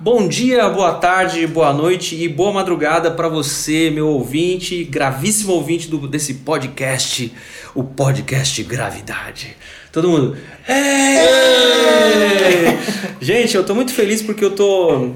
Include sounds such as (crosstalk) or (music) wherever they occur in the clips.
bom dia, boa tarde, boa noite e boa madrugada para você, meu ouvinte, gravíssimo ouvinte do, desse podcast, o podcast Gravidade. Todo mundo. Gente, eu tô muito feliz porque eu tô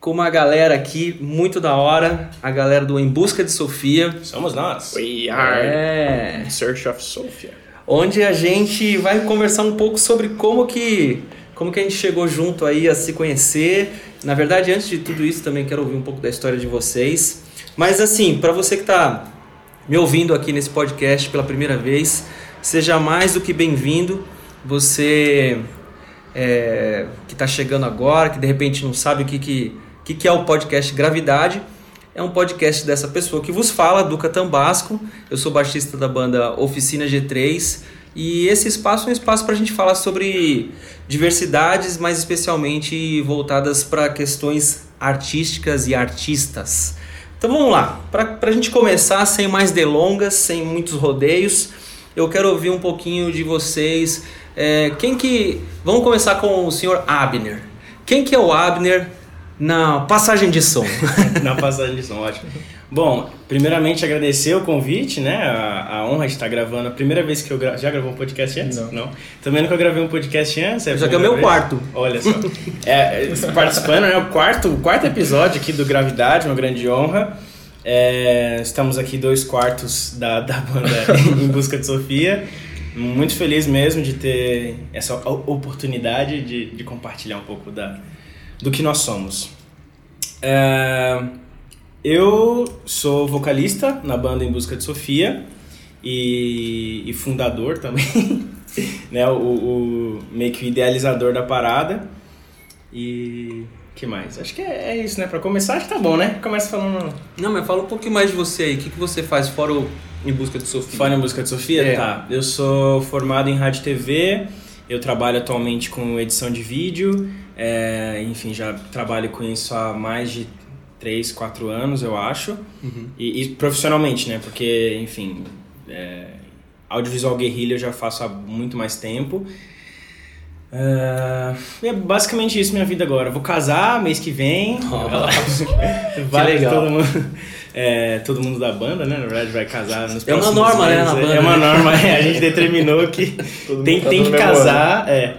com uma galera aqui muito da hora, a galera do Em Busca de Sofia. Somos nós. We are É. in search of Sophia. onde a gente vai conversar um pouco sobre como que como que a gente chegou junto aí a se conhecer. Na verdade, antes de tudo isso, também quero ouvir um pouco da história de vocês. Mas assim, para você que está me ouvindo aqui nesse podcast pela primeira vez, seja mais do que bem-vindo. Você é, que está chegando agora, que de repente não sabe o que, que, que, que é o podcast Gravidade. É um podcast dessa pessoa que vos fala, Duca Tambasco. Eu sou baixista da banda Oficina G3. E esse espaço é um espaço para a gente falar sobre diversidades, mas especialmente voltadas para questões artísticas e artistas. Então vamos lá, para a gente começar sem mais delongas, sem muitos rodeios, eu quero ouvir um pouquinho de vocês. É, quem que. Vamos começar com o senhor Abner. Quem que é o Abner na passagem de som? (laughs) Na passagem de som, ótimo. Bom, primeiramente agradecer o convite, né? A, a honra de estar gravando. A primeira vez que eu gra... já gravou um podcast antes? Não. Também nunca gravei um podcast antes. É Já que é o meu vez. quarto. Olha só. É, é, participando, né? O quarto, o quarto episódio aqui do Gravidade, uma grande honra. É, estamos aqui dois quartos da, da banda (laughs) Em Busca de Sofia. Muito feliz mesmo de ter essa oportunidade de, de compartilhar um pouco da, do que nós somos. É, eu sou vocalista na banda Em Busca de Sofia e, e fundador também, (laughs) né? O, o- meio que o idealizador da parada. E que mais? Acho que é, é isso, né? Pra começar, acho que tá bom, né? Começa falando Não, mas fala um pouquinho mais de você aí. O que, que você faz fora o Em Busca de Sofia? Fora em Busca de Sofia? É. Tá. Eu sou formado em rádio e TV, eu trabalho atualmente com edição de vídeo, é, enfim, já trabalho com isso há mais de 3, 4 anos, eu acho. Uhum. E, e profissionalmente, né? Porque, enfim, é, audiovisual guerrilha eu já faço há muito mais tempo. É, é basicamente isso minha vida agora. Eu vou casar mês que vem. (laughs) (laughs) Vai legal. Todo mundo, é, todo mundo da banda, né? Na verdade, vai casar nos É uma norma, né, meses. na É- banda, É uma né? norma. é, a gente determinou que (laughs) tem, mundo tem que casar. É.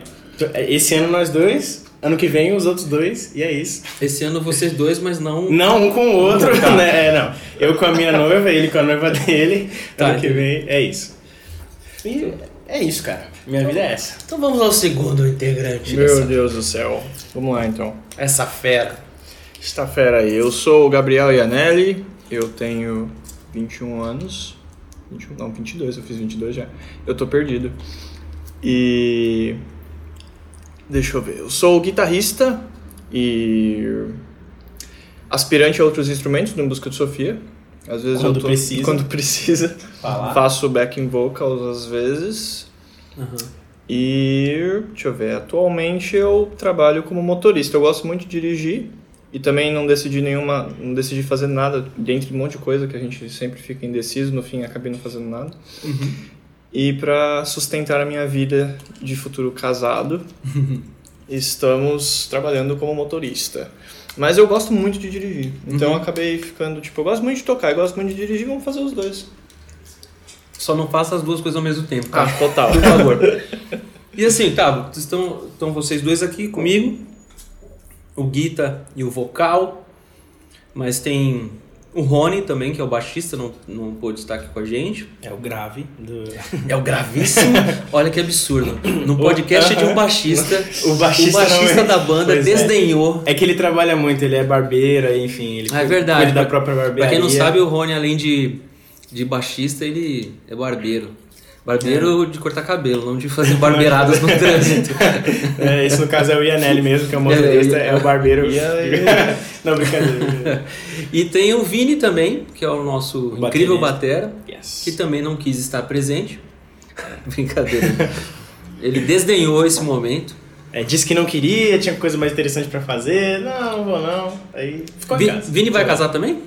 Esse ano nós dois, ano que vem os outros dois, e é isso. Esse ano vocês dois, mas não. Não um com o outro, Tá. né? É, não. Eu com a minha noiva, ele com a noiva dele. Tá, ano que vem, é isso. E é isso, cara. Minha vida é essa. Então vamos ao segundo integrante Meu dessa, Deus do céu. Vamos lá então. essa fera. Esta fera aí. Eu sou o Gabriel Ianelli. Eu tenho 21 anos. 21, não, 22. Eu fiz 22 já. Eu tô perdido. E. Deixa eu ver. Eu sou guitarrista e. aspirante a outros instrumentos no Busca de Sofia. Às vezes Quando eu tô, precisa. Quando precisa. Falar. Faço backing vocals às vezes. Aham. E deixa eu ver, atualmente eu trabalho como motorista. Eu gosto muito de dirigir e também não decidi nenhuma, não decidi fazer nada dentre um monte de coisa que a gente sempre fica indeciso, no fim acabei não fazendo nada. E para sustentar a minha vida de futuro casado, (laughs) estamos trabalhando como motorista. Mas eu gosto muito de dirigir. Então eu acabei ficando, tipo, eu gosto muito de tocar, eu gosto muito de dirigir, vamos fazer os dois. Só não faça as duas coisas ao mesmo tempo, tá? total. Por favor. e assim, tá, estão, estão vocês dois aqui comigo, o Guita e o vocal, mas tem o Rony também, que é o baixista, não, não pôde estar aqui com a gente. É o grave do. É o gravíssimo. (laughs) Olha que absurdo. No podcast de um baixista, O baixista, o baixista é- da banda Pois é. desdenhou. É que ele trabalha muito, ele é barbeiro, enfim, ele Ah, é verdade. cuida da Pra- própria Pra barbearia. quem não sabe, o Rony, além de, de baixista, ele é barbeiro. Barbeiro de cortar cabelo, não de fazer barbeiradas no (laughs) trânsito. É, esse no caso é o Ianelli mesmo, que é o motorista, É, é, o barbeiro. E (laughs) não, brincadeira. E tem o Vini também, que é o nosso O incrível batera, Yes. que também não quis estar presente. (laughs) Brincadeira. Ele desdenhou esse momento. É, disse que não queria, tinha coisa mais interessante pra fazer. Não, não vou não. Aí ficou em Vi- casa. Vini vai casar também?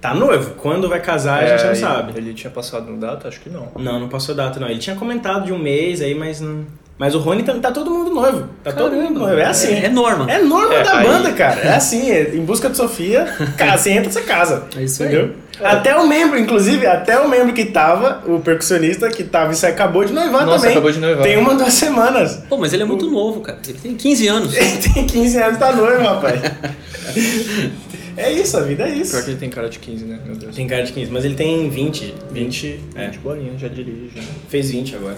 Tá noivo. Quando vai casar, a gente É, não ele- sabe. Ele tinha passado no data? Acho que não. Não, não passou data, não. Ele tinha comentado de um mês aí, mas não, Mas o Rony tá, tá todo mundo noivo. Tá todo Caramba. mundo noivo. É assim. É, é norma. É norma É, da aí- banda, cara. É assim, é em busca de Sofia, cara, (laughs) você entra, você casa. É isso aí. entendeu? Até o membro, inclusive, até o membro que tava, o percussionista que tava, isso aí acabou de noivar Nossa, também. acabou de noivar. Tem uma, duas semanas. Pô, mas ele é muito novo, cara. Ele tem 15 anos. (laughs) Ele tem 15 anos e tá noivo, rapaz. (laughs) É isso, a vida é isso. Pior que ele tem cara de 15, né? Meu Deus. Tem cara de 15, mas ele tem 20. 20, É. 20 bolinhas, já dirige, já, Fez 20 agora.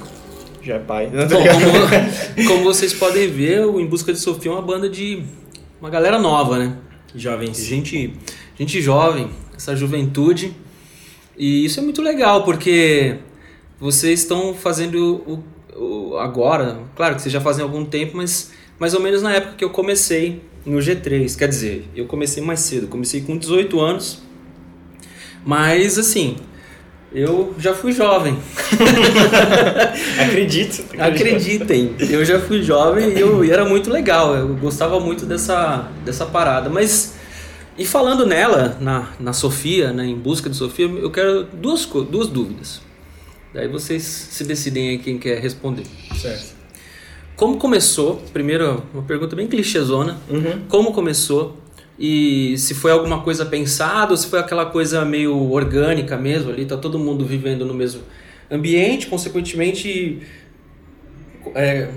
já é pai. Não, Bom, (laughs) como, como vocês podem ver, o Em Busca de Sofia é uma banda de uma galera nova, né? Jovens. Gente, gente jovem, essa juventude. E isso é muito legal, porque vocês estão fazendo o, o- agora, claro que vocês já fazem há algum tempo, mas mais ou menos na época que eu comecei no G3. Quer dizer, eu comecei mais cedo, comecei com 18 anos. Mas assim, eu já fui jovem. (laughs) Acredito. Acreditem, eu já fui jovem e, eu, e era muito legal, eu gostava muito dessa, dessa parada. Mas, e falando nela, na, na Sofia, né, em busca de Sofia, eu quero duas, duas dúvidas. Daí vocês se decidem aí quem quer responder. Certo. Como começou? Primeiro, uma pergunta bem clichêzona. Uhum. Como começou? E se foi alguma coisa pensada ou se foi aquela coisa meio orgânica mesmo ali, tá todo mundo vivendo no mesmo ambiente, consequentemente é,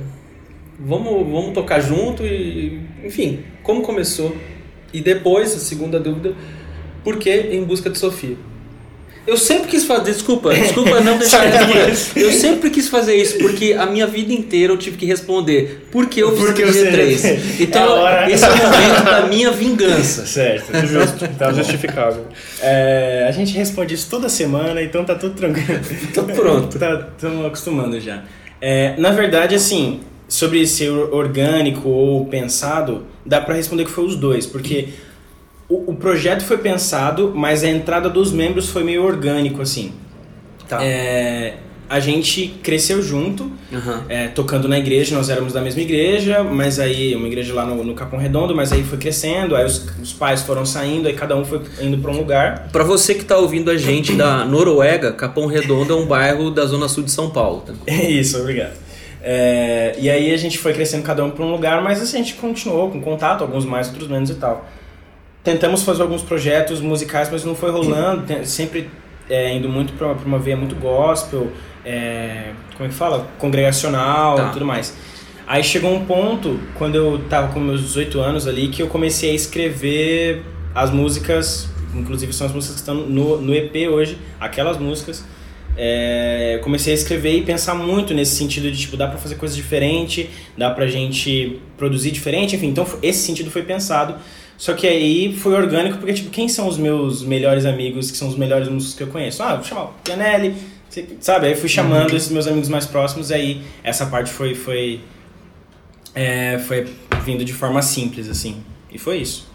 vamos, vamos tocar junto e enfim, como começou? E depois, a segunda dúvida, por que em busca de Sofia? Eu sempre quis fazer, desculpa, desculpa não (laughs) deixar de. Eu sempre quis fazer isso, porque a minha vida inteira eu tive que responder por que eu fiz Porque o você- G3. (laughs) É Então, hora. esse é o momento da minha vingança. Certo. (laughs) Justo, tá justificável. É, a gente responde isso toda semana, então tá tudo tranquilo. Tô pronto. tá, estamos acostumando já. É, na verdade, assim, sobre ser orgânico ou pensado, dá pra responder que foi os dois, porque o, o projeto foi pensado, mas a entrada dos membros foi meio orgânico, assim. Tá. É, a gente cresceu junto, Aham. é, tocando na igreja, nós éramos da mesma igreja, mas aí, uma igreja lá no, no Capão Redondo, mas aí foi crescendo, aí os, os pais foram saindo, aí cada um foi indo pra um lugar. Pra você que tá ouvindo a gente da Noruega, Capão Redondo é um bairro da zona sul de São Paulo. Tá? (laughs) É isso, obrigado. É, e aí a gente foi crescendo cada um pra um lugar, mas assim, a gente continuou com contato, alguns mais, outros menos e tal. Tentamos fazer alguns projetos musicais, mas não foi rolando, sempre é, indo muito pra uma veia muito gospel, é, como é que fala? Congregacional Tá. tudo mais. Aí chegou um ponto, quando eu tava com meus 18 anos ali, que eu comecei a escrever as músicas, inclusive são as músicas que estão no, no EP hoje, aquelas músicas. É, comecei a escrever e pensar muito nesse sentido de, tipo, dá pra fazer coisas diferentes, dá pra gente produzir diferente, enfim, então esse sentido foi pensado. Só que aí foi orgânico, porque, tipo, quem são os meus melhores amigos, que são os melhores músicos que eu conheço? Ah, vou chamar o Pianelli, sabe? Aí fui chamando esses meus amigos mais próximos, e aí essa parte foi, foi, é, foi vindo de forma simples, assim. E foi isso.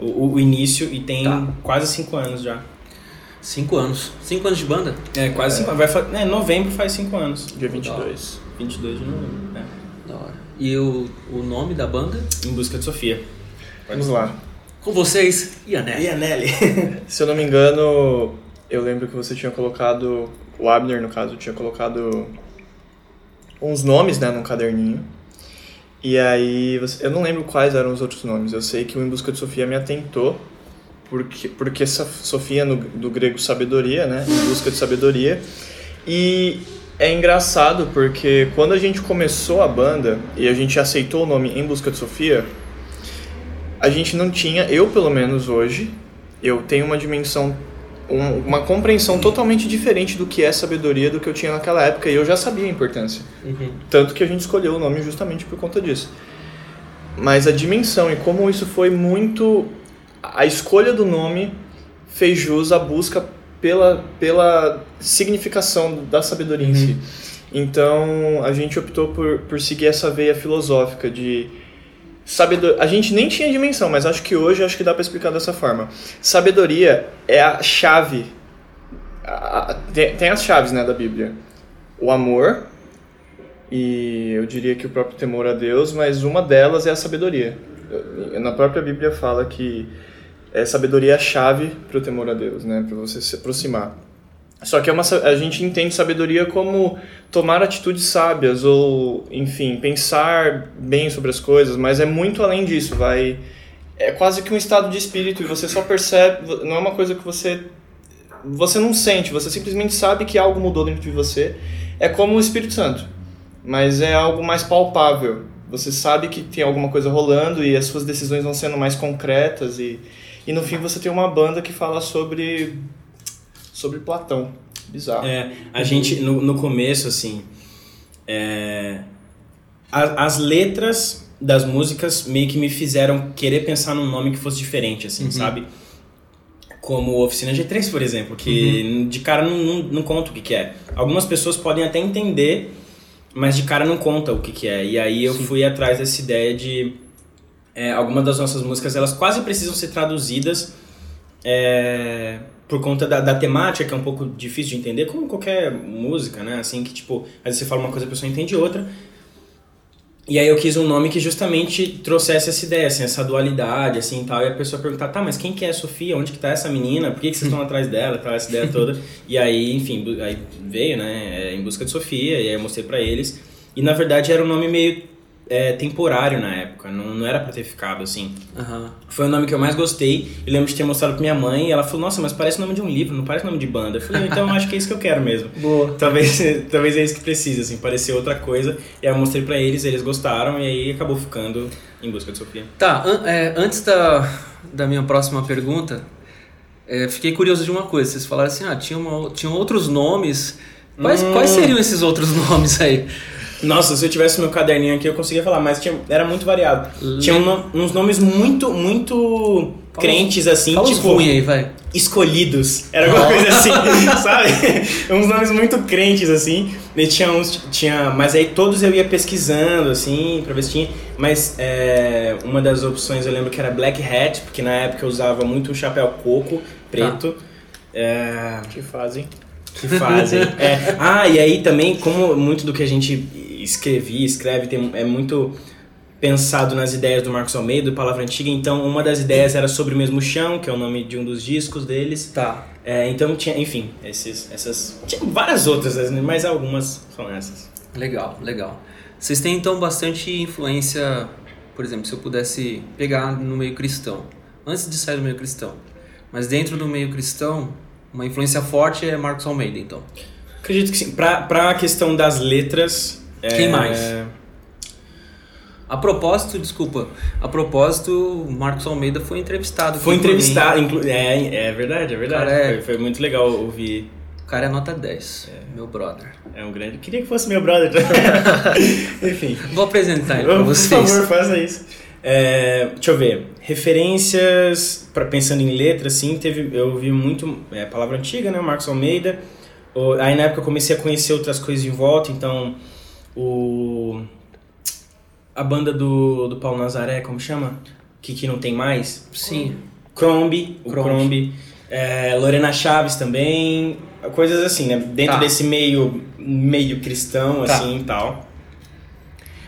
O, o- o início, e tem Tá. quase cinco anos já. Cinco anos. Cinco anos de banda? É, quase cinco anos. Vai, é, novembro faz cinco anos. Dia 22. 22 de novembro, né? Da hora. E o, o nome da banda? Em busca de Sofia. Vamos lá. Com vocês, Ianelli. E a Nelly? Se eu não me engano, eu lembro que você tinha colocado, o Abner no caso, tinha colocado uns nomes, né, num caderninho. E aí, você, eu não lembro quais eram os outros nomes. Eu sei que o Em Busca de Sofia me atentou, porque, porque essa Sofia no, do grego sabedoria, né, em busca de sabedoria. E é engraçado porque quando a gente começou a banda e a gente aceitou o nome Em Busca de Sofia, a gente não tinha, eu pelo menos hoje, eu tenho uma dimensão, um- uma compreensão totalmente diferente do que é sabedoria do que eu tinha naquela época e eu já sabia a importância. Uhum. Tanto que a gente escolheu o nome justamente por conta disso. Mas a dimensão e como isso foi muito. A escolha do nome fez jus à busca pela, pela significação da sabedoria em si. Então a gente optou por, por seguir essa veia filosófica de. Sabedoria. A gente nem tinha dimensão, mas acho que hoje acho que dá para explicar dessa forma. Sabedoria é a chave. tem as chaves né, da Bíblia: o amor, e eu diria que o próprio temor a Deus, mas uma delas é a sabedoria. Na própria Bíblia fala que é, sabedoria é a chave para o temor a Deus, né? Para você se aproximar. Só que é uma, a gente entende sabedoria como tomar atitudes sábias ou, enfim, pensar bem sobre as coisas, mas é muito além disso, vai é quase que um estado de espírito e você só percebe, não é uma coisa que você você não sente, você simplesmente sabe que algo mudou dentro de você. É como o Espírito Santo, mas é algo mais palpável. Você sabe que tem alguma coisa rolando e as suas decisões vão sendo mais concretas e, e no fim você tem uma banda que fala sobre sobre Platão. Bizarro. É, a gente, no, no começo, assim, é, a, as letras das músicas meio que me fizeram querer pensar num nome que fosse diferente, assim, uhum. sabe? Como Oficina G3, por exemplo, que uhum. de cara não, não, não conta o que, que é. Algumas pessoas podem até entender, mas de cara não conta o que, que é. E aí eu Sim. fui atrás dessa ideia de... É, algumas das nossas músicas, elas quase precisam ser traduzidas... É, por conta da, da, temática, que é um pouco difícil de entender, como qualquer música, né? Assim, que tipo, às vezes você fala uma coisa, a pessoa entende outra. E aí eu quis um nome que justamente trouxesse essa ideia, assim, essa dualidade, assim, tal. E a pessoa perguntar, tá, mas quem que é a Sofia? Onde que tá essa menina? Por que, que vocês estão (laughs) atrás dela? Tal, essa ideia toda. E aí, enfim, aí veio, né, é, em busca de Sofia, e aí eu mostrei para eles. E na verdade era um nome meio é, temporário na época, não, não era pra ter ficado assim. Uhum. Foi o nome que eu mais gostei. Eu lembro de ter mostrado pra minha mãe e ela falou: Nossa, mas parece o nome de um livro, não parece o nome de banda. Eu falei: Então acho que é isso que eu quero mesmo. (laughs) Boa. Talvez, (laughs) talvez é isso que precisa, assim, parecer outra coisa. E aí eu mostrei pra eles, eles gostaram e aí acabou ficando em busca de Sofia. Tá, an é, antes da, da minha próxima pergunta, é, fiquei curioso de uma coisa. Vocês falaram assim: Ah, tinha tinham outros nomes. Quais, hum. quais seriam esses outros (laughs) nomes aí? Nossa, se eu tivesse meu caderninho aqui eu conseguia falar, mas tinha, era muito variado. Tinha um, uns nomes muito, muito crentes assim, fala tipo. Ruim aí, vai. Escolhidos. Era alguma coisa assim, (laughs) (laughs) sabe? uns nomes muito crentes assim. E tinha uns. Tinha, mas aí todos eu ia pesquisando, assim, pra ver se tinha. Mas é, uma das opções eu lembro que era Black Hat, porque na época eu usava muito um chapéu coco preto. Ah. É... Que fazem. Que fazem. (laughs) é. Ah, e aí também, como muito do que a gente escrevi, escreve, tem, é muito pensado nas ideias do Marcos Almeida, Palavra Antiga. Então, uma das ideias era sobre o mesmo chão, que é o nome de um dos discos deles. Tá. É, então, tinha, enfim, esses, essas. Tinha várias outras, mas algumas são essas. Legal, legal. Vocês têm então bastante influência, por exemplo, se eu pudesse pegar no meio cristão, antes de sair do meio cristão, mas dentro do meio cristão, uma influência forte é Marcos Almeida, então. Acredito que sim. Pra, pra questão das letras, quem é... mais? A propósito, desculpa, a propósito, Marcos Almeida foi entrevistado. Foi entrevistado, inclu... é, é verdade, é verdade. É... Foi, foi, muito legal ouvir. O cara é nota 10, é. meu brother. É um grande. Queria que fosse meu brother. (laughs) Enfim. Vou apresentar ele pra vocês. Por favor, faça isso. É, deixa eu ver. Referências, pra, pensando em letras, sim, teve, eu ouvi muito. É, palavra antiga, né? Marcos Almeida. Aí na época eu comecei a conhecer outras coisas em volta, então o a banda do, do Paulo Nazaré, como chama? Que, que não tem mais? Sim. Crombie, o Crombie. É, Lorena Chaves também, coisas assim, né? Dentro tá. desse meio, meio cristão, tá. assim, e tal.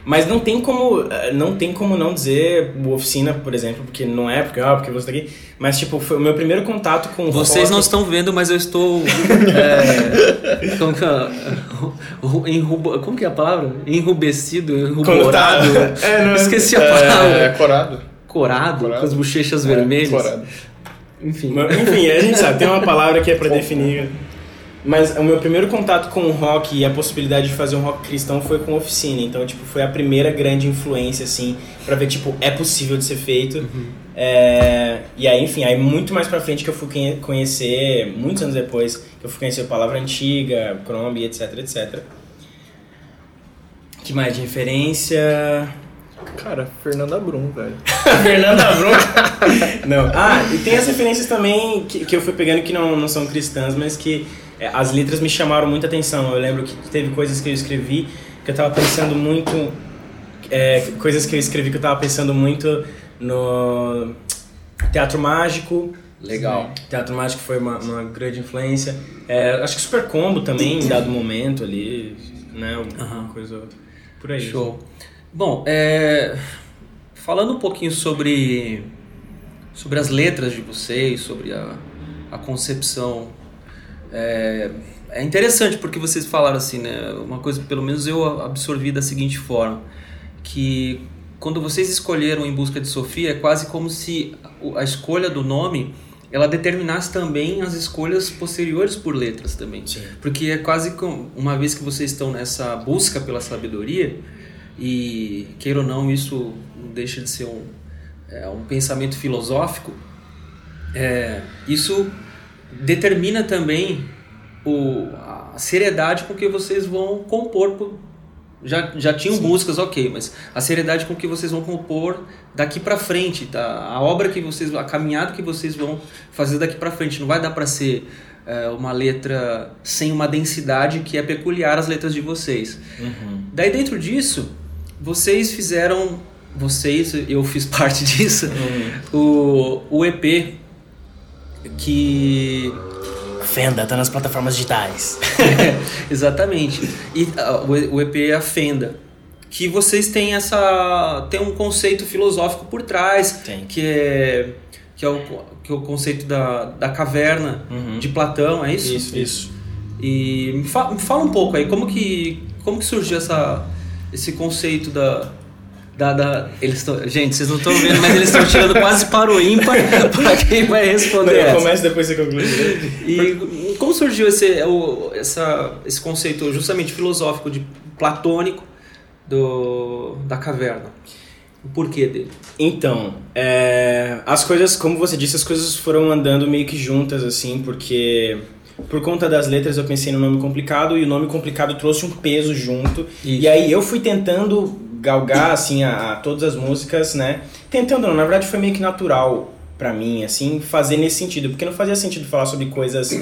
Mas não tem como eh, não tem como não dizer oficina, por exemplo, porque não é porque, ah, porque você tá aqui. Mas, tipo, foi o meu primeiro contato com Vocês rock. não estão vendo, mas eu estou. é, (laughs) como, que é, enrubo, como que é a palavra? Enrubescido, enruborado. É, não, é- Esqueci a palavra. É, corado. Corado, corado. com as bochechas é, vermelhas. Corado. Enfim. Enfim, a gente sabe, tem uma palavra que é para definir. Mas o meu primeiro contato com o rock e a possibilidade de fazer um rock cristão foi com oficina. Então, tipo, foi a primeira grande influência, assim, para ver, tipo, é possível de ser feito. Uhum. É... E aí, enfim, aí muito mais pra frente que eu fui conhecer, muitos anos depois, que eu fui conhecer Palavra Antiga, Crombie, etc, etc. que mais de referência? Cara, Fernanda Brum, velho. (laughs) Fernanda Brum? não. Ah, e tem as referências também que, que eu fui pegando que não, não são cristãs, mas que as letras me chamaram muita atenção. Eu lembro que teve coisas que eu escrevi que eu tava pensando muito. É, coisas que eu escrevi que eu tava pensando muito no Teatro Mágico. Legal. Teatro Mágico foi uma, uma grande influência. É, acho que Super Combo também, em dado momento ali, né? Uma uhum. coisa por aí. Show. Bom, é, falando um pouquinho sobre, sobre as letras de vocês, sobre a, a concepção É, é interessante porque vocês falaram assim, né? Uma coisa, pelo menos eu absorvi da seguinte forma, que quando vocês escolheram Em Busca de Sofia, é quase como se a escolha do nome ela determinasse também as escolhas posteriores por letras também. Sim. Porque é quase como, uma vez que vocês estão nessa busca pela sabedoria, e queira ou não, isso não deixa de ser um, é, um pensamento filosófico, é, isso determina também o, a seriedade com que vocês vão compor por, já, já tinham Sim. músicas, ok, mas a seriedade com que vocês vão compor daqui para frente, tá? A obra que vocês, a caminhada que vocês vão fazer daqui para frente, não vai dar para ser é, uma letra sem uma densidade que é peculiar às letras de vocês. Uhum. Daí dentro disso, vocês fizeram, vocês, eu fiz (laughs) parte disso, uhum. o, o EP que Fenda, tá nas plataformas digitais. (laughs) Exatamente. E uh, o EP é a Fenda. Que vocês têm essa. tem um conceito filosófico por trás. Tem. Que é. Que é o, que é o conceito da, da caverna uhum. de Platão, é isso? Isso, isso. E me fala, me fala um pouco aí, como que, como que surgiu essa, esse conceito da, da, da, eles tão, gente, vocês não estão vendo, mas eles estão tirando quase para o ímpar (laughs) para quem vai responder. Eu começo depois você conclui. E como surgiu esse, o, essa, esse conceito justamente filosófico de platônico do, da caverna? O porquê dele? Então, é, as coisas, como você disse, as coisas foram andando meio que juntas, assim, porque por conta das letras eu pensei no nome complicado e o nome complicado trouxe um peso junto. Isso. E aí eu fui tentando galgar assim a, a, todas as músicas, né? Tentando, não, na verdade foi meio que natural para mim assim fazer nesse sentido, porque não fazia sentido falar sobre coisas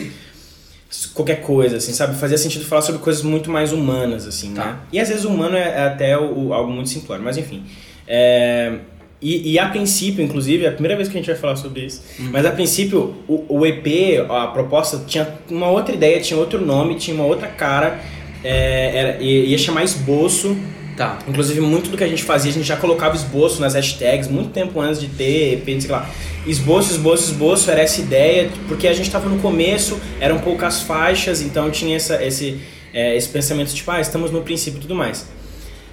qualquer coisa, assim, sabe? Fazia sentido falar sobre coisas muito mais humanas, assim, tá. né? E às vezes humano é, é até o, o, algo muito simplório, mas enfim. É, e, e, a princípio, inclusive, é a primeira vez que a gente vai falar sobre isso, uhum. mas a princípio o, o, EP, a proposta, tinha uma outra ideia, tinha outro nome, tinha uma outra cara, é, era, ia chamar Esboço, Tá. Inclusive, muito do que a gente fazia, a gente já colocava esboço nas hashtags, muito tempo antes de ter EP, não sei lá. Esboço, esboço, esboço, era essa ideia, porque a gente estava no começo, eram poucas faixas, então tinha essa, esse, é, esse pensamento tipo, ah, estamos no princípio e tudo mais.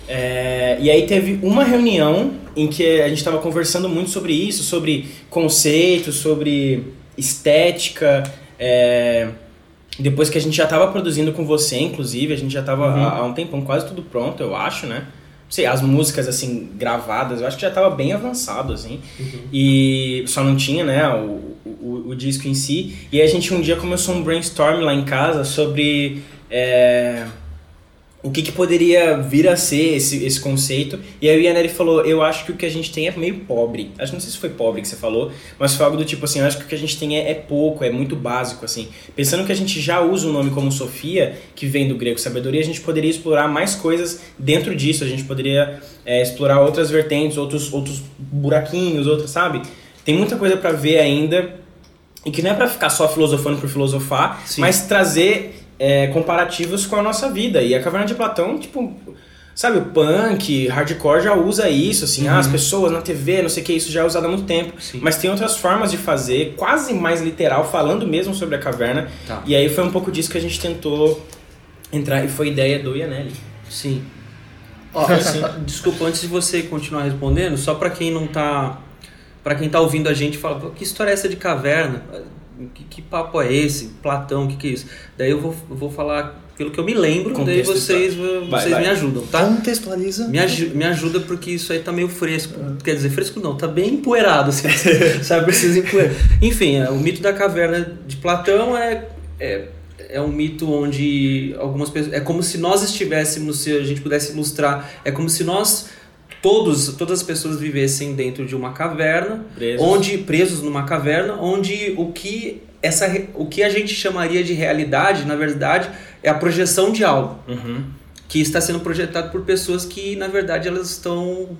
É, e aí teve uma reunião em que a gente estava conversando muito sobre isso, sobre conceitos, sobre estética, é, depois que a gente já estava produzindo com você, inclusive, a gente já estava uhum. há, há, um tempão quase tudo pronto, eu acho, né? Não sei, as músicas, assim, gravadas, eu acho que já estava bem avançado, assim. Uhum. E só não tinha, né, o, o, o, disco em si. E a gente um dia começou um brainstorm lá em casa sobre... É, o que, que poderia vir a ser esse, esse conceito. E aí o Yaneri falou, eu acho que o que a gente tem é meio pobre. Acho que não sei se foi pobre que você falou, mas foi algo do tipo assim, eu acho que o que a gente tem é, é pouco, é muito básico, assim. Pensando que a gente já usa um nome como Sofia, que vem do grego sabedoria, a gente poderia explorar mais coisas dentro disso, a gente poderia é, explorar outras vertentes, outros, outros buraquinhos, outros, sabe? Tem muita coisa para ver ainda, e que não é para ficar só filosofando por filosofar, Sim. mas trazer é, comparativos com a nossa vida. E a Caverna de Platão, tipo, sabe, o punk, hardcore já usa isso, assim, uhum. ah, as pessoas na TV, não sei o que, isso já é usado há muito tempo. Sim. Mas tem outras formas de fazer, quase mais literal, falando mesmo sobre a caverna. Tá. E aí foi um pouco disso que a gente tentou entrar, e foi ideia do Ianelli. Sim. Ó, (laughs) desculpa, antes de você continuar respondendo, só para quem não tá. para quem tá ouvindo a gente, fala, que história é essa de caverna? Que, que papo é esse? Platão, o que, que é isso? Daí eu vou, eu vou falar pelo que eu me lembro, daí vocês, vocês vai, vai. me ajudam, tá? Contextualiza. Me, me ajuda porque isso aí tá meio fresco. Quer dizer, fresco não, tá bem empoeirado, assim, (laughs) sabe? Precisa empoeirar. Enfim, é, o mito da caverna de Platão é, é, é um mito onde algumas pessoas. É como se nós estivéssemos, se a gente pudesse ilustrar, é como se nós todos, todas as pessoas vivessem dentro de uma caverna, presos. onde presos numa caverna, onde o que essa o que a gente chamaria de realidade, na verdade, é a projeção de algo. Uhum. Que está sendo projetado por pessoas que, na verdade, elas estão.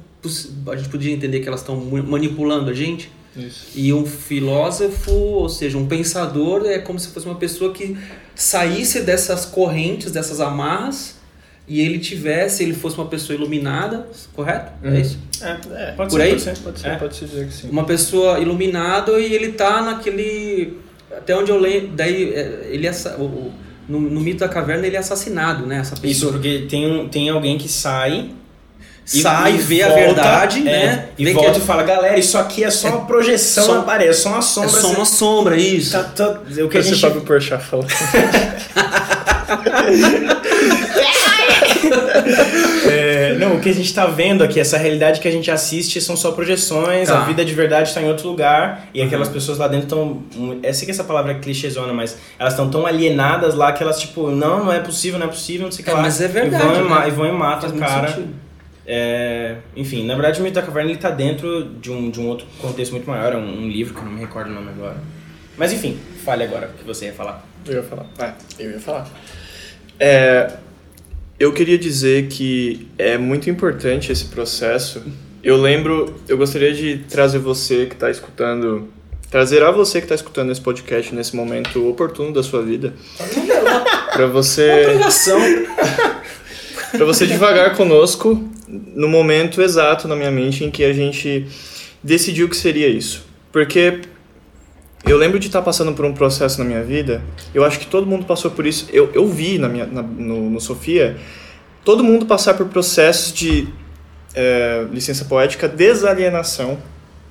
A gente podia entender que elas estão manipulando a gente. Isso. E um filósofo, ou seja, um pensador, é como se fosse uma pessoa que saísse dessas correntes, dessas amarras e ele tivesse, ele fosse uma pessoa iluminada, correto? Uhum. É isso? É, é pode Por ser, aí? pode ser, pode ser, é. pode ser dizer que sim. Uma pessoa iluminada e ele tá naquele até onde eu leio, daí é, ele assa- o- o- no, no mito da caverna ele é assassinado, né? Essa Isso, pessoa porque tem, um, tem alguém que sai e- sai, e vê a volta, verdade, é, né? E vê volta que e fala, galera, isso aqui é só uma projeção na parede, é só uma é, sombra. é só uma você- sombra, isso. Tá, tá- o que a Esse gente Fábio Porchat falou. (laughs) (laughs) (laughs) É, não, o que a gente tá vendo aqui, essa realidade que a gente assiste são só projeções, Tá. a vida de verdade está em outro lugar e aquelas pessoas lá dentro estão. Eu sei que essa palavra é clichêzona, mas elas estão tão alienadas lá que elas, tipo, não, não é possível, não é possível, não sei o que É, lá. mas é verdade, E vão, e, né? e, vão e matam o cara. sentido. É, enfim, na verdade o mito da caverna ele tá dentro de um, de um outro contexto muito maior, é um, um livro que eu não me recordo o nome agora. Mas enfim, fale agora o que você ia falar. Eu ia falar. Ah, eu ia falar. É, eu queria dizer que é muito importante esse processo. Eu lembro, eu gostaria de trazer você que está escutando, trazer a você que está escutando esse podcast nesse momento oportuno da sua vida, para você, para (laughs) você devagar conosco no momento exato na minha mente em que a gente decidiu que seria isso, porque eu lembro de estar passando por um processo na minha vida, eu acho que todo mundo passou por isso. Eu, eu vi na minha, na- no, no Sofia todo mundo passar por processos de é, licença poética, desalienação,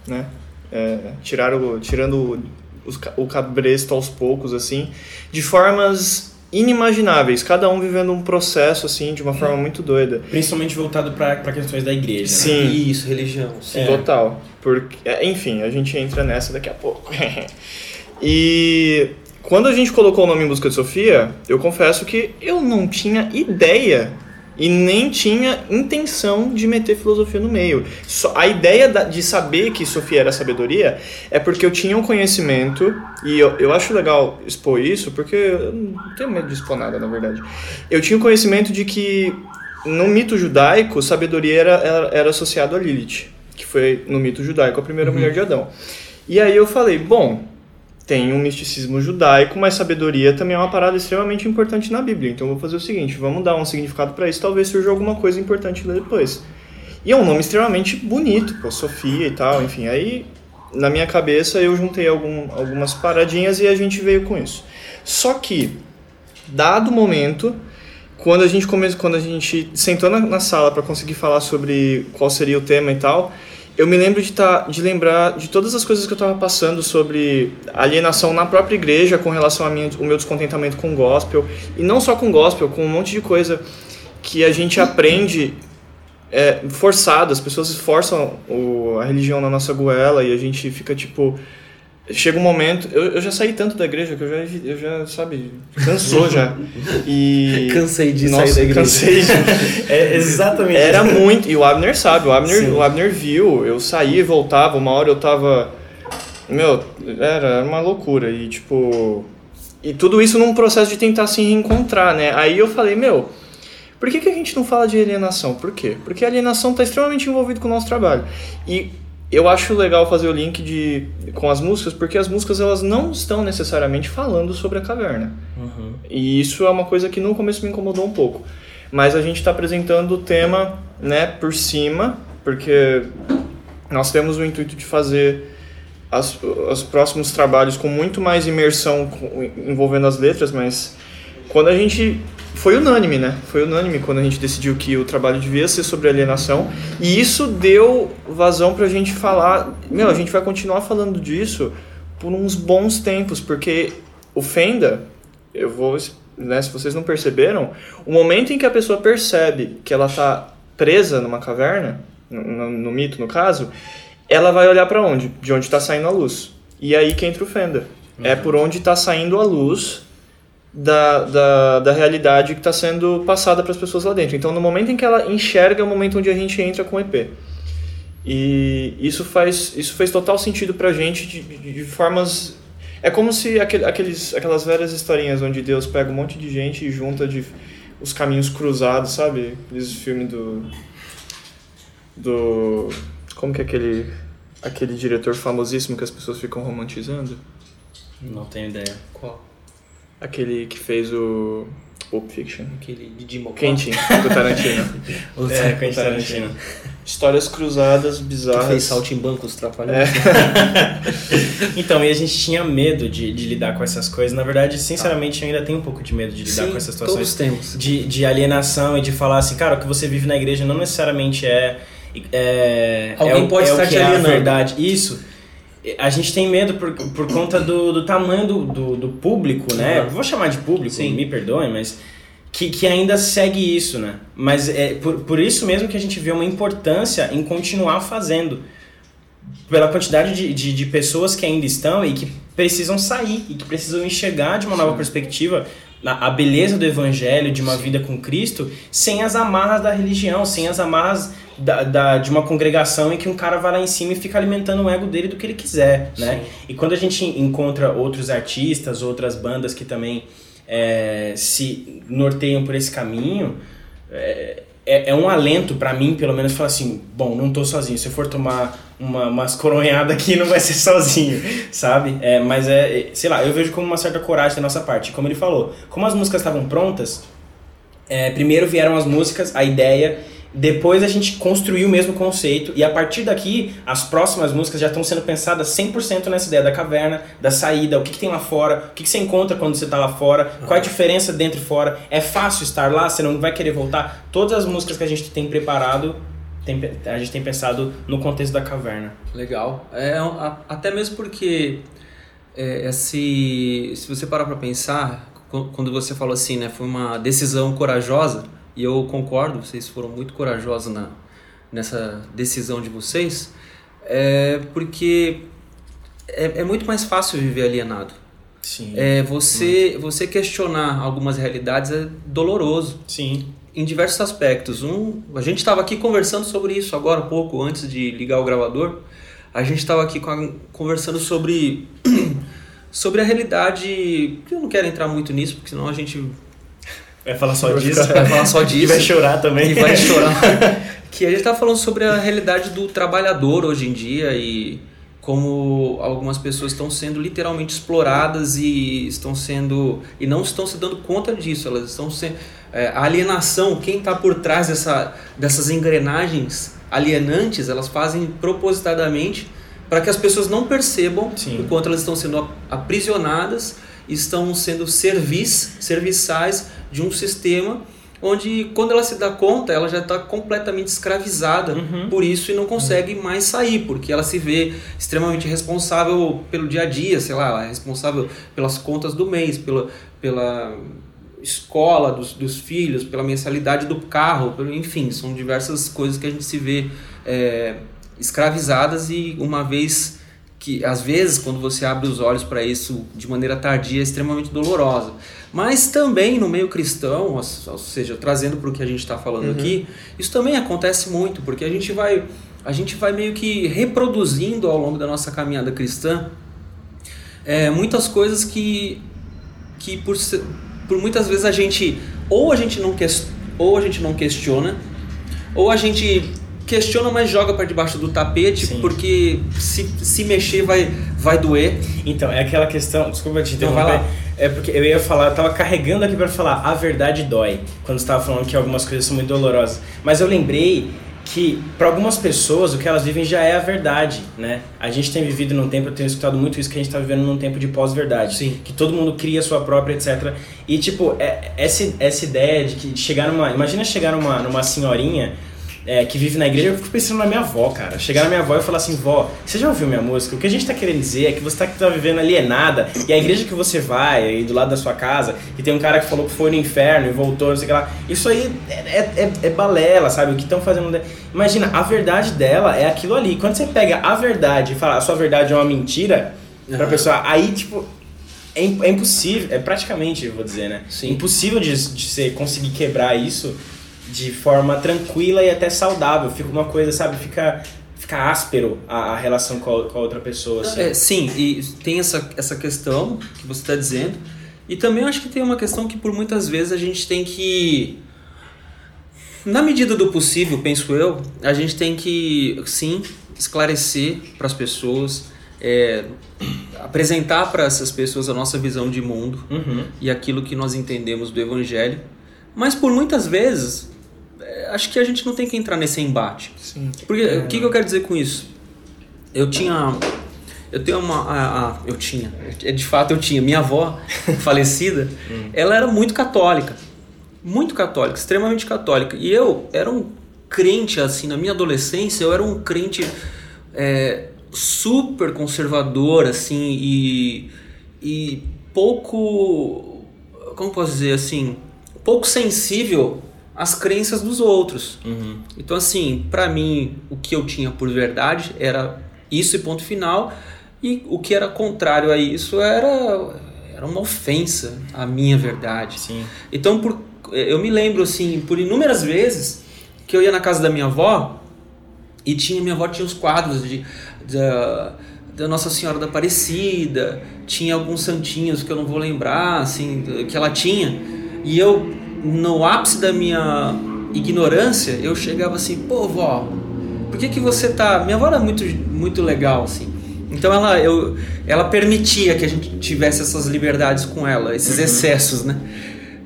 né? É, tirar o, tirando o, o cabresto aos poucos, assim, de formas inimagináveis, cada um vivendo um processo, assim, de uma forma muito doida. Principalmente voltado para questões da igreja. Né? Sim. Isso, religião. Sim. É. Total. Porque, é, enfim, a gente entra nessa daqui a pouco. (laughs) e quando a gente colocou o nome em busca de Sofia, eu confesso que eu não tinha ideia e nem tinha intenção de meter filosofia no meio. Só, a ideia da- de saber que Sofia era sabedoria é porque eu tinha um conhecimento, e eu, eu acho legal expor isso, porque eu não tenho medo de expor nada, na verdade. Eu tinha o conhecimento de que no mito judaico, sabedoria era, era, era associado a Lilith, que foi no mito judaico a primeira mulher de Adão. E aí eu falei, bom, tem um misticismo judaico, mas sabedoria também é uma parada extremamente importante na Bíblia. Então eu vou fazer o seguinte, vamos dar um significado para isso, talvez surja alguma coisa importante depois. E é um nome extremamente bonito, pô, Sofia e tal, enfim. Aí, na minha cabeça, eu juntei algum, algumas paradinhas e a gente veio com isso. Só que, dado o momento, quando a gente come... quando a gente sentou na, na sala para conseguir falar sobre qual seria o tema e tal, eu me lembro de, tá, de lembrar de todas as coisas que eu estava passando sobre alienação na própria igreja com relação ao meu descontentamento com gospel. E não só com gospel, com um monte de coisa que a gente aprende é, forçado. As pessoas forçam o, a religião na nossa goela e a gente fica tipo. Chega um momento. Eu, eu já saí tanto da igreja que eu já, eu já sabe, cansou já. E. (laughs) Cansei de Nossa, sair da igreja. Cansei de, (laughs) É exatamente era muito. E o Abner sabe, o Abner, Sim. o Abner viu. Eu saía e voltava. Uma hora eu tava. Meu, era uma loucura. E tipo. E tudo isso num processo de tentar se reencontrar, né? Aí eu falei, meu. Por que, que a gente não fala de alienação? Por quê? Porque a alienação está extremamente envolvida com o nosso trabalho. E eu acho legal fazer o link de, com as músicas, porque as músicas elas não estão necessariamente falando sobre a caverna. Uhum. E isso é uma coisa que no começo me incomodou um pouco. Mas a gente está apresentando o tema né, por cima, porque nós temos o intuito de fazer as, os próximos trabalhos com muito mais imersão envolvendo as letras, mas quando a gente. Foi unânime, né? Foi unânime quando a gente decidiu que o trabalho devia ser sobre alienação. E isso deu vazão pra gente falar. Meu, a gente vai continuar falando disso por uns bons tempos, porque o Fenda, eu vou. Né, se vocês não perceberam, o momento em que a pessoa percebe que ela tá presa numa caverna, no, no- no mito no caso, ela vai olhar pra onde? De onde tá saindo a luz. E aí que entra o Fenda. É por onde tá saindo a luz da, da, da realidade que está sendo passada para as pessoas lá dentro. Então, no momento em que ela enxerga, é o momento onde a gente entra com o EP. E isso faz, isso fez total sentido pra gente de, de, de formas. É como se aquele, aqueles, aquelas velhas historinhas onde Deus pega um monte de gente e junta de os caminhos cruzados, sabe? Aqueles filmes do. Do. Como que é aquele. Aquele diretor famosíssimo que as pessoas ficam romantizando? Não tenho ideia. Qual? Aquele que fez o. Pulp Fiction. Aquele de Jim Quentin, do Tarantino. (laughs) É, Quentin Tarantino. Histórias cruzadas, Que bizarras. fez saltimbancos, trapalhões. (laughs) Então, e a gente tinha medo de, de lidar com essas coisas. Na verdade, sinceramente, eu ainda tenho um pouco de medo de lidar Sim, com essas todos situações. temos. de, de alienação e de falar assim, cara, o que você vive na igreja não necessariamente é. é Alguém é o- pode é o estar que te é a alienando. verdade. Isso. A gente tem medo por, por conta do, do tamanho do, do, do público, né? Uhum. Vou chamar de público, Sim. me perdoem, mas. Que, que ainda segue isso, né? Mas é por, por isso mesmo que a gente vê uma importância em continuar fazendo. Pela quantidade de, de, de pessoas que ainda estão e que precisam sair e que precisam enxergar de uma nova perspectiva a a beleza do evangelho, de uma vida com Cristo, sem as amarras da religião, sem as amarras da, da- de uma congregação em que um cara vai lá em cima e fica alimentando o ego dele do que ele quiser, né? E quando a gente encontra outros artistas, outras bandas que também é, se norteiam por esse caminho, é, é, é um alento pra mim, pelo menos, falar assim, bom, não tô sozinho. Se eu for tomar uma, umas coronhadas aqui, não vai ser (laughs) sozinho, sabe? É, mas é, é, sei lá, eu vejo como uma certa coragem da nossa parte. Como ele falou, como as músicas estavam prontas, é, primeiro vieram as músicas, a ideia, depois a gente construiu o mesmo conceito e a partir daqui as próximas músicas já estão sendo pensadas 100% nessa ideia da caverna, da saída, o que, que tem lá fora, o que, que você encontra quando você está lá fora, qual é a diferença dentro e fora, é fácil estar lá, você não vai querer voltar. Todas as músicas que a gente tem preparado, tem a gente tem pensado no contexto da caverna. Legal. É, a- até mesmo porque é, esse, se você parar para pensar, qu- quando você falou assim, né, foi uma decisão corajosa, e eu concordo, vocês foram muito corajosos na, nessa decisão de vocês, é porque é, é muito mais fácil viver alienado. Sim. É, você, você questionar algumas realidades é doloroso Sim. em diversos aspectos. Um, a gente estava aqui conversando sobre isso agora pouco, antes de ligar o gravador. A gente estava aqui a- conversando sobre, (clears throat) sobre a realidade. Eu não quero entrar muito nisso, porque senão a gente Vai falar só disso? vai falar só E disso. vai chorar também. E vai chorar. (laughs) que a gente tá falando sobre a realidade do trabalhador hoje em dia e como algumas pessoas estão sendo literalmente exploradas e estão sendo e não estão se dando conta disso. Elas estão sendo é, a alienação. Quem está por trás dessa, dessas engrenagens alienantes, elas fazem propositadamente para que as pessoas não percebam Sim. o quanto elas estão sendo ap- aprisionadas, estão sendo servis, serviçais de um sistema onde quando ela se dá conta, ela já está completamente escravizada Uhum. por isso e não consegue mais sair, porque ela se vê extremamente responsável pelo dia a dia, sei lá, ela é responsável pelas contas do mês, pela, pela escola dos, dos filhos, pela mensalidade do carro, pelo, enfim, são diversas coisas que a gente se vê é, escravizadas e uma vez que às vezes quando você abre os olhos para isso de maneira tardia é extremamente dolorosa. Mas também no meio cristão, ou seja, trazendo para o que a gente está falando aqui, isso também acontece muito, porque a gente vai a gente vai meio que reproduzindo ao longo da nossa caminhada cristã é, muitas coisas que que por, por muitas vezes a gente ou a gente não ques- ou a gente não questiona ou a gente questiona mas joga para debaixo do tapete Sim. porque se, se mexer vai vai doer Então, é aquela questão. Desculpa te interromper. É porque eu ia falar, eu tava carregando aqui pra falar a verdade dói, quando você tava falando que algumas coisas são muito dolorosas. Mas eu lembrei que para algumas pessoas o que elas vivem já é a verdade, né? A gente tem vivido num tempo, eu tenho escutado muito isso que a gente tá vivendo num tempo de pós-verdade, Sim. que todo mundo cria a sua própria, etc. E tipo, é, essa, essa ideia de que chegar numa, imagina chegar numa, numa senhorinha é, que vive na igreja, eu fico pensando na minha avó, cara. Chegar na minha avó e falar assim, vó, você já ouviu minha música? O que a gente tá querendo dizer é que você tá, tá vivendo alienada e a igreja que você vai aí do lado da sua casa, que tem um cara que falou que foi no inferno e voltou, não sei o que lá. Isso aí é, é, é- é balela, sabe? O que estão fazendo. Imagina, a verdade dela é aquilo ali. Quando você pega a verdade e fala a sua verdade é uma mentira pra Aham. pessoa, aí, tipo, é, é impossível, é praticamente, eu vou dizer, né? Sim. Impossível de, de você conseguir quebrar isso de forma tranquila e até saudável. Fica uma coisa, sabe? Fica, fica áspero a, a relação com a, com a outra pessoa. Assim. É, sim, e tem essa, essa questão que você está dizendo. E também eu acho que tem uma questão que por muitas vezes a gente tem que. Na medida do possível, penso eu, a gente tem que sim esclarecer para as pessoas. é, apresentar para essas pessoas a nossa visão de mundo Uhum. e aquilo que nós entendemos do Evangelho. Mas por muitas vezes, acho que a gente não tem que entrar nesse embate. Sim. Porque o que, que eu quero dizer com isso? Eu tinha. Eu tenho uma. a- a- eu tinha. é, De fato, eu tinha. Minha avó, (laughs) falecida, ela era muito católica. Muito católica, extremamente católica. E eu era um crente, assim, na minha adolescência, eu era um crente é, super conservador, assim, e. E pouco. Como posso dizer assim? Pouco sensível às crenças dos outros. Uhum. Então, assim, pra mim, o que eu tinha por verdade era isso e ponto final. E o que era contrário a isso era, era uma ofensa à minha verdade. Sim. Então, por, eu me lembro, assim, por inúmeras vezes que eu ia na casa da minha avó e tinha, minha avó tinha os quadros de, da, da Nossa Senhora da Aparecida, tinha alguns santinhos que eu não vou lembrar, assim, que ela tinha. E eu, no ápice da minha ignorância, eu chegava assim, pô, vó, por que que você tá... Minha avó era muito, muito legal, assim. Então ela, eu, ela permitia que a gente tivesse essas liberdades com ela, esses excessos, né?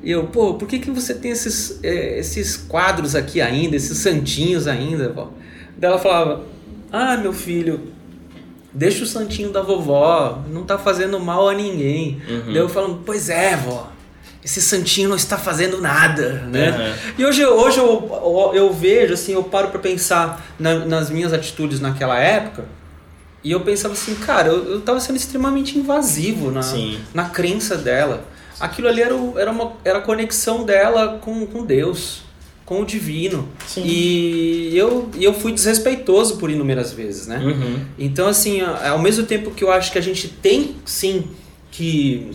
E eu, pô, por que, que você tem esses, eh, esses quadros aqui ainda, esses santinhos ainda, vó? Daí ela falava, ah, meu filho, deixa o santinho da vovó, não tá fazendo mal a ninguém. Uhum. Daí eu falando, pois é, vó, esse santinho não está fazendo nada, né? Uhum. E hoje, hoje eu, eu, eu vejo, assim, eu paro pra pensar na- nas minhas atitudes naquela época, e eu pensava assim, cara, eu, eu tava sendo extremamente invasivo na, Sim. na crença dela. Aquilo ali era, era, uma, era a conexão dela com, com Deus, com o divino. Sim. E eu, eu fui desrespeitoso por inúmeras vezes, né? Uhum. Então, assim, ao mesmo tempo que eu acho que a gente tem, sim, que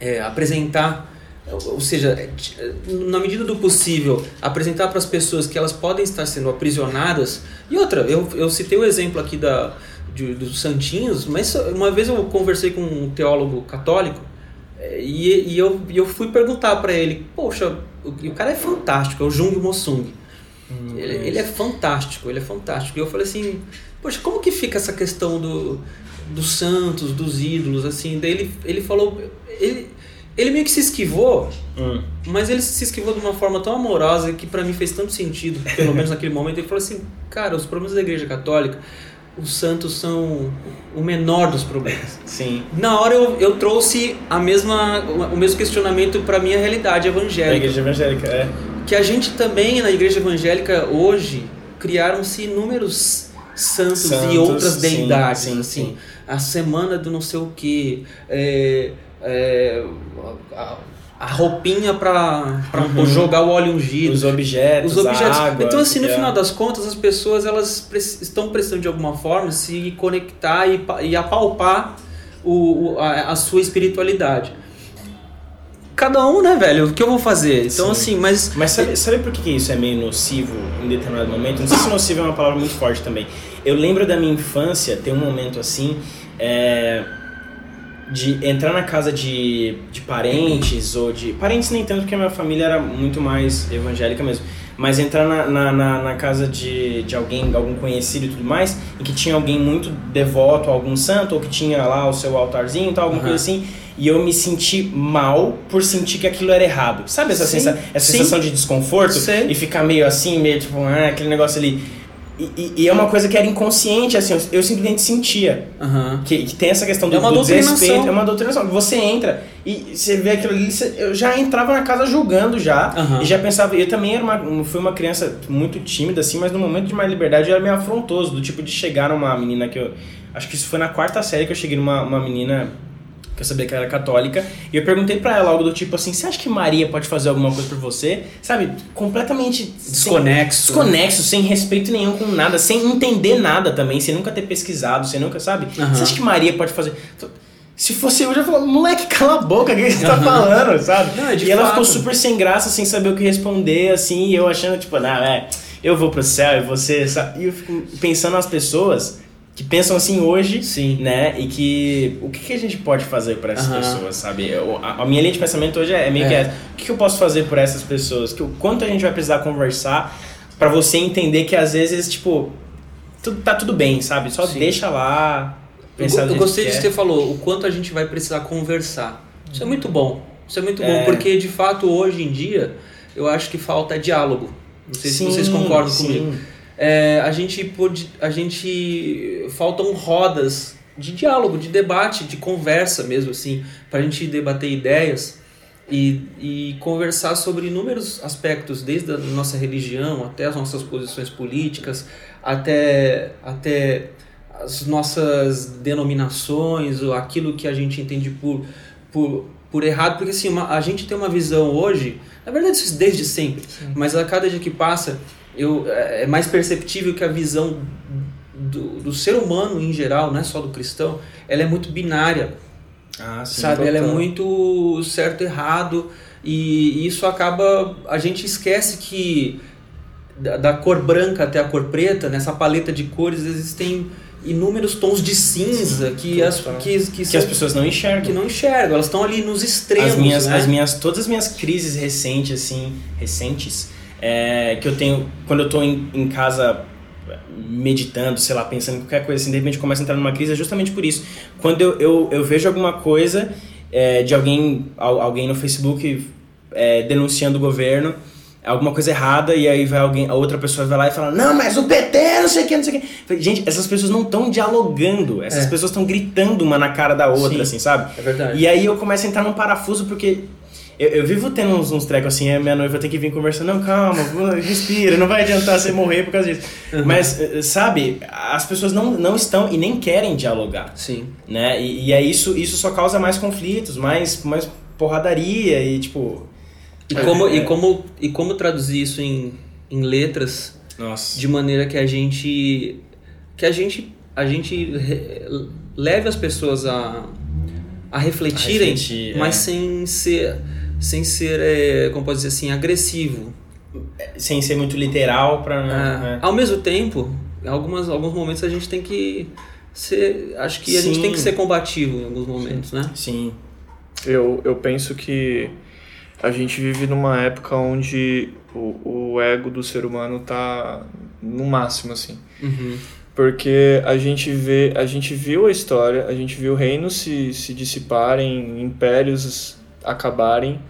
é, apresentar, ou seja, é, t- na medida do possível, apresentar para as pessoas que elas podem estar sendo aprisionadas. E outra, eu, eu citei o exemplo aqui da, de- dos santinhos, mas uma vez eu conversei com um teólogo católico é, e, e eu, eu fui perguntar para ele, poxa, o, o cara é fantástico, é o Jung Mosung. Ele, ele é fantástico, ele é fantástico. E eu falei assim, poxa, como que fica essa questão do, dos santos, dos ídolos, assim? Daí ele, ele falou, ele, ele meio que se esquivou, Hum. mas ele se esquivou de uma forma tão amorosa que pra mim fez tanto sentido, pelo menos (laughs) naquele momento. Ele falou assim, cara, os problemas da igreja católica, os santos são o menor dos problemas. Sim. Na hora eu, eu trouxe a mesma, o mesmo questionamento pra minha realidade Da evangélica igreja evangélica, é. que a gente também na igreja evangélica hoje criaram-se inúmeros santos, Santos, e outras sim, deidades sim, assim sim. a semana do não sei o que é, é, a, a roupinha para Uhum. jogar o óleo ungido Os objetos, os objetos. água. então, assim, no é. final das contas, as pessoas elas estão precisando de alguma forma se conectar e, e apalpar o, o- a, a sua espiritualidade. Cada um, né, velho? O que eu vou fazer? Então, Sim. assim, mas. Mas sabe, sabe por que que isso é meio nocivo em determinado momento? Não sei se nocivo é uma palavra muito forte também. Eu lembro da minha infância, ter um momento assim, é, de entrar na casa de, de parentes, ou de. Parentes nem tanto, porque a minha família era muito mais evangélica mesmo. Mas entrar na, na, na, na casa de, de alguém, algum conhecido e tudo mais, em que tinha alguém muito devoto a algum santo, ou que tinha lá o seu altarzinho e tal, alguma Aham. coisa assim, e eu me senti mal por sentir que aquilo era errado. Sabe essa, Sim, sensa essa sim. sensação de desconforto? Sei. E ficar meio assim, meio tipo, ah, aquele negócio ali. E, e- e é uma coisa que era inconsciente, assim, eu, simplesmente sentia. Aham. Que, que tem essa questão do, É uma do desrespeito, é uma doutrinação. Você entra e você vê aquilo ali, você- eu já entrava na casa julgando já, Aham. e já pensava, eu também era uma, fui uma criança muito tímida, assim, mas no momento de mais liberdade eu era meio afrontoso, do tipo de chegar numa menina que eu, acho que isso foi na quarta série que eu cheguei numa uma menina que eu sabia que ela era católica, e eu perguntei pra ela algo do tipo assim, você acha que Maria pode fazer alguma coisa por você? Sabe, completamente sem- Desconexo. desconexo, sem respeito nenhum com nada, sem entender nada também, sem nunca ter pesquisado, sem nunca, sabe? Aham. Você acha que Maria pode fazer? Se fosse eu, eu já falava, moleque, cala a boca, o que você tá falando, sabe? Não, é e ela fato. ficou super sem graça, sem saber o que responder, assim, e eu achando, tipo, não, é, eu vou pro céu e você, sabe? E eu fico pensando nas pessoas que pensam assim hoje, Sim. né? E que o que, que a gente pode fazer por essas pessoas, sabe? Eu- a, a minha linha de pensamento hoje é, é meio É. que essa. O que, que eu posso fazer por essas pessoas? Que, o quanto a gente vai precisar conversar pra você entender que às vezes, tipo, tudo, tá tudo bem, sabe? Só Sim. deixa lá. pensar eu, eu gostei de é. que você falou, o quanto a gente vai precisar conversar. Isso é muito bom. Isso é muito bom, É. porque de fato hoje em dia eu acho que falta diálogo. Não sei se vocês concordam sim. comigo. É, a gente pode, a gente faltam rodas de diálogo, de debate, de conversa mesmo assim, para a gente debater ideias e, e conversar sobre inúmeros aspectos, desde a nossa religião até as nossas posições políticas, até até as nossas denominações, ou aquilo que a gente entende por, por, por errado, porque assim, uma- a gente tem uma visão hoje, na verdade isso desde sempre, mas a cada dia que passa, eu, é é mais perceptível que a visão do, do ser humano em geral, não é só do cristão, ela é muito binária, Ah, sim. sabe? Ela é muito certo e errado e isso acaba a gente esquece que da, da cor branca até a cor preta nessa paleta de cores existem inúmeros tons de cinza que as que, que, Que são- as pessoas não enxergam. que não enxergam elas estão ali nos extremos as minhas, né? as minhas, todas as minhas crises recentes, assim, recentes, é, que eu tenho quando eu tô em, em casa meditando, sei lá, pensando em qualquer coisa assim, de repente eu começo a entrar numa crise, é justamente por isso. Quando eu, eu, eu vejo alguma coisa é, de alguém, al- alguém no Facebook é, denunciando o governo, alguma coisa errada, e aí vai alguém, a outra pessoa vai lá e fala, não, mas o PT, não sei o que, não sei o que. Falei, Gente, essas pessoas não estão dialogando, essas É. pessoas estão gritando uma na cara da outra, Sim. assim, sabe? é verdade E aí eu começo a entrar num parafuso porque eu, eu vivo tendo uns, uns trecos assim, a minha noiva tem que vir conversando, não, calma, respira, não vai adiantar você morrer por causa disso. Mas, eh, sabe, as pessoas não, não estão e nem querem dialogar, sim né? E, e aí isso, isso só causa mais conflitos, mais, mais porradaria e tipo... e como É. e como e como traduzir isso em, em letras Nossa. de maneira que a gente que a gente a gente re- leve as pessoas a, a refletirem, A refletir, mas é. sem ser sem ser é, como pode dizer assim agressivo. Sem ser muito literal pra... É, né? Ao mesmo tempo, em algumas alguns momentos a gente tem que ser, acho que a gente Sim. tem que ser combativo em alguns momentos, né? Sim. Eu, eu penso que a gente vive numa época onde o, o ego do ser humano tá no máximo, assim. Uhum. Porque a gente vê, a gente viu a história, a gente viu reinos se, se dissiparem, impérios acabarem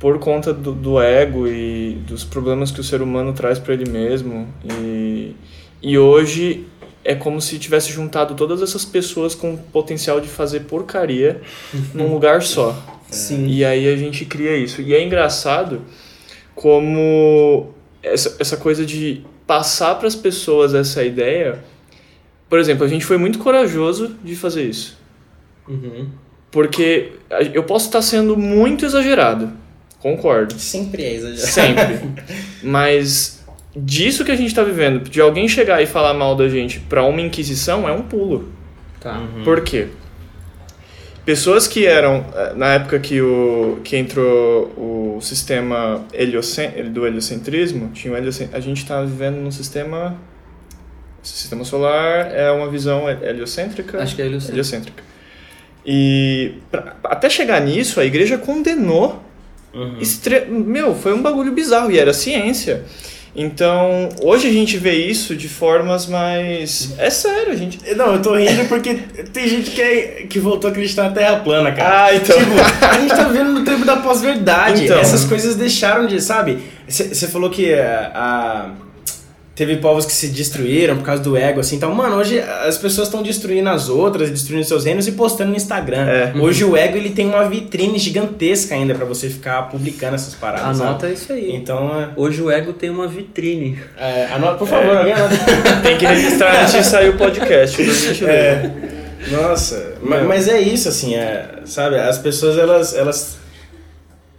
por conta do, do ego e dos problemas que o ser humano traz para ele mesmo. E, e hoje é como se tivesse juntado todas essas pessoas com potencial de fazer porcaria (laughs) num lugar só. Sim. E aí a gente cria isso. E é engraçado como essa, essa coisa de passar para as pessoas essa ideia. Por exemplo, a gente foi muito corajoso de fazer isso. Uhum. Porque eu posso estar sendo muito exagerado, concordo. Sempre é exagerado. Sempre. (laughs) Mas disso que a gente está vivendo, de alguém chegar e falar mal da gente para uma inquisição, é um pulo. Tá. Uhum. Por quê? Pessoas que eram, eh, na época que, o, que entrou o sistema heliocen, do heliocentrismo, tinha o heliocen, a gente está vivendo num sistema. O sistema solar é uma visão heliocêntrica. Acho que é heliocêntrica. heliocêntrica. E pra- até chegar nisso, a igreja condenou. Uhum. Estre... Meu, foi um bagulho bizarro e era ciência. Então, hoje a gente vê isso de formas mais. É sério, a gente. Não, eu tô rindo porque tem gente que, é- que voltou a acreditar na Terra plana, cara. Ah, então. Tipo, a gente tá vivendo no tempo da pós-verdade. Então. Essas coisas deixaram de, sabe? Você falou que a, a- teve povos que se destruíram por causa do ego, assim. Então, mano, hoje as pessoas estão destruindo as outras, destruindo seus reinos e postando no Instagram. É. Hoje o ego ele tem uma vitrine gigantesca ainda pra você ficar publicando essas paradas. Anota sabe? isso aí. Então, é, Hoje o ego tem uma vitrine. é, anota, por favor, alguém anota. (laughs) Tem que registrar antes de sair o podcast. É. Nossa, ma- Meu. mas é isso, assim, é, sabe? As pessoas, elas, elas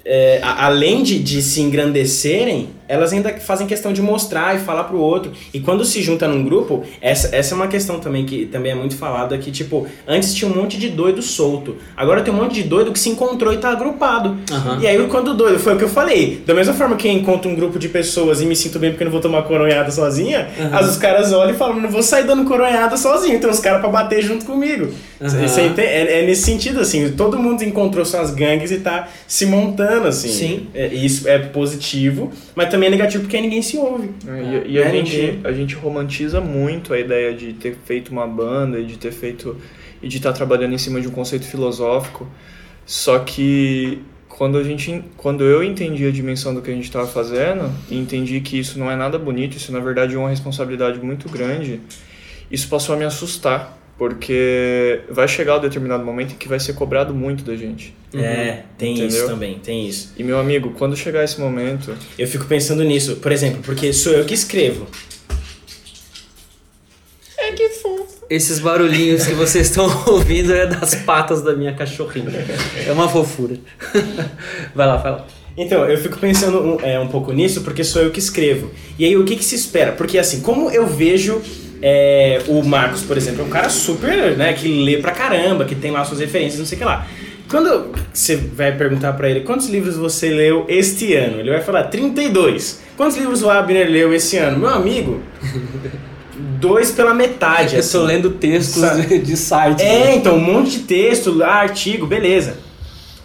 é, a- além de, de se engrandecerem, elas ainda fazem questão de mostrar e falar pro outro. E quando se junta num grupo, essa, essa é uma questão também que também é muito falada, que tipo, antes tinha um monte de doido solto. Agora tem um monte de doido que se encontrou e tá agrupado. Aham. E aí quando doido, foi o que eu falei, da mesma forma que eu encontro um grupo de pessoas e me sinto bem porque eu não vou tomar coronhada sozinha, Aham. as os caras olham e falam, não vou sair dando coronhada sozinho, tem uns caras pra bater junto comigo. Aham. Você entende? É, é nesse sentido, assim, todo mundo encontrou suas gangues e tá se montando assim. Sim. É, isso é positivo, mas também é negativo porque ninguém se ouve. É, e, e a, Né, gente, ninguém- a gente romantiza muito a ideia de ter feito uma banda e de ter feito e de estar trabalhando em cima de um conceito filosófico. Só que quando a gente, quando eu entendi a dimensão do que a gente estava fazendo e entendi que isso não é nada bonito, isso na verdade é uma responsabilidade muito grande, isso passou a me assustar, porque vai chegar um determinado momento em que vai ser cobrado muito da gente. É, tem isso Entendeu? também, tem isso. E meu amigo, quando chegar esse momento, Eu fico pensando nisso, por exemplo, porque sou eu que escrevo. Esses barulhinhos que vocês estão (laughs) ouvindo é das patas da minha cachorrinha. É uma fofura. (laughs) Vai lá, vai lá. Então, eu fico pensando um, é, um pouco nisso porque sou eu que escrevo. E aí, o que, que se espera? Porque, assim, como eu vejo é, o Marcos, por exemplo, é um cara super, né, que lê pra caramba, que tem lá suas referências, não sei o que lá. Quando você vai perguntar pra ele quantos livros você leu este ano, ele vai falar 32. Quantos livros o Abner leu esse ano? Meu amigo, (laughs) dois pela metade. Eu tô assim. lendo textos Sabe? (laughs) de, sites. É, né? então, um monte de texto, artigo, beleza.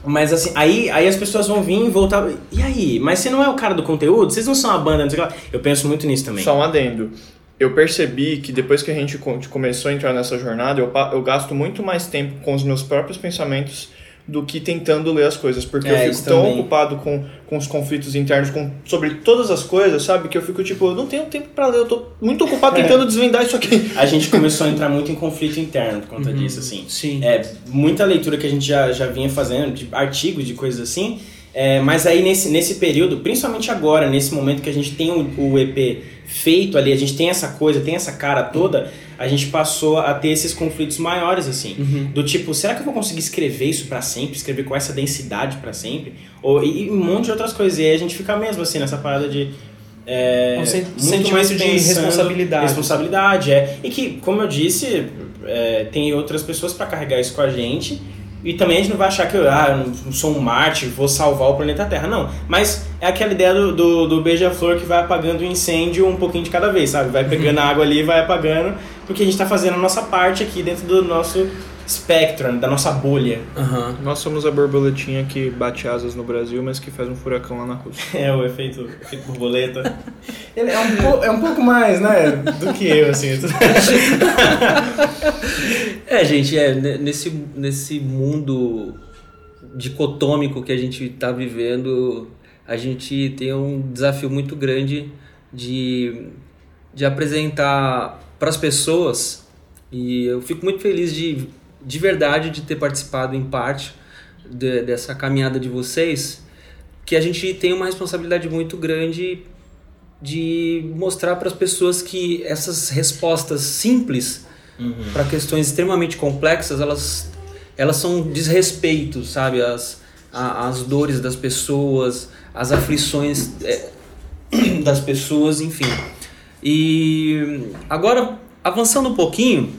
Mas assim, aí, aí as pessoas vão vir e voltar. E aí? Mas você não é o cara do conteúdo? Vocês não são a banda, não sei o que lá. Eu penso muito nisso também. Só um adendo. Eu percebi que depois que a gente co- começou a entrar nessa jornada, eu, eu gasto muito mais tempo com os meus próprios pensamentos do que tentando ler as coisas. Porque É, eu fico tão também. ocupado com, com os conflitos internos, com, sobre todas as coisas, sabe? Que eu fico tipo, eu não tenho tempo pra ler, eu tô muito ocupado É. tentando desvendar isso aqui. A gente começou a entrar muito em conflito interno por conta disso, assim. Sim. É, muita leitura que a gente já, já vinha fazendo, de artigos, de coisas assim. É, mas aí nesse, nesse período, principalmente agora, nesse momento que a gente tem o, o EP feito ali, a gente tem essa coisa, tem essa cara toda, a gente passou a ter esses conflitos maiores, assim. Do tipo, será que eu vou conseguir escrever isso pra sempre? Escrever com essa densidade pra sempre? Ou, e, e um monte de outras coisas. E aí a gente fica mesmo assim nessa parada de. É, Um sen- muito sentimento mais de responsabilidade. Responsabilidade, é. E que, como eu disse, é, tem outras pessoas pra carregar isso com a gente. E também a gente não vai achar que eu, ah, eu não sou um mártir, vou salvar o planeta Terra. Não. Mas é aquela ideia do, do, do beija-flor que vai apagando o incêndio um pouquinho de cada vez, sabe? Vai pegando a água ali e vai apagando, porque a gente tá fazendo a nossa parte aqui dentro do nosso spectrum, da nossa bolha. Aham. Nós somos a borboletinha que bate asas no Brasil, mas que faz um furacão lá na Rússia. (laughs) É o efeito, efeito borboleta. Ele é um, po- é um pouco mais, né, do que eu, assim. (laughs) É, gente, é, ne- nesse, nesse mundo dicotômico que a gente está vivendo, a gente tem um desafio muito grande de, de apresentar para as pessoas, e eu fico muito feliz de, de verdade de ter participado em parte de- dessa caminhada de vocês, que a gente tem uma responsabilidade muito grande de mostrar para as pessoas que essas respostas simples para questões extremamente complexas, elas, elas são desrespeitos, sabe? As, a- as dores das pessoas, as aflições é, (clears throat) das pessoas, enfim. E agora, avançando um pouquinho,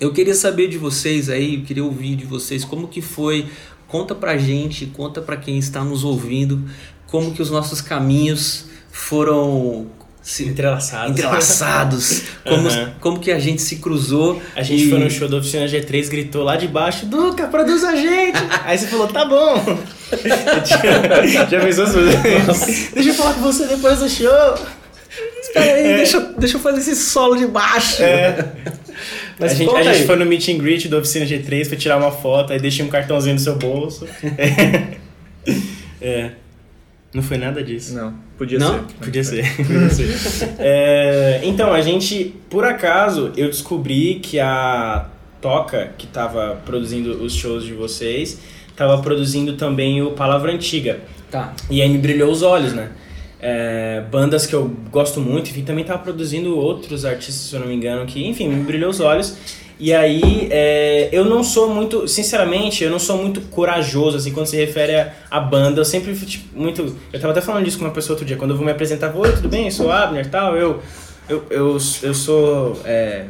eu queria saber de vocês aí, eu queria ouvir de vocês como que foi, conta pra gente, conta pra quem está nos ouvindo, como que os nossos caminhos foram se Entrelaçado. entrelaçados, como, Aham. como que a gente se cruzou. A gente e- foi no show da Oficina G3, gritou lá de baixo, Duca, produz a gente! (laughs) Aí você falou, tá bom! (laughs) Já pensou Deixa eu falar com você depois do show! Espera aí, deixa, eu- deixa eu fazer esse solo de baixo. É. Mas a gente, a gente foi no meet and greet da Oficina G3 pra tirar uma foto, aí deixei um cartãozinho no seu bolso. (laughs) É. Não foi nada disso. Não, podia Não? ser. Podia ser, (laughs) podia ser. É, então, a gente, por acaso, eu descobri que a Toca, que tava produzindo os shows de vocês, tava produzindo também o Palavra Antiga. Tá. E aí me brilhou os olhos, né? É, bandas que eu gosto muito, enfim, também tava produzindo outros artistas, se eu não me engano, que, enfim, me brilhou os olhos. E aí, é, eu não sou muito, sinceramente, eu não sou muito corajoso, assim, quando se refere a, a banda. Eu sempre fui, tipo, muito. Eu tava até falando disso com uma pessoa outro dia, quando eu vou me apresentar, oi, tudo bem? Eu sou Abner tal, eu, eu, eu, eu sou é,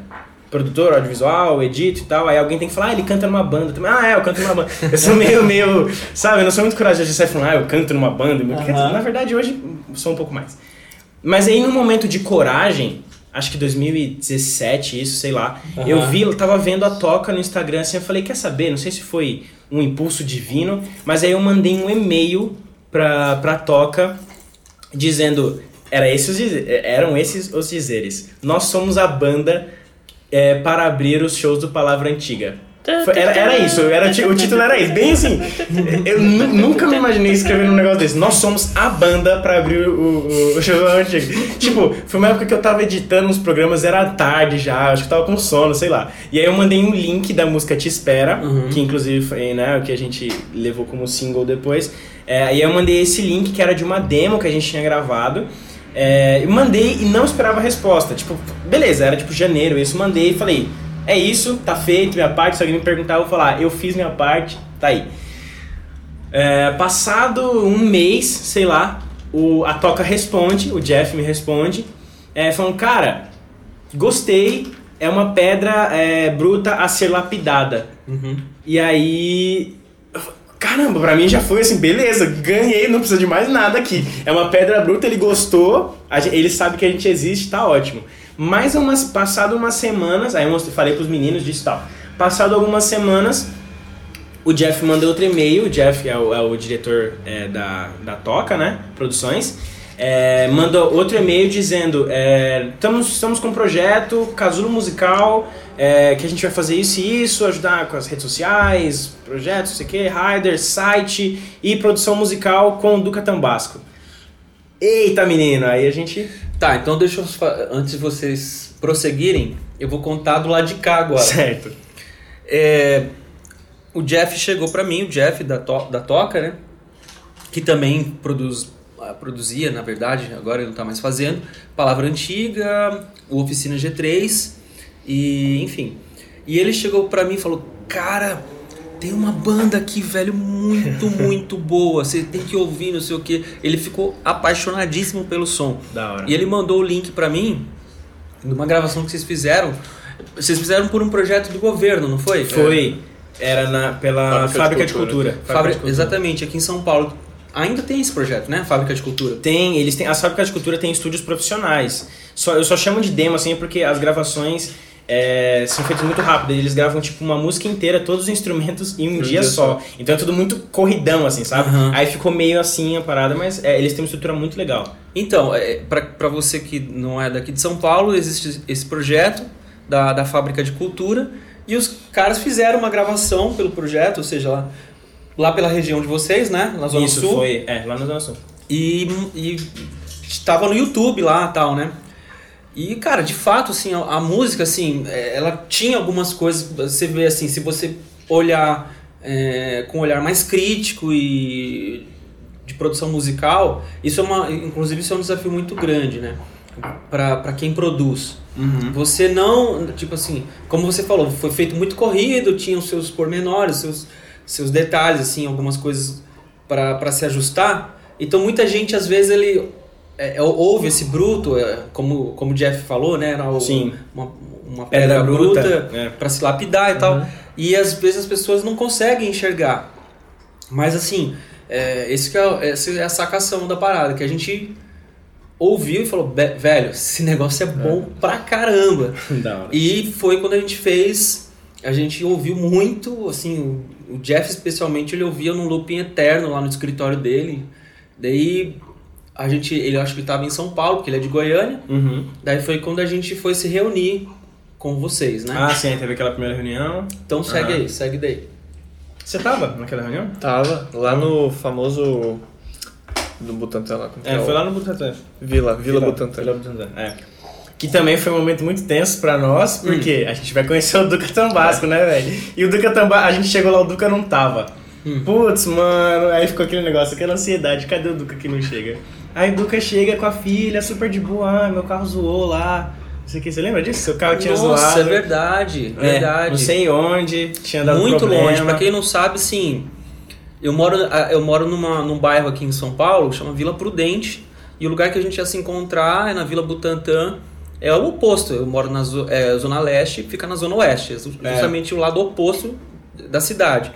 produtor audiovisual, edito e tal. Aí alguém tem que falar, ah, ele canta numa banda também. Ah, é, eu canto numa banda. Eu sou meio, meio, sabe, eu não sou muito corajoso de sair falando, ah, eu canto numa banda. Na verdade, hoje sou um pouco mais. Mas aí, no momento de coragem, acho que 2017, isso, sei lá, Aham. eu vi, eu tava vendo a toca no Instagram assim, eu falei, quer saber? Não sei se foi um impulso divino, mas aí eu mandei um e-mail pra, pra toca dizendo. Era esses, eram esses os dizeres. Nós somos a banda é, para abrir os shows do Palavra Antiga. Era, era isso, era, o título era esse, bem assim. Eu nu- nunca me imaginei escrevendo um negócio desse. Nós somos a banda pra abrir o, o, o show do Palavra Antiga. Tipo, foi uma época que eu tava editando uns programas, era tarde já, acho que tava com sono, sei lá. E aí eu mandei um link da música Te Espera, que inclusive foi né, o que a gente levou como single depois. É, e aí eu mandei esse link que era de uma demo que a gente tinha gravado. É, e mandei e não esperava a resposta. Tipo, beleza, era tipo janeiro, isso mandei e falei, é isso, tá feito minha parte. Se alguém me perguntar, eu vou falar, eu fiz minha parte, tá aí. É, passado um mês, sei lá, o, a Toca responde, o Jeff me responde, é, falando, cara, gostei, é uma pedra é, bruta a ser lapidada. E aí. Caramba, pra mim já foi assim, beleza, ganhei, não precisa de mais nada aqui. É uma pedra bruta, ele gostou, ele sabe que a gente existe, tá ótimo. Mais umas, passado umas semanas, aí eu falei pros meninos disso e tal. Passado algumas semanas, o Jeff mandou outro e-mail, o Jeff é o, é o diretor é, da, da Toca, né? Produções. É, mandou outro e-mail dizendo: é, estamos, estamos com um projeto, casulo musical, é, que a gente vai fazer isso e isso, ajudar com as redes sociais, projetos, não sei o que, rider, site e produção musical com o Duca Tambasco. Eita, menino, aí a gente. Tá, então deixa eu. Antes de vocês prosseguirem, eu vou contar do lado de cá agora. Certo. É, o Jeff chegou pra mim, o Jeff da, to da Toca, né? Que também produz, ah, produzia, na verdade, agora ele não tá mais fazendo. Palavra Antiga, o Oficina G3, e enfim. E ele chegou pra mim e falou: Cara, tem uma banda aqui, velho, muito, (laughs) muito boa. Você tem que ouvir, não sei o que. Ele ficou apaixonadíssimo pelo som. Da hora. E ele mandou o link pra mim de uma gravação que vocês fizeram. Vocês fizeram por um projeto do governo, não foi? Foi. Era na, pela Fábrica de Fábrica de Cultura. Cultura. Fábrica- Fábrica de Cultura. exatamente, aqui em São Paulo. Ainda tem esse projeto, né? Fábrica de Cultura. Tem, eles têm. As fábricas de cultura têm estúdios profissionais. Só, eu só chamo de demo assim porque as gravações é, são feitas muito rápido. Eles gravam tipo uma música inteira, todos os instrumentos em um, dia, dia só. Então é tudo muito corridão, assim, sabe? Aham. Aí ficou meio assim a parada, mas é, eles têm uma estrutura muito legal. Então, é, pra pra você que não é daqui de São Paulo, existe esse projeto da, da Fábrica de Cultura e os caras fizeram uma gravação pelo projeto, ou seja, lá, lá pela região de vocês, né? Na Zona Isso Sul. foi. É, lá na Zona Sul. E, e estava no YouTube lá tal, né? E, cara, de fato, assim, a, a música, assim, é, ela tinha algumas coisas, você vê, assim, se você olhar é, com um olhar mais crítico e de produção musical, isso é uma, inclusive, isso é um desafio muito grande, né? Pra quem produz. Você não, tipo assim, como você falou, foi feito muito corrido, tinha os seus pormenores, seus, seus detalhes, assim, algumas coisas para se ajustar. Então muita gente, às vezes, ele é, é, ouve esse bruto, é, como, como o Jeff falou, né? Era o- Sim. Uma, uma pedra, Pedra bruta, bruta, é. para se lapidar e tal. E às vezes as pessoas não conseguem enxergar. Mas assim, é, esse que é, essa é a sacação da parada, que a gente ouviu e falou, "Be- velho, esse (laughs) negócio é bom pra caramba. (laughs) E foi quando a gente fez, a gente ouviu muito, assim, o, o Jeff especialmente, ele ouvia num looping eterno lá no escritório dele. Daí a gente, ele acho que estava em São Paulo, porque ele é de Goiânia. Uhum. Daí foi quando a gente foi se reunir com vocês, né? Ah, sim, aí teve aquela primeira reunião. então segue ah. aí, segue daí. Você tava naquela reunião? Tava lá no famoso. do Butantan lá. É, o- foi lá no Butantan. Vila, Vila, Butantan. Vila Butantan, é. Que também foi um momento muito tenso pra nós, porque a gente vai conhecer o Duca Tambasco, né, velho? E o Duca Tambasco, a gente chegou lá, o Duca não tava. Putz, mano, aí ficou aquele negócio, aquela ansiedade, cadê o Duca que não chega? Aí o Duca chega com a filha, super de boa, ah, meu carro zoou lá. Que, você lembra disso? Seu carro tinha Nossa, zoado. é verdade, É, verdade. Não sei onde, tinha dado Muito problema. longe. Pra quem não sabe, sim, eu moro, eu moro numa, num bairro aqui em São Paulo, chama Vila Prudente, e o lugar que a gente ia se encontrar é na Vila Butantã. É o oposto, eu moro na é, Zona Leste, fica na Zona Oeste, é É. justamente o lado oposto da cidade.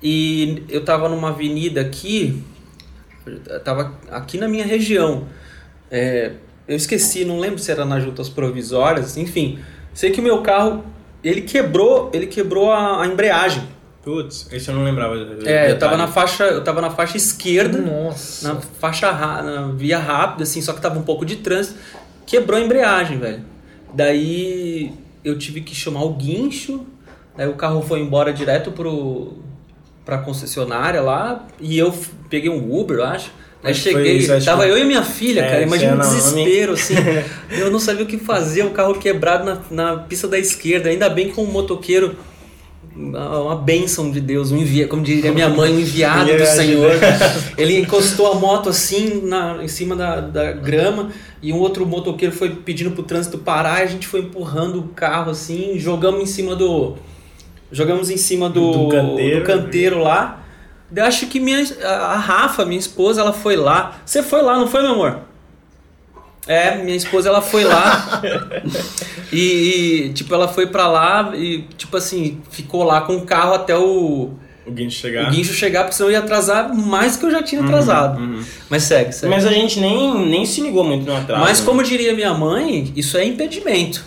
E eu tava numa avenida aqui, eu tava aqui na minha região. É, eu esqueci, não lembro se era nas juntas provisórias, enfim. Sei que o meu carro, ele quebrou, ele quebrou a, a embreagem. Putz, esse eu não lembrava. É, eu tava na faixa, eu tava na faixa esquerda, Nossa. na faixa na via rápida, assim, só que tava um pouco de trânsito. Quebrou a embreagem, velho. Daí eu tive que chamar o guincho, daí o carro foi embora direto pro, pra concessionária lá, e eu peguei um Uber, eu acho. Aí cheguei, isso, tava que- eu e minha filha, É, cara, imagina o não- desespero, assim. (laughs) Eu não sabia o que fazer, o carro quebrado na, na pista da esquerda. Ainda bem que um motoqueiro, uma bênção de Deus, um envia, como diria minha mãe, um enviado (laughs) do. Senhor. (laughs) Ele encostou a moto assim na, em cima da, da grama e um outro motoqueiro foi pedindo pro trânsito parar. E a gente foi empurrando o carro assim, jogamos em cima do. Jogamos em cima do, Do canteiro. do canteiro lá. Eu acho que minha, a Rafa, minha esposa, ela foi lá. Você foi lá, não foi, meu amor? É, minha esposa, ela foi lá (laughs) e, e, tipo, ela foi pra lá e, tipo assim, ficou lá com o carro até o, O guincho chegar. o guincho chegar, porque senão eu ia atrasar mais que eu já tinha atrasado. Uhum. Mas segue, segue. Mas a gente nem, nem se ligou muito no atraso. Mas né? como diria minha mãe, isso é impedimento.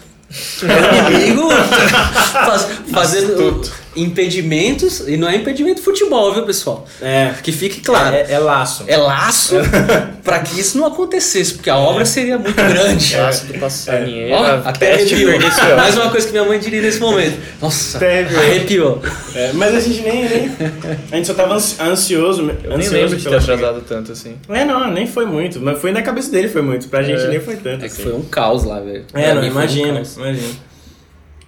É inimigo (laughs) faz, fazendo impedimentos, e não é impedimento futebol, viu, pessoal? É, Que fique claro. é, é laço. É laço (laughs) pra que isso não acontecesse, porque a obra seria muito grande. Ácido passarinheiro. Ó, até arrepiou. Mais uma coisa que minha mãe diria nesse momento. Nossa, Até arrepiou. arrepiou. É, mas a gente nem, nem. A gente só tava ansi- ansioso. Eu nem ansioso lembro de ter atrasado tanto assim. É, não, nem foi muito. Mas foi na cabeça dele, foi muito. Pra gente É. nem foi tanto. É que assim. foi um caos lá, velho. É, Pra não, um imagina, caos. imagina.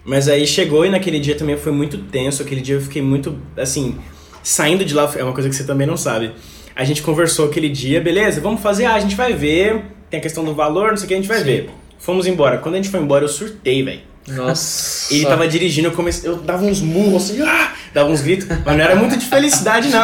Mas aí chegou e naquele dia também foi muito tenso. Aquele dia eu fiquei muito, assim, saindo de lá, é uma coisa que você também não sabe. A gente conversou aquele dia, beleza, vamos fazer, ah, a gente vai ver. Tem a questão do valor, não sei o que, a gente vai ver. Fomos embora. Quando a gente foi embora, eu surtei, velho. Nossa. Ele tava dirigindo, eu comecei, eu dava uns murros assim, ah! dava uns gritos, mas não era muito de felicidade não.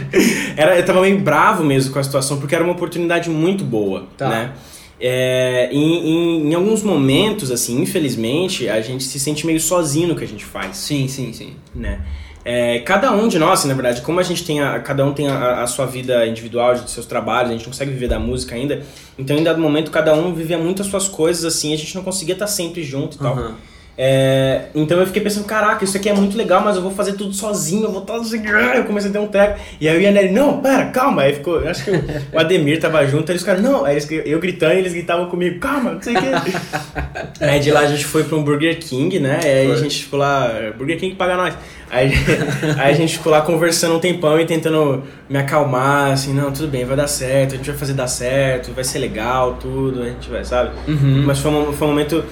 (laughs) Era, eu tava meio bravo mesmo com a situação, porque era uma oportunidade muito boa, Tá. né? É, em, em, em alguns momentos, assim, infelizmente, a gente se sente meio sozinho no que a gente faz, Sim, sim, sim. né? É, cada um de nós, na verdade, como a gente tem a, cada um tem a, a sua vida individual, de seus trabalhos, a gente não consegue viver da música ainda, então em dado momento cada um vivia muito as suas coisas, assim, a gente não conseguia estar sempre junto e tal. É, então eu fiquei pensando, caraca, isso aqui é muito legal, mas eu vou fazer tudo sozinho, eu vou estar assim, ah, eu comecei a ter um treco. E aí o Yaneli, não, pera, calma. Aí ficou, acho que o, Ademir tava junto, aí eles ficaram, não, aí eles, eu gritando e eles gritavam comigo, calma, não sei o que. (laughs) aí de lá a gente foi pra um Burger King, né? E aí a gente ficou lá, Burger King paga nós. Aí, (laughs) aí a gente ficou lá conversando um tempão e tentando me acalmar, assim, não, tudo bem, vai dar certo, a gente vai fazer dar certo, vai ser legal, tudo, a gente vai, sabe? Uhum. Mas foi um, foi um momento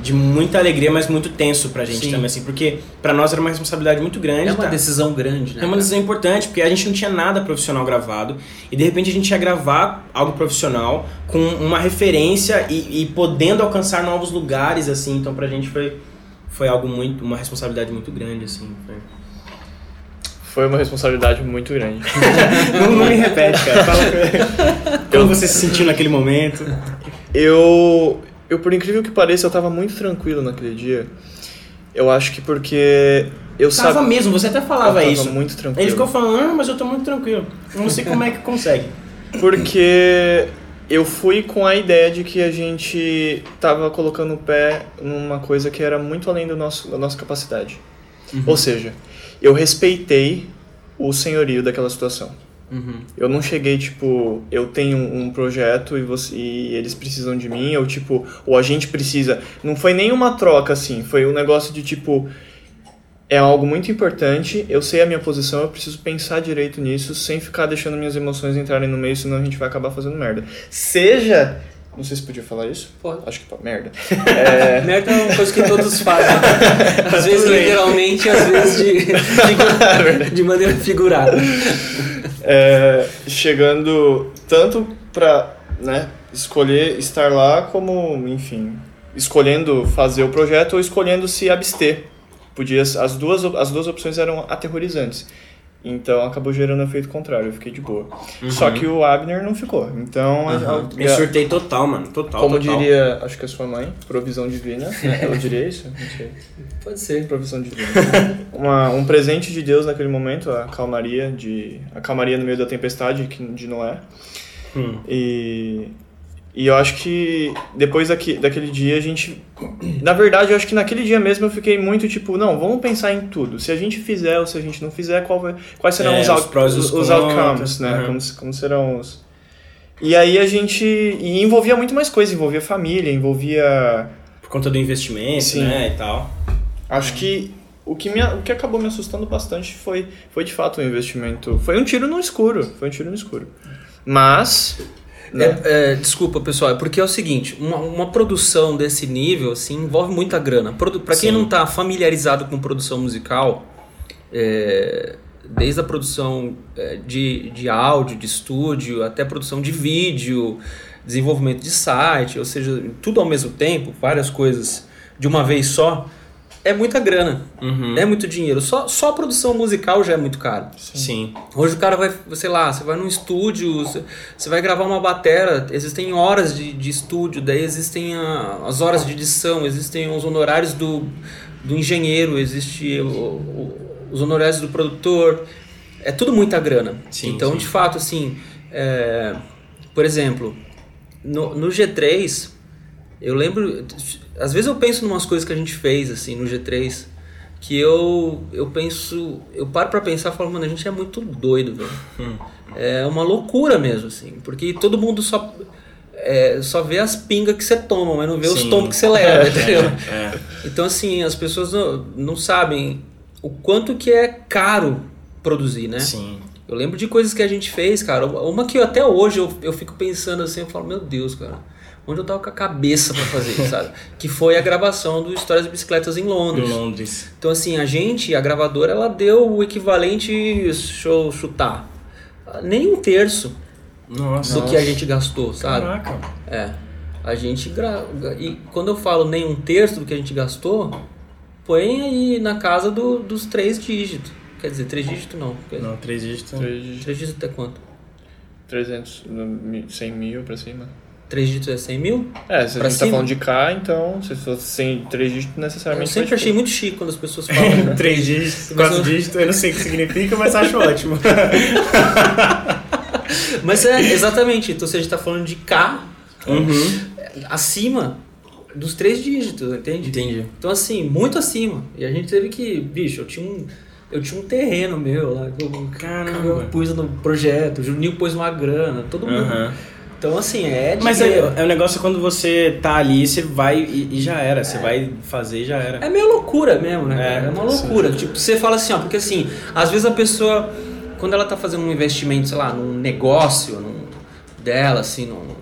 de muita alegria, mas muito tenso pra gente Sim. também, assim, porque pra nós era uma responsabilidade muito grande. É uma tá? decisão grande, né? É uma cara? decisão importante, porque a gente não tinha nada profissional gravado, e de repente a gente ia gravar algo profissional com uma referência e, e podendo alcançar novos lugares, assim, então pra gente foi, foi algo muito, uma responsabilidade muito grande, assim. foi- Foi uma responsabilidade muito grande. (laughs) não, não me repete, cara, fala (laughs) como você se sentiu naquele momento. Eu, eu, por incrível que pareça, eu tava muito tranquilo naquele dia. Eu acho que porque eu Tava sabia. mesmo, você até eu falava tava isso. muito tranquilo. Ele ficou falando, ah, mas eu tô muito tranquilo. Eu não sei como é que consegue. (laughs) Porque eu fui com a ideia de que a gente tava colocando o pé numa coisa que era muito além do nosso, da nossa capacidade. Ou seja, eu respeitei o senhorio daquela situação. Uhum. Eu não cheguei, tipo, eu tenho um projeto e, você, e eles precisam de mim, ou tipo, ou a gente precisa. Não foi nenhuma troca assim, foi um negócio de tipo. É algo muito importante, eu sei a minha posição, eu preciso pensar direito nisso, sem ficar deixando minhas emoções entrarem no meio, senão a gente vai acabar fazendo merda. Seja. Não sei se podia falar isso. Pode. Acho que pode. Merda. É, (laughs) Merda é uma coisa que todos fazem. (laughs) Às vezes literalmente, às vezes de, (laughs) de, de maneira figurada. é, chegando tanto pra né, escolher estar lá, como, enfim, escolhendo fazer o projeto ou escolhendo se abster. Podia, as, duas, as duas opções eram aterrorizantes. Então acabou gerando efeito contrário, eu fiquei de boa. Só que o Abner não ficou. Então, Uhum. a- Eu surtei total, mano. Total, como total. diria, acho que a sua mãe, provisão divina. (laughs) né? Ela diria isso? Não sei. Pode ser. Provisão divina. (laughs) Uma, um presente de Deus naquele momento, a calmaria de a calmaria no meio da tempestade que- de Noé. Hum. E E eu acho que depois daqui, daquele dia a gente. Na verdade, eu acho que naquele dia mesmo eu fiquei muito tipo, não, vamos pensar em tudo. Se a gente fizer ou se a gente não fizer, qual vai, quais serão É, os, out- os os, os outcomes, né? uhum. Como, como serão os. E aí a gente. E envolvia muito mais coisa, envolvia família, envolvia. Por conta do investimento, Sim. né, e tal. Acho que o que, me, o que acabou me assustando bastante foi, foi de fato o investimento. Foi um tiro no escuro. Foi um tiro no escuro. Mas. Né? É, é, desculpa, pessoal, é porque é o seguinte, uma, uma produção desse nível, assim, envolve muita grana. Pra quem não tá familiarizado com produção musical, é, desde a produção é, de, de áudio, de estúdio, até produção de vídeo, desenvolvimento de site, ou seja, tudo ao mesmo tempo, várias coisas de uma vez só, é muita grana, Uhum. é muito dinheiro. Só, só a produção musical já é muito caro. Sim. Hoje o cara vai, sei lá, você vai num estúdio, você- você vai gravar uma batera, existem horas de, de estúdio, daí existem a- as horas de edição, existem os honorários do, do engenheiro, existe o- o- os honorários do produtor, é tudo muita grana. Sim, então, sim. de fato, assim, é, por exemplo, no, no G3, eu lembro, às vezes eu penso em umas coisas que a gente fez, assim, no G3, que eu, eu penso, eu paro pra pensar e falo, mano, a gente é muito doido, velho. Hum. É uma loucura mesmo, assim, porque todo mundo só, é, só vê as pingas que você toma, mas não vê os Sim. tombos que você leva, (laughs) entendeu? É. Então, assim, as pessoas não, não sabem o quanto que é caro produzir, né? Sim. Eu lembro de coisas que a gente fez, cara. Uma que eu, até hoje eu, eu fico pensando assim, eu falo, meu Deus, cara, onde eu tava com a cabeça pra fazer isso, (laughs) sabe? Que foi a gravação do Histórias de Bicicletas em Em Londres. Londres. Então, assim, a gente, a gravadora, ela deu o equivalente, deixa eu chutar, nem um terço Nossa. do que a gente gastou, sabe? Caraca. É. A gente gra... E quando eu falo nem um terço do que a gente gastou, põe aí na casa do, dos três dígitos. Quer dizer, três dígitos não. Quer- Não, três dígitos. Três dígitos até quanto? 300, no mi- 100 mil pra cima. Três dígitos é 100 mil? É, se a Pra gente tá cima? falando de cá, então, se fosse sem três dígitos, Eu necessariamente. sempre vai achei muito chique quando as pessoas falam. né? (laughs) Três dígitos, quatro eu- dígitos, eu não sei o que significa, mas acho (laughs) ótimo. (laughs) Mas é, exatamente. Então, se a gente tá falando de K, Uhum. acima dos três dígitos, entende? Entendi. Então, assim, muito acima. E a gente teve que, bicho, eu tinha um, eu tinha um terreno meu lá. que Eu, Caramba. eu pus no projeto, o Juninho pôs uma grana, todo mundo. Aham. Então, assim, é Mas é, é um negócio quando você tá ali, você vai e, e já era. Você vai fazer e já era. É meio loucura mesmo, né? É? É, uma loucura. Tipo, você fala assim, ó, porque assim, às vezes a pessoa, quando ela tá fazendo um investimento, sei lá, num negócio num, dela, assim, num,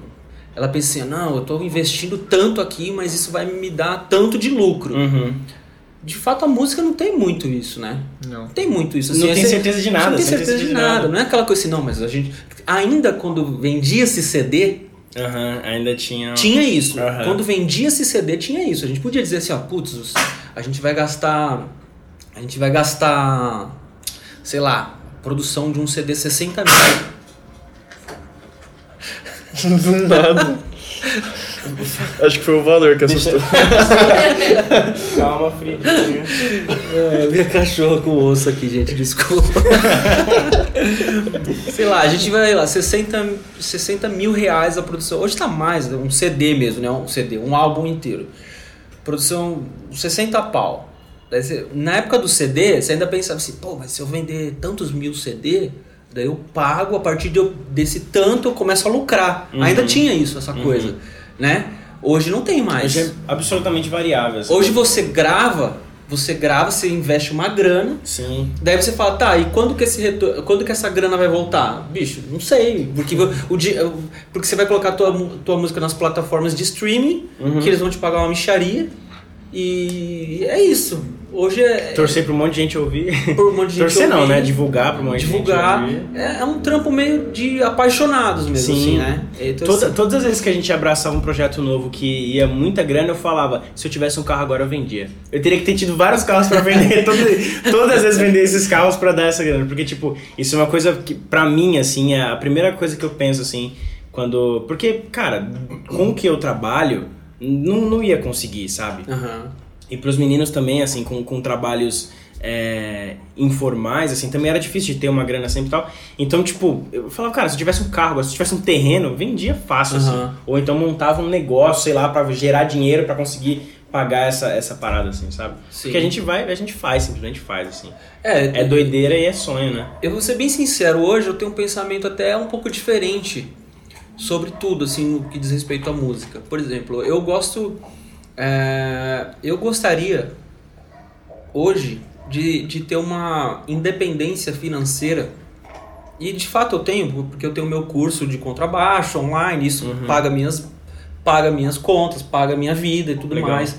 ela pensa assim, não, eu tô investindo tanto aqui, mas isso vai me dar tanto de lucro. Uhum. De fato, a música não tem muito isso, né? Não. Não tem muito isso. Não assim, tem é- certeza de nada, Não tem você certeza de nada. Não é aquela coisa assim, não, mas a gente. Ainda quando vendia-se CD, Aham, ainda tinha. tinha isso. Aham. Quando vendia-se CD, tinha isso. A gente podia dizer assim, ó, putz, a gente vai gastar. A gente vai gastar. Sei lá, produção de um CD 60 mil. (laughs) Do nada. Acho que foi o valor que assustou. (laughs) Calma, frio. É, minha cachorra com osso aqui, gente, desculpa. (laughs) (laughs) Sei lá, a gente vai lá, 60, 60 mil reais a produção. Hoje tá mais, um CD mesmo, né? Um CD, um álbum inteiro. Produção 60 pau. Na época do CD, você ainda pensava assim, pô, mas se eu vender tantos mil CD, daí eu pago, a partir de desse tanto eu começo a lucrar. Uhum. Ainda tinha isso, essa coisa, né? Hoje não tem mais. Hoje é absolutamente variável. assim. Hoje você grava, você grava, você investe uma grana, Sim. daí você fala, tá, e quando que esse retor- quando que essa grana vai voltar? Bicho, não sei, porque o di- porque você vai colocar tua tua música nas plataformas de streaming, Uhum. que eles vão te pagar uma micharia. E é isso. Hoje é Torcer pra um monte de gente ouvir. por um monte de (laughs) gente Torcer não, ouvir, né? Divulgar pra um monte divulgar. de gente ouvir. É, é um trampo meio de apaixonados mesmo, Sim. assim, né? Então, Toda- assim, todas as vezes que a gente abraçava um projeto novo que ia muita grana, eu falava, se eu tivesse um carro agora eu vendia. Eu teria que ter tido vários carros pra vender, (laughs) todo- todas as vezes vender esses carros pra dar essa grana. Porque, tipo, isso é uma coisa que, pra mim, assim, é a primeira coisa que eu penso, assim, quando... Porque, cara, com o que eu trabalho, não, não ia conseguir, sabe? aham. E pros meninos também, assim, com, com trabalhos é, informais, assim, também era difícil de ter uma grana sempre e tal. Então, tipo, eu falava, cara, se tivesse um carro, se tivesse um terreno, vendia fácil, Uhum. assim. Ou então montava um negócio, sei lá, pra gerar dinheiro pra conseguir pagar essa, essa parada, assim, sabe? Sim. Porque a gente vai, a gente faz, simplesmente faz, assim. É, É doideira e é sonho, né? Eu vou ser bem sincero, hoje eu tenho um pensamento até um pouco diferente sobre tudo, assim, no que diz respeito à música. Por exemplo, eu gosto. é, eu gostaria hoje de, de ter uma independência financeira. E de fato eu tenho, porque eu tenho meu curso de contrabaixo online, isso paga minhas paga minhas contas, paga minha vida e tudo Legal. mais.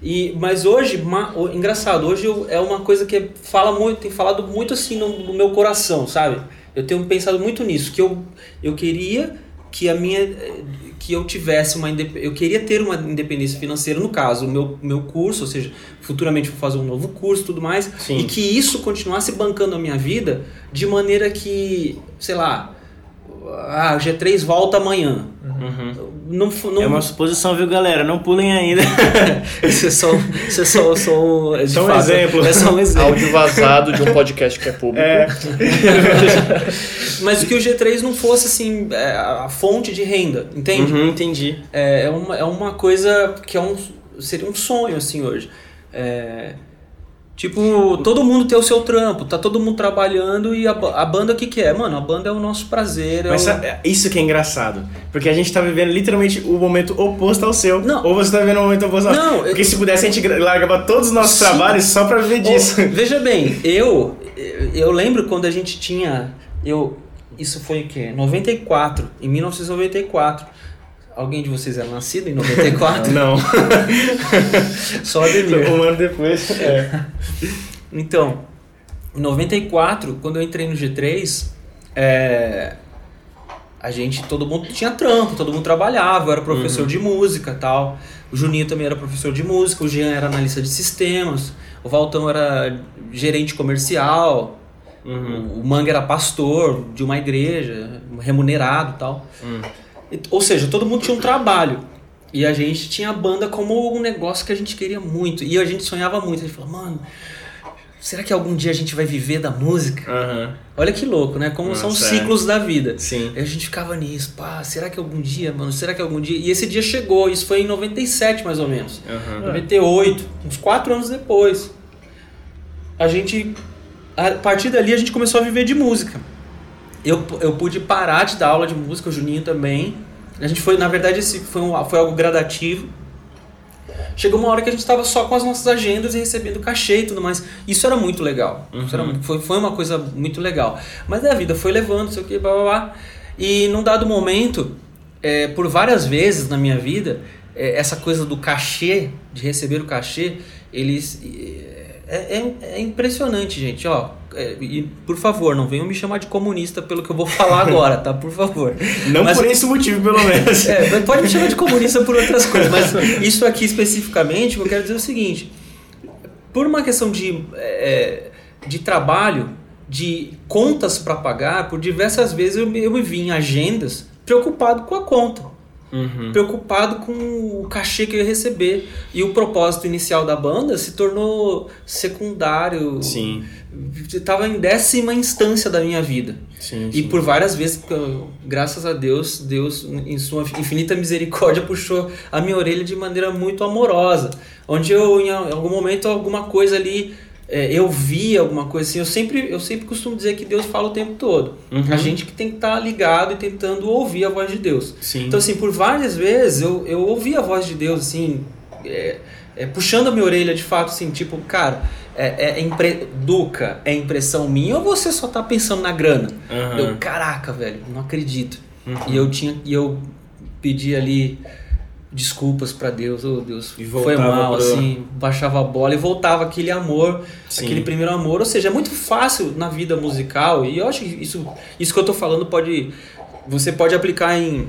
E, mas hoje, ma- o- engraçado, hoje eu- é uma coisa que fala muito, tem falado muito assim no, no meu coração, sabe? Eu tenho pensado muito nisso, que eu, eu queria que a minha que eu tivesse uma eu queria ter uma independência financeira no caso o meu, meu curso ou seja futuramente vou fazer um novo curso e tudo mais Sim. e que isso continuasse bancando a minha vida de maneira que sei lá ah, o G3 volta amanhã não, fu- não É uma suposição, viu, galera? Não pulem ainda. (laughs) isso é só, isso é só, só um, Só um fato, exemplo. É só um (laughs) exemplo. Áudio vazado de um podcast que é público. É. (laughs) Mas que o G3 não fosse assim é, a fonte de renda, entende? Uhum, entendi. É, é, uma, é uma coisa que é um, seria um sonho assim hoje. É, tipo, todo mundo tem o seu trampo, tá todo mundo trabalhando e a, a banda o que, que é? Mano, a banda é o nosso prazer. É Mas o- sabe, isso que é engraçado. Porque a gente tá vivendo literalmente o momento oposto ao seu. Não. Ou você tá vivendo o momento oposto ao Não, Porque eu- se pudesse, a gente largava todos os nossos Sim. trabalhos só pra viver disso. (laughs) Veja bem, eu eu lembro quando a gente tinha eu isso foi o quê? 94, em 1994. Alguém de vocês era nascido em 94? (laughs) Não. (laughs) Só o Ademir. um ano depois. É. (laughs) Então, em 94, quando eu entrei no G3, é, a gente, todo mundo tinha trampo, todo mundo trabalhava, eu era professor de música tal. O Juninho também era professor de música, o Jean era analista de sistemas, o Valtão era gerente comercial, Uhum. o Manga era pastor de uma igreja, remunerado e tal. Hum. Ou seja, todo mundo tinha um trabalho. E a gente tinha a banda como um negócio que a gente queria muito. E a gente sonhava muito. A gente falava, mano, será que algum dia a gente vai viver da música? Aham. Olha que louco, né? Como são os é. ciclos da vida. Sim. E a gente ficava nisso, pá, será que algum dia, mano? Será que algum dia? E esse dia chegou, isso foi em 97 mais ou menos. Aham. 98, uns quatro anos depois. A gente. A partir dali a gente começou a viver de música. Eu, eu pude parar de dar aula de música, o Juninho também. A gente foi, na verdade, esse foi, um, foi algo gradativo. Chegou uma hora que a gente estava só com as nossas agendas e recebendo cachê e tudo mais. Isso era muito legal. Isso era foi, foi uma coisa muito legal. Mas a vida foi levando, sei o que, blá blá blá. E num dado momento, é, por várias vezes na minha vida, é, essa coisa do cachê, de receber o cachê, eles. É, é- é impressionante, gente. Ó, é, e por favor, não venham me chamar de comunista pelo que eu vou falar agora, tá? Por favor. (laughs) Não Mas- por esse motivo, pelo menos. (laughs) é, pode me chamar de comunista por outras coisas, mas isso aqui especificamente, eu quero dizer o seguinte: por uma questão de, é, de trabalho, de contas para pagar, por diversas vezes eu me, eu me vi em agendas preocupado com a conta Uhum. preocupado com o cachê que eu ia receber. E o propósito inicial da banda se tornou secundário. Sim. Estava em décima instância da minha vida. Sim, E sim. por várias vezes, graças a Deus, Deus, em sua infinita misericórdia, puxou a minha orelha de maneira muito amorosa. Onde eu, em algum momento, alguma coisa ali, é, eu vi alguma coisa assim. Eu sempre, eu sempre costumo dizer que Deus fala o tempo todo. Uhum. A gente que tem que estar ligado e tentando ouvir a voz de Deus. Sim. Então, assim, por várias vezes eu, eu ouvi a voz de Deus, assim, é, é, puxando a minha orelha de fato, assim, tipo, cara, é, é impre... Duca, é impressão minha ou você só tá pensando na grana? Aham. Eu, caraca, velho, não acredito. Uhum. E eu tinha, e eu pedi ali desculpas pra Deus, oh Deus, foi mal, pro- assim, baixava a bola e voltava aquele amor, Sim. aquele primeiro amor. Ou seja, é muito fácil na vida musical e eu acho que isso, isso que eu tô falando pode, você pode aplicar em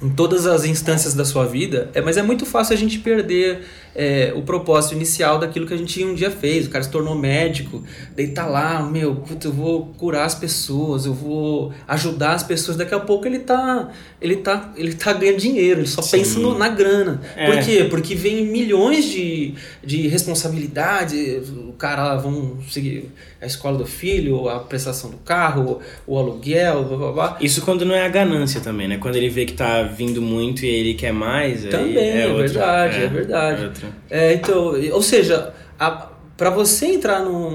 em todas as instâncias da sua vida, é, mas é muito fácil a gente perder é, o propósito inicial daquilo que a gente um dia fez. O cara se tornou médico, daí tá lá, meu, putz, eu vou curar as pessoas, eu vou ajudar as pessoas. Daqui a pouco ele tá, ele tá, ele tá ganhando dinheiro, ele só Sim. pensa no- na grana. É. Por quê? Porque vem milhões de, de responsabilidades. O cara, lá, vamos seguir a escola do filho, a prestação do carro, o aluguel, blá blá blá. Isso quando não é a ganância também, né? Quando ele vê que tá vindo muito e ele quer mais. Também, é outra- verdade, é verdade. Outra. É, então, ou seja, para você entrar num,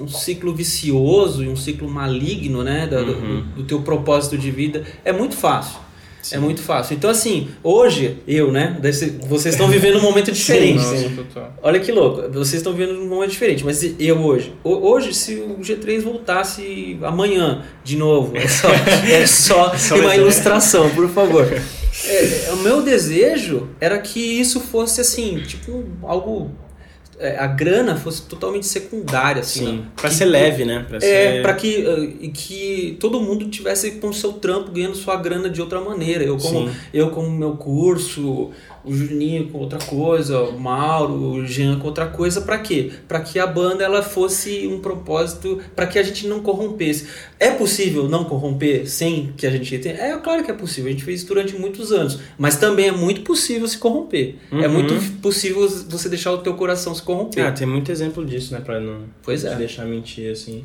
num ciclo vicioso e um ciclo maligno, né, da- do- Uhum. do, teu propósito de vida, é muito fácil. É muito fácil. Então, assim, hoje, eu, né, desse- vocês estão vivendo um momento (laughs) diferente. Nossa, sim. Olha que louco, vocês estão vivendo um momento diferente, mas eu hoje, ho- hoje se o G3 voltasse amanhã de novo, é só, (laughs) é só, Só uma ilustração, por favor. (laughs) É, o meu desejo era que isso fosse assim, tipo algo, é, a grana fosse totalmente secundária, assim, Sim. né? Pra Que- ser leve, né? Pra É, ser... pra que, e que todo mundo tivesse com seu trampo ganhando sua grana de outra maneira. Eu como, Sim. eu como meu curso, o Juninho com outra coisa, o Mauro, o Jean com outra coisa, pra quê? Pra que a banda ela fosse um propósito, pra que a gente não corrompesse. É possível não corromper sem que a gente tenha? É claro que é possível, a gente fez isso durante muitos anos, mas também é muito possível se corromper. É Uhum. muito possível você deixar o teu coração se corromper. Ah, tem muito exemplo disso, né? Pra não Pois é. deixar mentir, assim.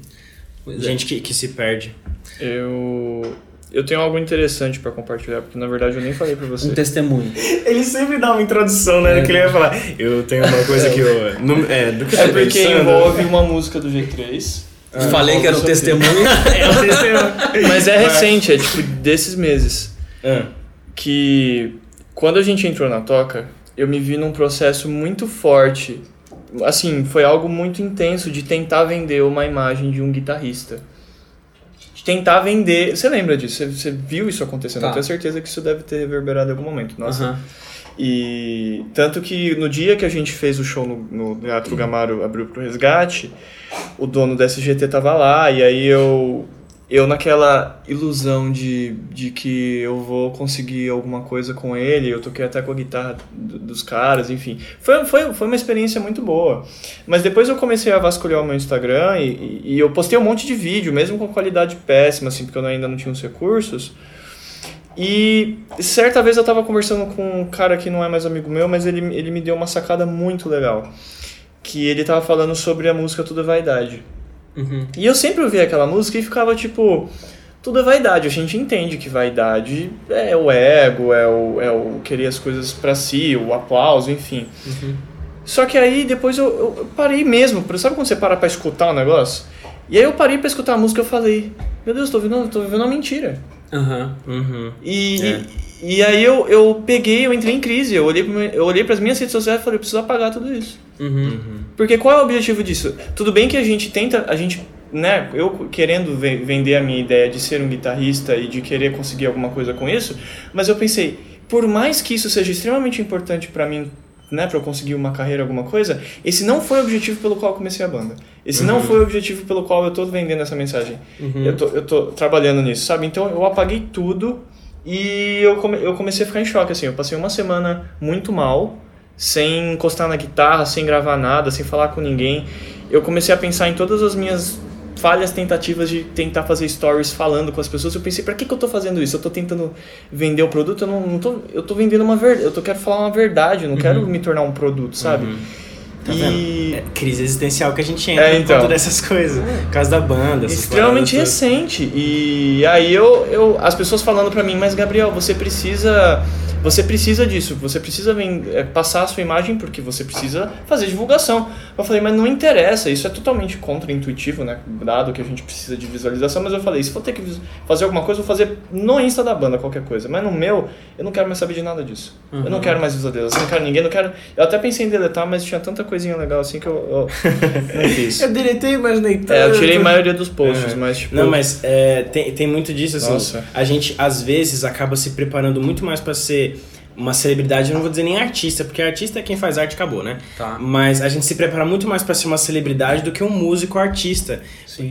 Pois é. Gente que, que se perde. Eu, eu tenho algo interessante pra compartilhar, porque na verdade eu nem falei pra você. um testemunho. Ele sempre dá uma introdução, né? É. Que ele vai falar. Eu tenho uma coisa que eu. (laughs) no- é, do que eu É porque pensando. envolve uma música do G3. Falei que era um testemunho. (laughs) É um testemunho. Mas é recente, é tipo desses meses. Ah, Que quando a gente entrou na toca, eu me vi num processo muito forte. Assim, foi algo muito intenso de tentar vender uma imagem de um guitarrista. De tentar vender. Você lembra disso? Você, você viu isso acontecendo? Tá. Eu tenho certeza que isso deve ter reverberado em algum momento. Nossa, Aham. E tanto que no dia que a gente fez o show no, no Teatro Gamaro abriu pro resgate, o dono da SGT tava lá, e aí eu eu naquela ilusão de, de que eu vou conseguir alguma coisa com ele, eu toquei até com a guitarra do- dos caras, enfim. Foi, foi, foi uma experiência muito boa. Mas depois eu comecei a vasculhar o meu Instagram e, e- e eu postei um monte de vídeo, mesmo com qualidade péssima, assim, porque eu ainda não tinha os recursos. E certa vez eu tava conversando com um cara que não é mais amigo meu, mas ele, ele me deu uma sacada muito legal. Que ele tava falando sobre a música Tudo é Vaidade. Uhum. E eu sempre ouvia aquela música e ficava tipo, tudo é vaidade. A gente entende que vaidade é o ego, é o, é o querer as coisas pra si, o aplauso, enfim. Uhum. Só que aí depois eu, eu- parei mesmo. Sabe quando você para pra escutar o negócio? E aí eu parei pra escutar a música e eu falei, meu Deus, tô vivendo, tô vivendo uma mentira. Aham. uhum. E, É. e, e aí eu, eu peguei, eu entrei em crise. Eu olhei, meu- eu olhei pras minhas redes sociais e falei, eu preciso apagar tudo isso. Uhum. Porque qual é o objetivo disso? Tudo bem que a gente tenta, a gente, né, eu querendo ve- vender a minha ideia de ser um guitarrista e de querer conseguir alguma coisa com isso, mas eu pensei, por mais que isso seja extremamente importante pra mim, né, para eu conseguir uma carreira, alguma coisa, esse não foi o objetivo pelo qual eu comecei a banda. Esse não foi o objetivo pelo qual eu tô vendendo essa mensagem. Uhum. Eu, tô, eu tô trabalhando nisso, sabe? Então eu apaguei tudo e eu, come, eu comecei a ficar em choque, assim. Eu passei uma semana muito mal, sem encostar na guitarra, sem gravar nada, sem falar com ninguém. Eu comecei a pensar em todas as minhas falhas tentativas de tentar fazer stories falando com as pessoas. Eu pensei, pra que, que eu tô fazendo isso? Eu tô tentando vender o produto, eu não, não tô. Eu tô vendendo uma verdade. Eu tô, quero falar uma verdade, eu não quero me tornar um produto, sabe? Tá e? É crise existencial que a gente entra É, por então. conta dessas coisas. Por causa da banda. essas extremamente recente. E aí eu, eu as pessoas falando pra mim, mas Gabriel, você precisa você precisa disso, você precisa é, passar a sua imagem porque você precisa fazer divulgação. Eu falei, mas não interessa, isso é totalmente contra-intuitivo, né? Dado que a gente precisa de visualização, mas eu falei, se for ter que fazer alguma coisa, vou fazer no Insta da banda qualquer coisa, mas no meu, eu não quero mais saber de nada disso. Eu não Uhum. quero mais visualização, eu não quero ninguém, não quero. Eu até pensei em deletar, mas tinha tanta coisinha legal assim que eu, eu (laughs) não fiz. Eu deletei, mas nem tanto. É, eu tirei a maioria dos posts, É. mas tipo. Não, mas é, tem, tem muito disso, assim. Nossa. A gente, às vezes, acaba se preparando muito mais pra ser uma celebridade, eu não vou dizer nem artista, porque artista é quem faz arte acabou, né? Tá. Mas a gente se prepara muito mais para ser uma celebridade do que um músico artista.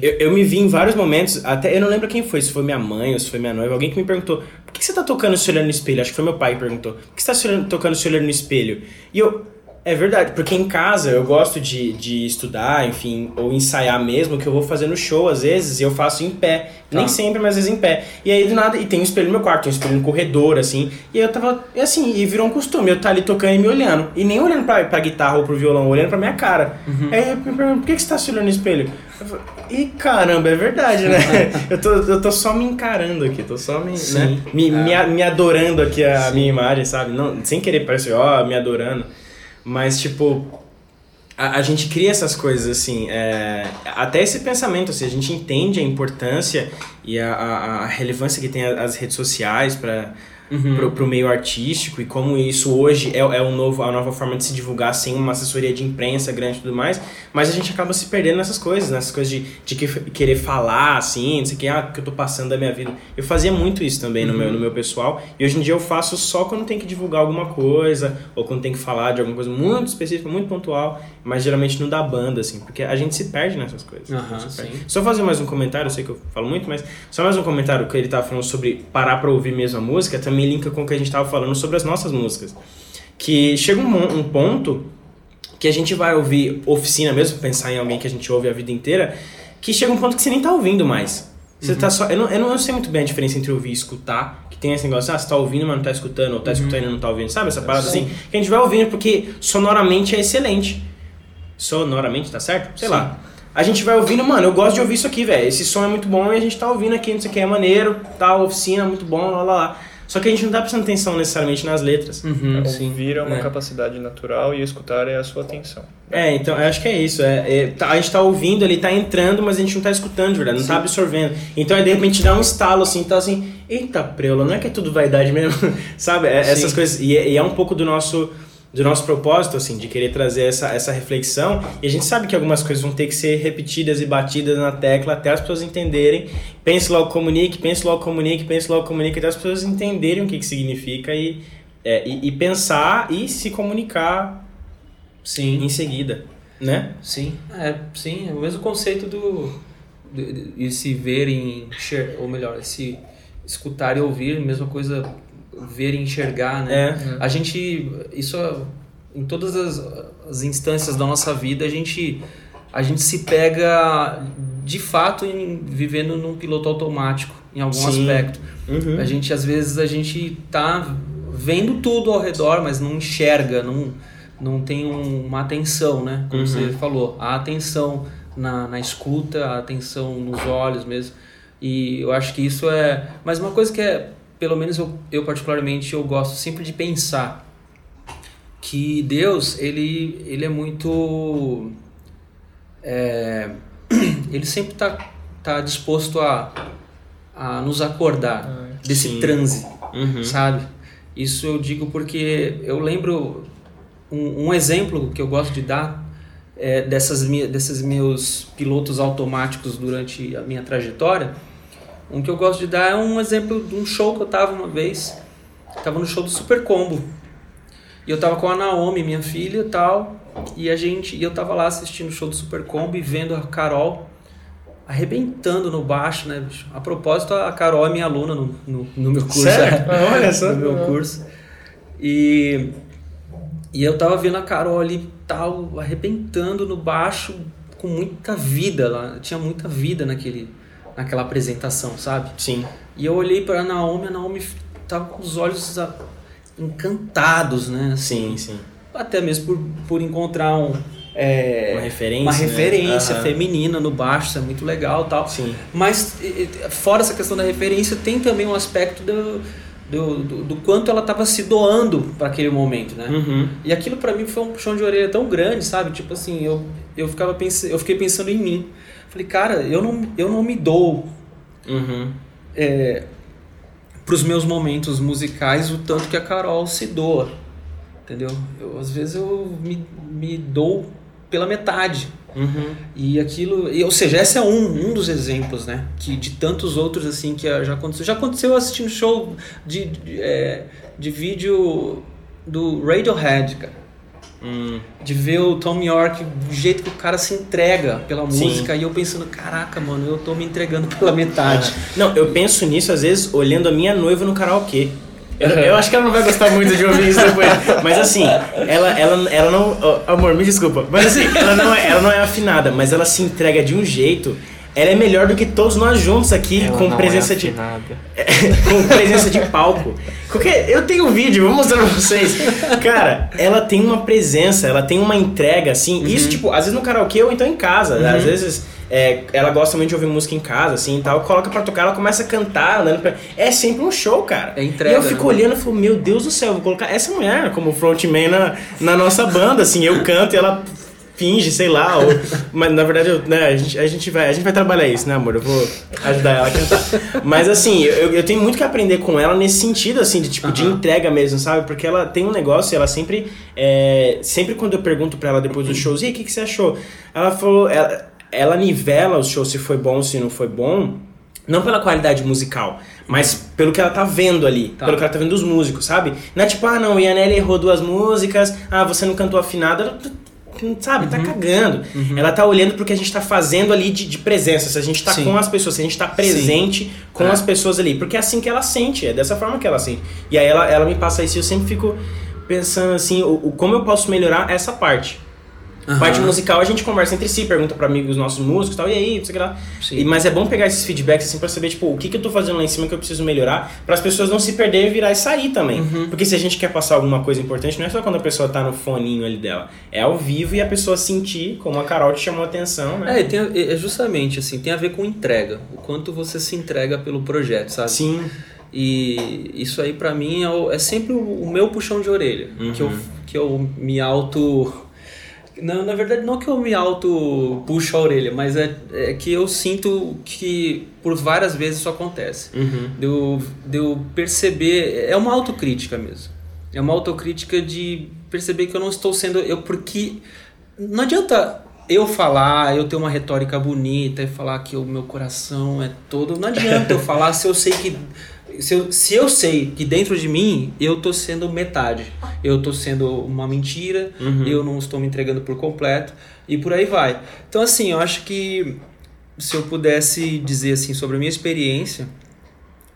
Eu, eu me vi em vários momentos, até eu não lembro quem foi, se foi minha mãe ou se foi minha noiva, alguém que me perguntou: por que você tá tocando se olhando no espelho? Acho que foi meu pai que perguntou: por que você tá se olhando- tocando se olhando no espelho? E eu. É verdade, porque em casa eu gosto de, de estudar, enfim, ou ensaiar mesmo, que eu vou fazer no show às vezes, e eu faço em pé. Nem sempre, mas às vezes em pé. E aí do nada, e tem um espelho no meu quarto, tem um espelho no corredor, assim. E eu tava, e assim, e virou um costume, eu tá ali tocando e me olhando. E nem olhando pra, pra guitarra ou pro violão, olhando pra minha cara. Aí eu me pergunto, por que, que você tá se olhando no espelho? Eu falo, Ih, caramba, é verdade, né? (laughs) eu, tô, eu tô só me encarando aqui, tô só me, Sim. né? me, me, a- me adorando aqui a minha imagem, sabe? Não, sem querer parecer, ó, me adorando. Mas, tipo, a, a gente cria essas coisas assim, é, até esse pensamento, assim, a gente entende a importância e a, a, a relevância que tem as redes sociais para pro, pro meio artístico e como isso hoje é, é um novo, a nova forma de se divulgar sem uma assessoria de imprensa grande e tudo mais, mas a gente acaba se perdendo nessas coisas, nessas coisas de, de que- querer falar assim, não sei o que, ah, que eu tô passando da minha vida. Eu fazia muito isso também no, meu, no meu pessoal e hoje em dia eu faço só quando tem que divulgar alguma coisa ou quando tem que falar de alguma coisa muito específica, muito pontual, mas geralmente não dá banda, assim, porque a gente se perde nessas coisas. Sim. Só fazer mais um comentário, eu sei que eu falo muito, mas só mais um comentário que ele tava falando sobre parar pra ouvir mesmo a música, também linka com o que a gente tava falando sobre as nossas músicas. Que chega um, um ponto que a gente vai ouvir oficina mesmo, pensar em alguém que a gente ouve a vida inteira, que chega um ponto que você nem tá ouvindo mais. Você tá só. Eu não, eu não sei muito bem a diferença entre ouvir e escutar, que tem esse negócio, ah, você tá ouvindo, mas não tá escutando, ou tá escutando e não tá ouvindo, sabe? Essa parada Sim. assim, que a gente vai ouvindo porque sonoramente é excelente. Sonoramente, tá certo? Sei Sim. lá. A gente vai ouvindo, mano, eu gosto de ouvir isso aqui, velho. Esse som é muito bom e a gente tá ouvindo aqui, não sei o que, é maneiro, tal, oficina, muito bom, lá, lá, lá. Só que a gente não tá prestando atenção necessariamente nas letras. Uhum, sim. Ouvir é uma É. capacidade natural e escutar é a sua atenção. É, então, eu acho que é isso. É, é, tá- a gente tá ouvindo, ele tá entrando, mas a gente não tá escutando de verdade, não tá absorvendo. Então, aí, de repente, dá um estalo assim, tá assim, eita, preula, não é que é tudo vaidade mesmo, (laughs) sabe? É, essas Sim. coisas. E, é- e é um pouco do nosso, do nosso propósito, assim, de querer trazer essa, essa reflexão. E a gente sabe que algumas coisas vão ter que ser repetidas e batidas na tecla até as pessoas entenderem. Pense logo, comunique, pense logo, comunique, pense logo, comunique, até as pessoas entenderem o que, que significa e, é, e, e pensar e se comunicar Sim. em seguida, né? Sim, é, sim, é o mesmo conceito do de, de se ver e enxergar, ou melhor, se escutar e ouvir, mesma coisa ver e enxergar, né? É. A gente, isso em todas as, as instâncias da nossa vida, a gente a gente se pega de fato em, vivendo num piloto automático em algum Sim. aspecto. Uhum. A gente às vezes a gente tá vendo tudo ao redor, mas não enxerga, não, não tem um- uma atenção, né? Como Uhum. você falou, a atenção na, na escuta, a atenção nos olhos mesmo. E eu acho que isso é. Mas uma coisa que é, pelo menos eu, eu particularmente, eu gosto sempre de pensar que Deus, ele, ele é muito. é, (clears throat) ele sempre está tá disposto a, a nos acordar desse sim. transe, Uhum. sabe? Isso eu digo porque eu lembro um, um exemplo que eu gosto de dar é, dessas mi- desses meus pilotos automáticos durante a minha trajetória. Um que eu gosto de dar é um exemplo de um show que eu tava uma vez. Tava no show do Super Combo. E eu tava com a Naomi, minha filha e tal. E a gente, e eu tava lá assistindo o show do Super Combo e vendo a Carol arrebentando no baixo, né, bicho? A propósito, a Carol é minha aluna no, no, no meu curso. Sério? é. Olha só. No meu curso. E, e eu tava vendo a Carol ali tal, arrebentando no baixo com muita vida lá. Tinha muita vida naquele, naquela apresentação, sabe? Sim. E eu olhei para a Naomi, a Naomi tava com os olhos encantados, né? Sim, sim. Até mesmo por, por encontrar um, é, Uma referência. uma né? referência Aham. feminina no baixo, isso é muito legal tal. Sim. Mas, fora essa questão da referência, tem também um aspecto do, do, do, do quanto ela estava se doando para aquele momento, né? Uhum. E aquilo para mim foi um puxão de orelha tão grande, sabe? Tipo assim, eu, eu, ficava pens... eu fiquei pensando em mim. Falei, cara, eu não, eu não me dou Uhum. é, para os meus momentos musicais o tanto que a Carol se doa, entendeu? Eu, às vezes eu me, me dou pela metade Uhum. E aquilo, e, ou seja, esse é um, um dos exemplos, né? Que de tantos outros assim que já aconteceu. Já aconteceu assistindo show de, de, é, de vídeo do Radiohead, cara. Hum. De ver o Tom York, do jeito que o cara se entrega pela música, Sim. e eu pensando, caraca, mano, eu tô me entregando (laughs) pela metade. Ah. Não, eu penso nisso às vezes olhando a minha noiva no karaokê. Eu, eu, acho que ela não vai gostar muito de ouvir isso depois. Mas assim, ela, ela, ela não. Oh, amor, me desculpa. Mas assim, ela não, é, ela não é afinada, mas ela se entrega de um jeito ela é melhor do que todos nós juntos aqui ela com presença é de (laughs) com presença de palco. Porque eu tenho um vídeo, vou mostrar pra vocês. Cara, ela tem uma presença, ela tem uma entrega assim. Uhum. Isso tipo, às vezes no karaokê ou então em casa, uhum. às vezes é, ela gosta muito de ouvir música em casa, assim e tal, coloca pra tocar, ela começa a cantar, andando pra... É sempre um show, cara. É entrega, e eu fico né? olhando e falo, meu Deus do céu, vou colocar essa mulher como frontman na, na nossa banda, assim, eu canto e ela finge, sei lá, ou, (laughs) mas na verdade eu, né, a, gente, a, gente vai, a gente vai trabalhar isso, né, amor? Eu vou ajudar ela a cantar. Mas assim, eu, eu tenho muito que aprender com ela nesse sentido, assim, de tipo, uh -huh. de entrega mesmo, sabe? Porque ela tem um negócio, ela sempre, é, sempre quando eu pergunto pra ela depois dos shows, e aí, o que, que você achou? Ela falou, ela, ela nivela o show se foi bom, se não foi bom, não pela qualidade musical, mas pelo que ela tá vendo ali, tá. pelo que ela tá vendo dos músicos, sabe? Não é tipo, ah não, o Ianelli errou duas músicas, ah, você não cantou afinado. Ela sabe, tá uhum. tá cagando. Uhum. Ela tá olhando pro que a gente tá fazendo ali de, de presença, se a gente tá Sim. com as pessoas, se a gente tá presente Sim. com é. as pessoas ali. Porque é assim que ela sente, é dessa forma que ela sente. E aí ela, ela me passa isso e eu sempre fico pensando assim, o, o como eu posso melhorar essa parte. Uhum. Parte musical a gente conversa entre si, pergunta para amigos nossos músicos e tal, e aí, não sei o que lá. E, mas é bom pegar esses feedbacks assim pra saber, tipo, o que, que eu tô fazendo lá em cima que eu preciso melhorar, para as pessoas não se perderem, virar e sair também. Uhum. Porque se a gente quer passar alguma coisa importante, não é só quando a pessoa tá no foninho ali dela, é ao vivo e a pessoa sentir, como a Carol te chamou a atenção, né? É, tem, é justamente assim, tem a ver com entrega, o quanto você se entrega pelo projeto, sabe? Sim. E isso aí para mim é, é, sempre o, meu puxão de orelha, uhum. que, eu, que eu me auto não, na verdade, não que eu me auto puxo a orelha, mas é, é que eu sinto que por várias vezes isso acontece. Uhum. De, eu, de eu perceber. É uma autocrítica mesmo. É uma autocrítica de perceber que eu não estou sendo. eu Porque não adianta eu falar, eu ter uma retórica bonita e falar que o meu coração é todo. Não adianta eu falar se eu sei que se eu, se eu sei que dentro de mim eu tô sendo metade, eu tô sendo uma mentira, uhum. eu não estou me entregando por completo e por aí vai. Então assim, eu acho que se eu pudesse dizer assim sobre a minha experiência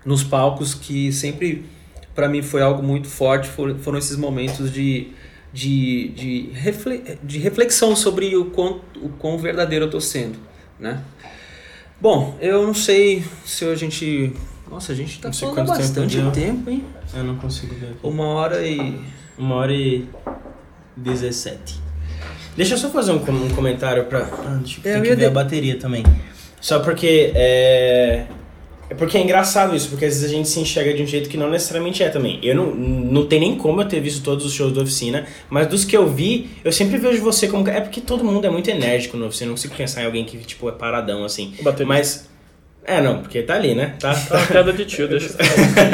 nos palcos que sempre para mim foi algo muito forte, foram, esses momentos de de, de, de reflexão sobre o quão, o quão verdadeiro eu tô sendo, né? Bom, eu não sei se a gente nossa, a gente tá falando bastante tempo, tempo, hein? Eu não consigo ver. Uma hora e. Uma hora e. 17. Deixa eu só fazer um, um comentário pra. Ah, deixa eu, eu que ver de... a bateria também. Só porque é. É porque é engraçado isso, porque às vezes a gente se enxerga de um jeito que não necessariamente é também. Eu não, não tem nem como eu ter visto todos os shows da oficina, mas dos que eu vi, eu sempre vejo você como. É porque todo mundo é muito enérgico na oficina, não consigo pensar em alguém que, tipo, é paradão assim. Mas. É, não, porque tá ali, né? Tá, tá uma queda de tio, deixa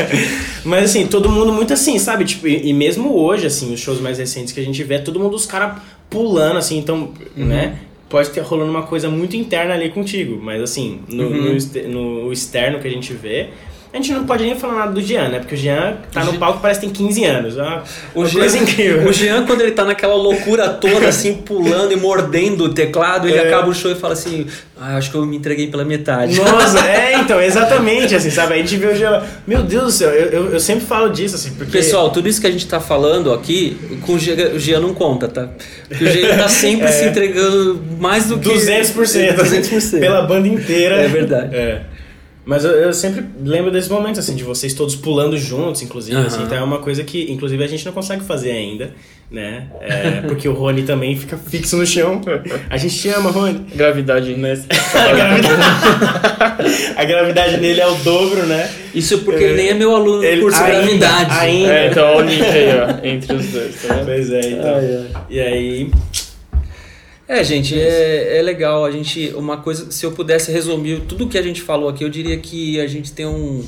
(laughs) Mas assim, todo mundo muito assim, sabe? Tipo, e, e, mesmo hoje, assim, os shows mais recentes que a gente vê, todo mundo, os caras pulando, assim, então, uhum. né? Pode ter rolando uma coisa muito interna ali contigo, mas assim, no, uhum. no, no externo que a gente vê, a gente não pode nem falar nada do Jean, né? Porque o Jean tá no palco parece que tem 15 anos. Uma, o Jean, coisa incrível. O Jean, quando ele tá naquela loucura toda, (laughs) assim, pulando e mordendo o teclado, ele é. acaba o show e fala assim: ah, acho que eu me entreguei pela metade. Nossa, (laughs) é, então, exatamente, assim, sabe? A gente vê o Jean. Meu Deus do céu, eu, eu, eu, sempre falo disso, assim, porque. Pessoal, tudo isso que a gente tá falando aqui, com o Jean, o Jean não conta, tá? Porque o Jean tá sempre (laughs) é. se entregando mais do que. 200%. 200%. Pela banda inteira. É verdade. É. Mas eu, eu, sempre lembro desses momentos, assim, de vocês todos pulando juntos, inclusive, uhum. assim, então é uma coisa que, inclusive, a gente não consegue fazer ainda, né? É, porque o Rony também fica fixo no chão. A gente te ama, Rony. Gravidade. Né? a, (laughs) gravidade... a gravidade nele é o dobro, né? Isso porque é, ele nem é meu aluno ele, curso ainda, gravidade. Ainda. É, então olha o link aí, ó, entre os dois, tá vendo? Pois é, então. Ai, ai. E aí... É, gente, é, é legal. A gente, uma coisa, se eu pudesse resumir tudo que a gente falou aqui, eu diria que a gente tem um,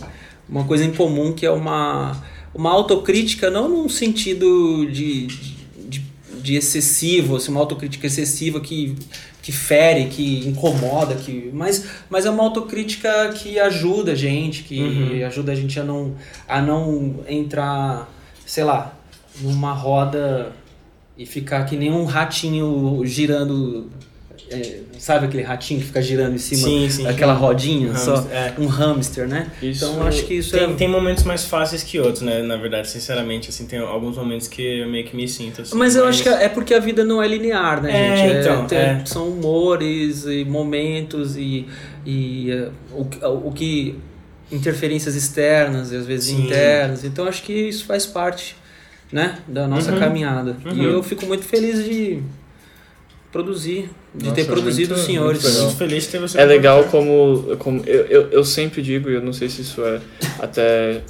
uma coisa em comum que é uma, uma autocrítica, não num sentido de, de, de excessivo, assim, uma autocrítica excessiva que, que fere, que incomoda, que mas, mas é uma autocrítica que ajuda a gente, que Uhum. ajuda a gente a não, a não entrar, sei lá, numa roda e ficar que nem um ratinho girando, é, sabe aquele ratinho que fica girando em cima Sim, sim. daquela rodinha, Um só hamster, é. um hamster, né? Isso- então acho que isso Tem, é tem momentos mais fáceis que outros, né? Na verdade, sinceramente, assim, tem alguns momentos que eu meio que me sinto assim. Mas eu acho que é porque a vida não é linear, né, É, gente? então, tem- é. São humores e momentos e, e é, o, que- o que. interferências externas e às vezes Sim. internas. Então acho que isso faz parte, né, da nossa Uhum. caminhada. E Uhum. eu fico muito feliz de produzir, de Nossa, ter produzido muito- os senhores. muito. Muito feliz de ter você É legal como, como eu, eu, eu sempre digo, e eu não sei se isso é até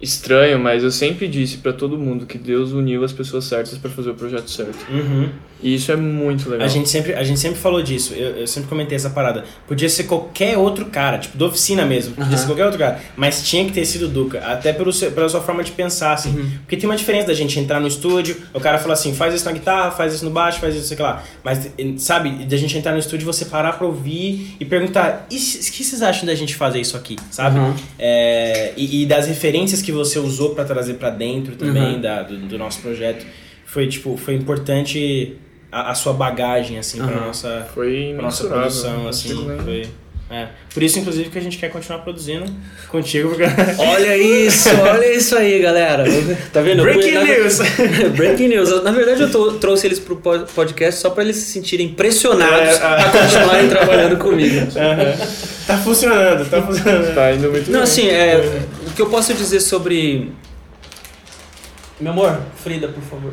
estranho, mas eu sempre disse pra todo mundo que Deus uniu as pessoas certas pra fazer o projeto certo. Uhum. E isso é muito legal. A gente, sempre, a gente sempre falou disso, eu, eu sempre comentei essa parada. Podia ser qualquer outro cara, tipo, da oficina mesmo. Podia Aham. ser qualquer outro cara. Mas tinha que ter sido Duca. Até pelo seu, pela sua forma de pensar, assim. Uhum. Porque tem uma diferença da gente entrar no estúdio, o cara fala assim, faz isso na guitarra, faz isso no baixo, faz isso, sei lá. Mas, sabe, da gente entrar no estúdio, você parar pra ouvir e perguntar, e o que vocês acham da gente fazer isso aqui, sabe? Uhum. É, e, e das referências que você usou pra trazer pra dentro também Uhum. da, do, do nosso projeto. Foi, tipo, foi importante a, a sua bagagem, assim, Uhum. nossa, Foi pra nossa produção, não assim. Foi, é. Por isso, inclusive, que a gente quer continuar produzindo contigo, porque... (laughs) Olha isso, olha isso aí, galera. Tá vendo? Breaking Na- news! (laughs) Breaking news. Na verdade, eu tô- trouxe eles pro po- podcast só pra eles se sentirem pressionados É, ah. a continuarem trabalhando comigo. Aham. Tá funcionando, tá funcionando. Tá indo muito Não, bem. assim, é, que eu posso dizer sobre. Meu amor, Frida, por favor.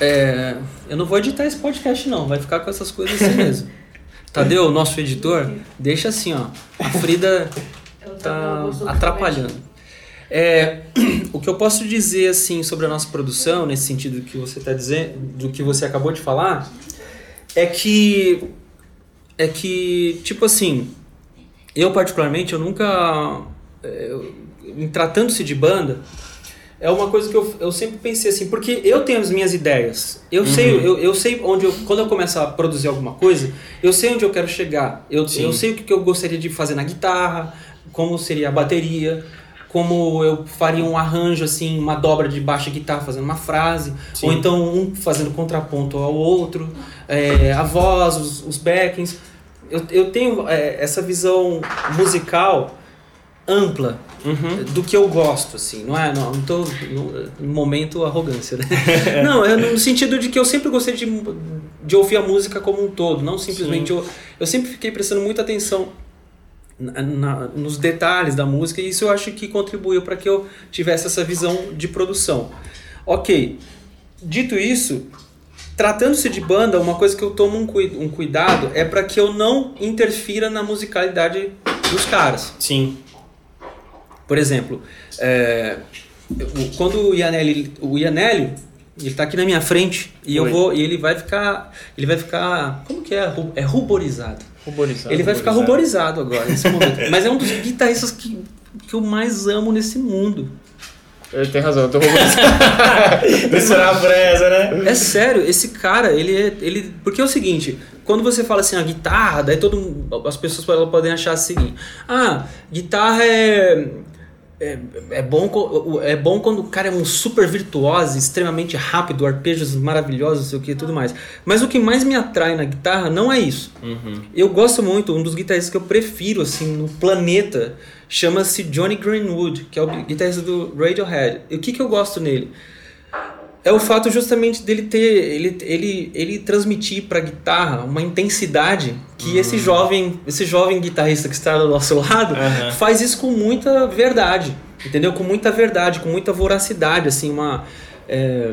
É, eu não vou editar esse podcast, não. Vai ficar com essas coisas assim mesmo. (laughs) Tadeu, nosso editor, deixa assim, ó. A Frida tá atrapalhando. É, (clears throat) o que eu posso dizer assim sobre a nossa produção, nesse sentido que você está dizendo, do que você acabou de falar, é que é que tipo assim, eu particularmente eu nunca em tratando-se de banda é uma coisa que eu, eu sempre pensei assim, porque eu tenho as minhas ideias. Eu sei, eu, eu sei onde eu, quando eu começar a produzir alguma coisa, eu sei onde eu quero chegar. Eu, Sim. eu sei o que que eu gostaria de fazer na guitarra, como seria a bateria, como eu faria um arranjo assim, uma dobra de baixa guitarra fazendo uma frase, Sim. ou então um fazendo contraponto ao outro, é, a voz, os, os backings. Eu, eu tenho é, essa visão musical ampla Uhum. do que eu gosto, assim, não é? Não, não tô no, momento arrogância, né? (laughs) não, é no sentido de que eu sempre gostei de, de ouvir a música como um todo, não simplesmente eu, eu sempre fiquei prestando muita atenção na- na- nos detalhes da música e isso eu acho que contribuiu para que eu tivesse essa visão de produção. Ok, dito isso, tratando-se de banda, uma coisa que eu tomo um, cui- um cuidado é para que eu não interfira na musicalidade dos caras. Sim. Por exemplo, é, o- quando o Ianelli, o Ianelli, ele tá aqui na minha frente e eu Oi. vou e ele vai ficar, ele vai ficar, como que é? É ruborizado. Ruborizado. ele vai ficar ruborizado. ruborizado agora nesse momento. (laughs) Mas é um dos guitarristas que, que eu mais amo nesse mundo. Ele tem razão, eu tô ruborizado. (laughs) Misturar presa, né? É sério, esse cara, ele é. Ele, porque é o seguinte, quando você fala assim, a guitarra, daí todo as pessoas podem achar assim, ah, guitarra é. É, é, bom, é bom quando o cara é um super virtuoso, extremamente rápido, arpejos maravilhosos, não sei o que tudo mais. Mas o que mais me atrai na guitarra não é isso. Uhum. Eu gosto muito, um dos guitarristas que eu prefiro assim no planeta chama-se Johnny Greenwood, que é o guitarrista do Radiohead. E o que, que eu gosto nele? É o fato justamente dele ter ele, ele, ele transmitir para guitarra uma intensidade que esse jovem esse jovem guitarrista que está do nosso lado Aham. faz isso com muita verdade, entendeu? Com muita verdade, com muita voracidade, assim, uma é,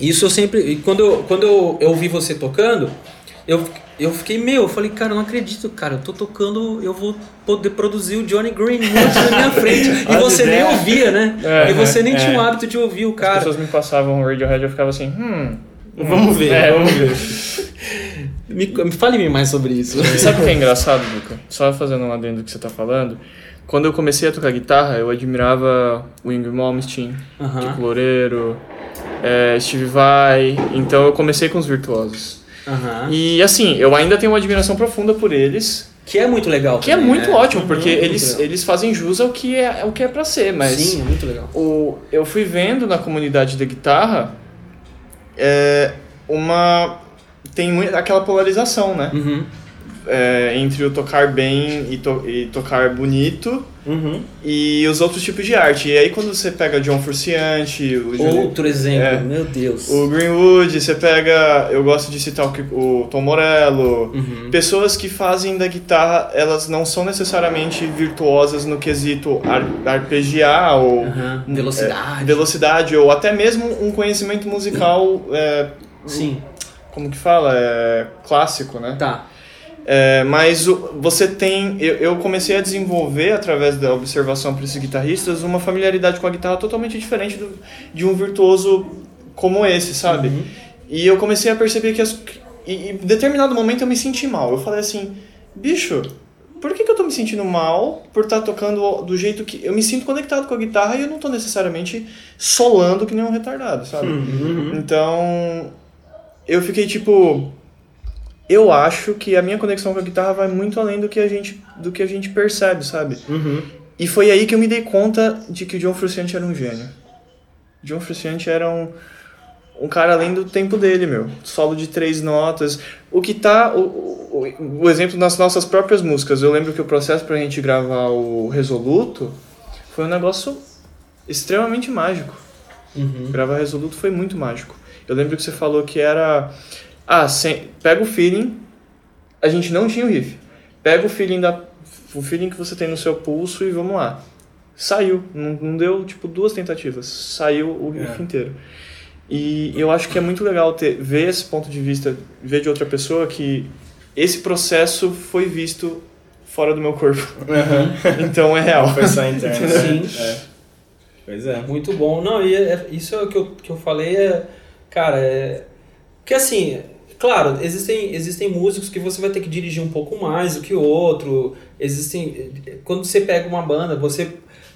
isso eu sempre e quando eu, quando eu, eu ouvi você tocando eu, eu fiquei meu, eu falei, cara, eu não acredito, cara, eu tô tocando, eu vou poder produzir o Johnny Greenwood na minha (laughs) frente. E As você nem ouvia, né? É, e você nem é. tinha o hábito de ouvir o As cara. pessoas me passavam o Radiohead e eu ficava assim, hum. Vamos ver, É, vamos ver. Me, me fale mais sobre isso. Sabe o que é engraçado, Luca? Só fazendo um adendo do que você tá falando. Quando eu comecei a tocar guitarra, eu admirava o Ingrid Malmsteen, Aham. Kiko Loureiro, é, Steve Vai. Então eu comecei com os virtuosos. Aham. E assim, eu ainda tenho uma admiração profunda por eles, Que é muito legal. que é também, muito né? ótimo, Uhum, porque muito eles, legal. eles fazem jus ao que é, ao que é pra ser, mas Sim, é muito legal. o, eu fui vendo na comunidade de guitarra é, uma. Tem muito, aquela polarização, né? Uhum. É, entre o tocar bem e, to- e tocar bonito Uhum. e os outros tipos de arte. E aí quando você pega John Frusciante, Outro exemplo, É. meu Deus. o Greenwood, você pega. Eu gosto de citar o, Tom Morello. Uhum. Pessoas que fazem da guitarra, elas não são necessariamente virtuosas no quesito ar, arpegiar ou é, Velocidade. velocidade ou até mesmo um conhecimento musical, é, Sim, como que fala, é, clássico, né? tá. É, mas você tem, eu, eu comecei a desenvolver através da observação para esses guitarristas uma familiaridade com a guitarra totalmente diferente do, de um virtuoso como esse, sabe? Uhum. E eu comecei a perceber que as, e, em determinado momento eu me senti mal. Eu falei assim, bicho, por que, que eu tô me sentindo mal por estar tocando do jeito que. Eu me sinto conectado com a guitarra e eu não tô necessariamente solando que nem um retardado, sabe? Uhum. Então, eu fiquei tipo. Eu acho que a minha conexão com a guitarra vai muito além do que a gente, do que a gente percebe, sabe? Uhum. E foi aí que eu me dei conta de que o John Frusciante era um gênio. John Frusciante era um, um cara além do tempo dele, meu. Solo de três notas. O que tá. O, o, o exemplo das nossas próprias músicas. Eu lembro que o processo pra gente gravar o Resoluto foi um negócio extremamente mágico. Uhum. Gravar Resoluto foi muito mágico. Eu lembro que você falou que era. Ah, sem, pega o feeling. A gente não tinha o riff. Pega o feeling, da, o feeling que você tem no seu pulso e vamos lá. Saiu. Não, não deu, tipo, duas tentativas. Saiu o riff É. inteiro. E eu acho que é muito legal ter, ver esse ponto de vista, ver de outra pessoa que esse processo foi visto fora do meu corpo. (laughs) Então é real. Foi só interno. Sim. É. Pois é. Muito bom. Não, e é- isso é o que eu, que eu falei, é, cara, é. Que assim, claro, existem, existem músicos que você vai ter que dirigir um pouco mais do que o outro. Existem. Quando você pega uma banda, você.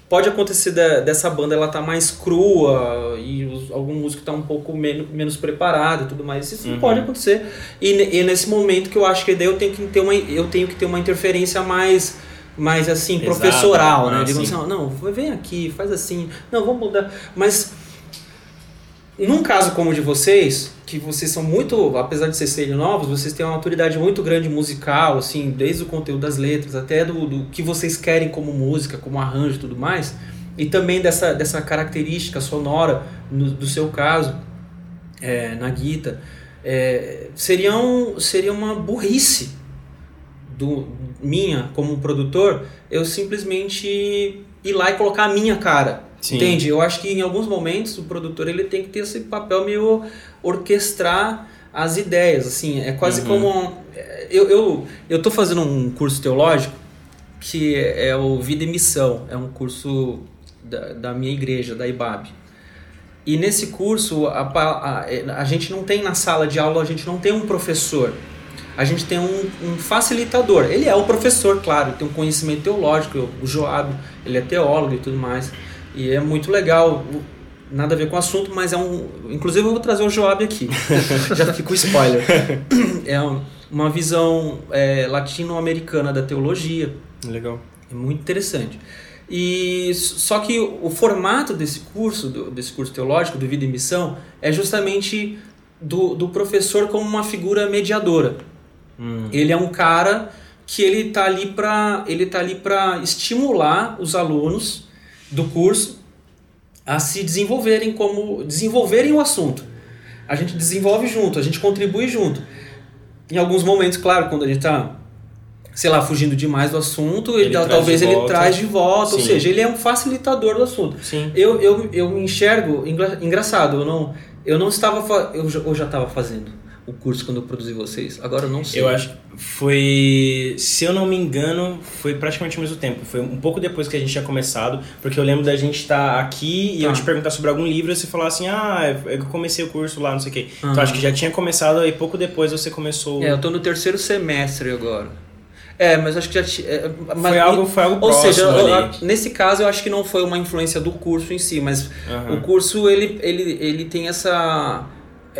Pode acontecer da- dessa banda ela tá mais crua e os- algum músico tá um pouco menos, menos preparado e tudo mais. Isso Uhum. pode acontecer. E, e nesse momento que eu acho que daí eu tenho que ter uma, eu tenho que ter uma interferência mais mais assim, Exato. professoral, né? Digo sim. assim, ó, não, vem aqui, faz assim, não, vamos mudar. Mas num caso como o de vocês, que vocês são muito, apesar de vocês serem novos, vocês têm uma maturidade muito grande musical, assim, desde o conteúdo das letras, até do, do que vocês querem como música, como arranjo e tudo mais, e também dessa, dessa característica sonora, no, do seu caso, é, na guita, é, seria, um, seria uma burrice do, minha como produtor, eu simplesmente ir lá e colocar a minha cara. Sim. Entende? Eu acho que em alguns momentos o produtor ele tem que ter esse papel meio orquestrar as ideias, assim, é quase Uhum. como é, eu, eu eu tô fazendo um curso teológico que é o Vida e Missão, é um curso da, da minha igreja, da IBAB. E nesse curso a, a, a gente não tem na sala de aula, a gente não tem um professor. A gente tem um, um facilitador. Ele é o professor, claro, tem um conhecimento teológico, o Joab, ele é teólogo e tudo mais. E é muito legal, nada a ver com o assunto, mas é um. Inclusive eu vou trazer o Joab aqui. (laughs) Já fica o spoiler. É um- uma visão é, latino-americana da teologia. Legal. É muito interessante. E só que o, formato desse curso, do- desse curso teológico do Vida e Missão, é justamente do, do professor como uma figura mediadora. Hum. Ele é um cara que ele tá ali para ele tá ali para estimular os alunos do curso a se desenvolverem como desenvolverem o assunto. A gente desenvolve junto, a gente contribui junto. Em alguns momentos, claro, quando a gente tá sei lá, fugindo demais do assunto, ele, Ele traz talvez ele traz de volta, ou Sim. seja, ele é um facilitador do assunto. Sim. Eu, eu, eu me enxergo engra- engraçado, eu não eu não estava eu já estava fazendo o curso quando eu produzi vocês? Agora eu não sei. Eu acho que foi, se eu não me engano, foi praticamente ao mesmo tempo. Foi um pouco depois que a gente tinha começado, porque eu lembro da gente estar aqui e Tá. eu te perguntar sobre algum livro e você falar assim, ah, eu comecei o curso lá, não sei o quê. Então Aham. acho que já tinha começado e pouco depois você começou. É, eu tô no terceiro semestre agora. É, mas acho que já tinha. é, Foi algo, foi algo Ou próximo seja, ali. eu- nesse caso eu acho que não foi uma influência do curso em si, mas Aham. o curso ele, ele, ele tem essa.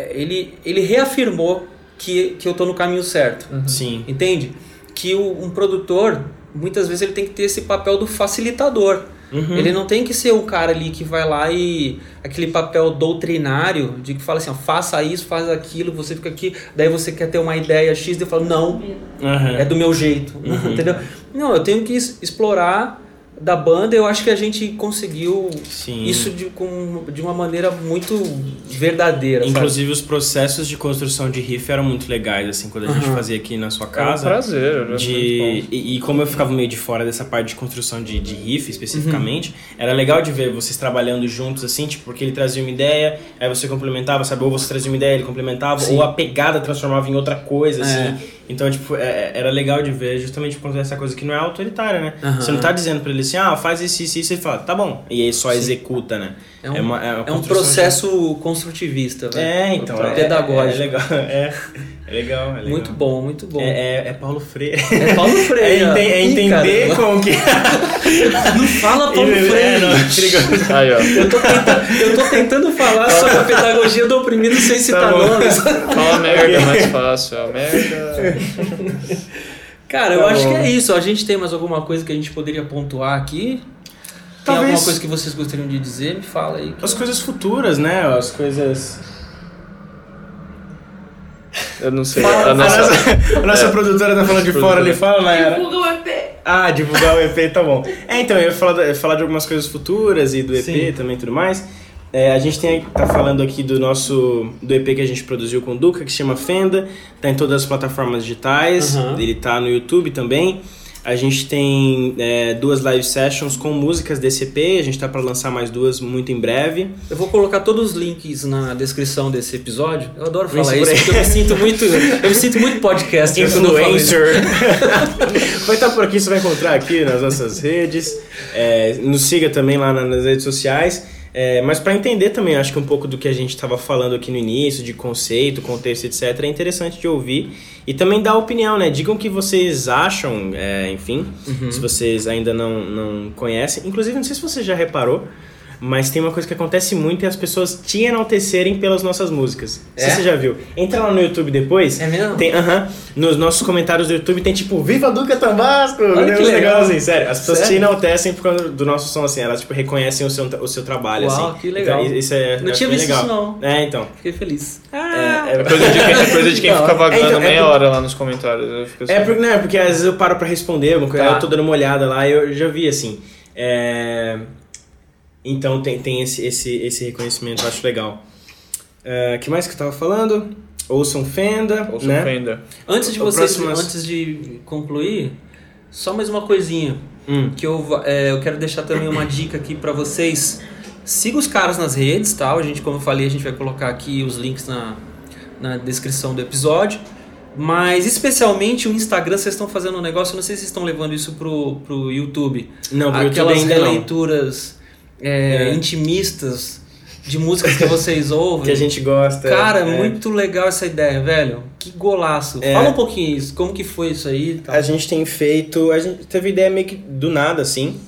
É, Ele, ele reafirmou que, que eu tô no caminho certo. Sim. Entende? Que o, um produtor, muitas vezes, ele tem que ter esse papel do facilitador. Uhum. Ele não tem que ser o cara ali que vai lá e. aquele papel doutrinário de que fala assim, ó, faça isso, faz aquilo, você fica aqui, daí você quer ter uma ideia X, daí eu falo, não, Aham. é do meu jeito. Uhum. Entendeu? Não, eu tenho que explorar da banda, eu acho que a gente conseguiu Sim. isso de, com, de uma maneira muito verdadeira. sabe? Inclusive os processos de construção de riff eram muito legais, assim, quando a gente Aham. fazia aqui na sua É um casa. prazer, era de muito bom. e, e como eu ficava meio de fora dessa parte de construção de, de riff especificamente Uhum. era legal de ver vocês trabalhando juntos assim tipo porque ele trazia uma ideia aí você complementava sabe ou você trazia uma ideia ele complementava Sim. ou a pegada transformava em outra coisa assim É. então tipo é- era legal de ver justamente por dessa coisa que não é autoritária né você não tá dizendo pra ele assim ah faz isso isso isso ele fala tá bom e aí só Sim. executa né É um, uma, é um construção de- processo construtivista, velho. é então é, pedagógico. é, legal (laughs) é, é legal é legal Muito bom, muito bom. é, é, é Paulo Freire É Paulo (laughs) É, Freire. é Ih, entender cara, como que. (laughs) Não fala Paulo É, Freire. não, perigoso. Aí, ó. Eu tô, tentando, eu tô tentando falar sobre a pedagogia do oprimido sem citar Tá bom. nomes. Fala merda, é mais fácil. A merda. Cara, eu Tá acho que bom. é isso. A gente tem mais alguma coisa que a gente poderia pontuar aqui? Tem Talvez- alguma coisa que vocês gostariam de dizer? Me fala aí. As coisas futuras, né? As coisas. Eu não sei. Fala, a A nossa, nossa, a nossa produtora tá falando de fora ali, fala, Mayara. Divulga o EP. Ah, divulgar o EP, tá bom. É, então, eu ia falar, falar de algumas coisas futuras e do EP Sim. também e tudo mais. É, a gente tem, tá falando aqui do nosso do EP que a gente produziu com o Duca, que se chama Fenda, tá em todas as plataformas digitais, Aham. ele tá no YouTube também. A gente tem é, duas live sessions com músicas desse EP, a gente tá para lançar mais duas muito em breve. Eu vou colocar todos os links na descrição desse episódio. Eu adoro falar isso, por porque eu me sinto muito. Eu me sinto muito podcast isso. Influencer. (laughs) vai estar por aqui, você vai encontrar aqui nas nossas redes. É, nos siga também lá na- nas redes sociais. É, mas para entender também, acho que um pouco do que a gente estava falando aqui no início, de conceito, contexto, etc., é interessante de ouvir. E também dar opinião, né? Digam o que vocês acham, é, enfim, Uhum. se vocês ainda não, não conhecem. Inclusive, não sei se você já reparou, mas tem uma coisa que acontece muito e as pessoas te enaltecerem pelas nossas músicas. É? se você já viu. Entra lá no YouTube depois. É mesmo? Tem, aham. Nos nossos comentários do YouTube tem tipo, Viva Duca Tambasco! Olha que negócio legal. assim, sério. As pessoas te Sério? enaltecem por causa do nosso som, assim. Elas, tipo, reconhecem o seu, o seu trabalho, Uau, assim. que legal. Então, isso é, Não eu tinha visto legal. isso, não. É, então. Fiquei feliz. É, é (laughs) coisa de quem, é coisa de quem Não, fica vagando é, então, é meia por- hora lá nos comentários. Assim, É porque, né, porque às vezes eu paro pra responder, Tá. eu tô dando uma olhada lá e eu já vi, assim. É... Então tem, tem esse, esse, esse reconhecimento, eu acho legal. O que mais que eu tava falando? Ouçam Fenda, Ou né? ofenda. Antes de vocês, próximo- antes de concluir, só mais uma coisinha Hum. que eu, é, eu quero deixar também uma dica aqui pra vocês. Siga os caras nas redes, tal. A gente, como eu falei, a gente vai colocar aqui os links na, na descrição do episódio. Mas especialmente o Instagram, vocês estão fazendo um negócio, eu não sei se vocês estão levando isso pro, pro YouTube. Não, pro YouTube Aquelas ainda não. releituras é, É. intimistas de músicas que vocês ouvem. (laughs) Que a gente gosta. Cara, é. muito legal essa ideia, velho. Que golaço. É. Fala um pouquinho isso, como que foi isso aí. A gente tem feito. A gente teve ideia meio que do nada, assim.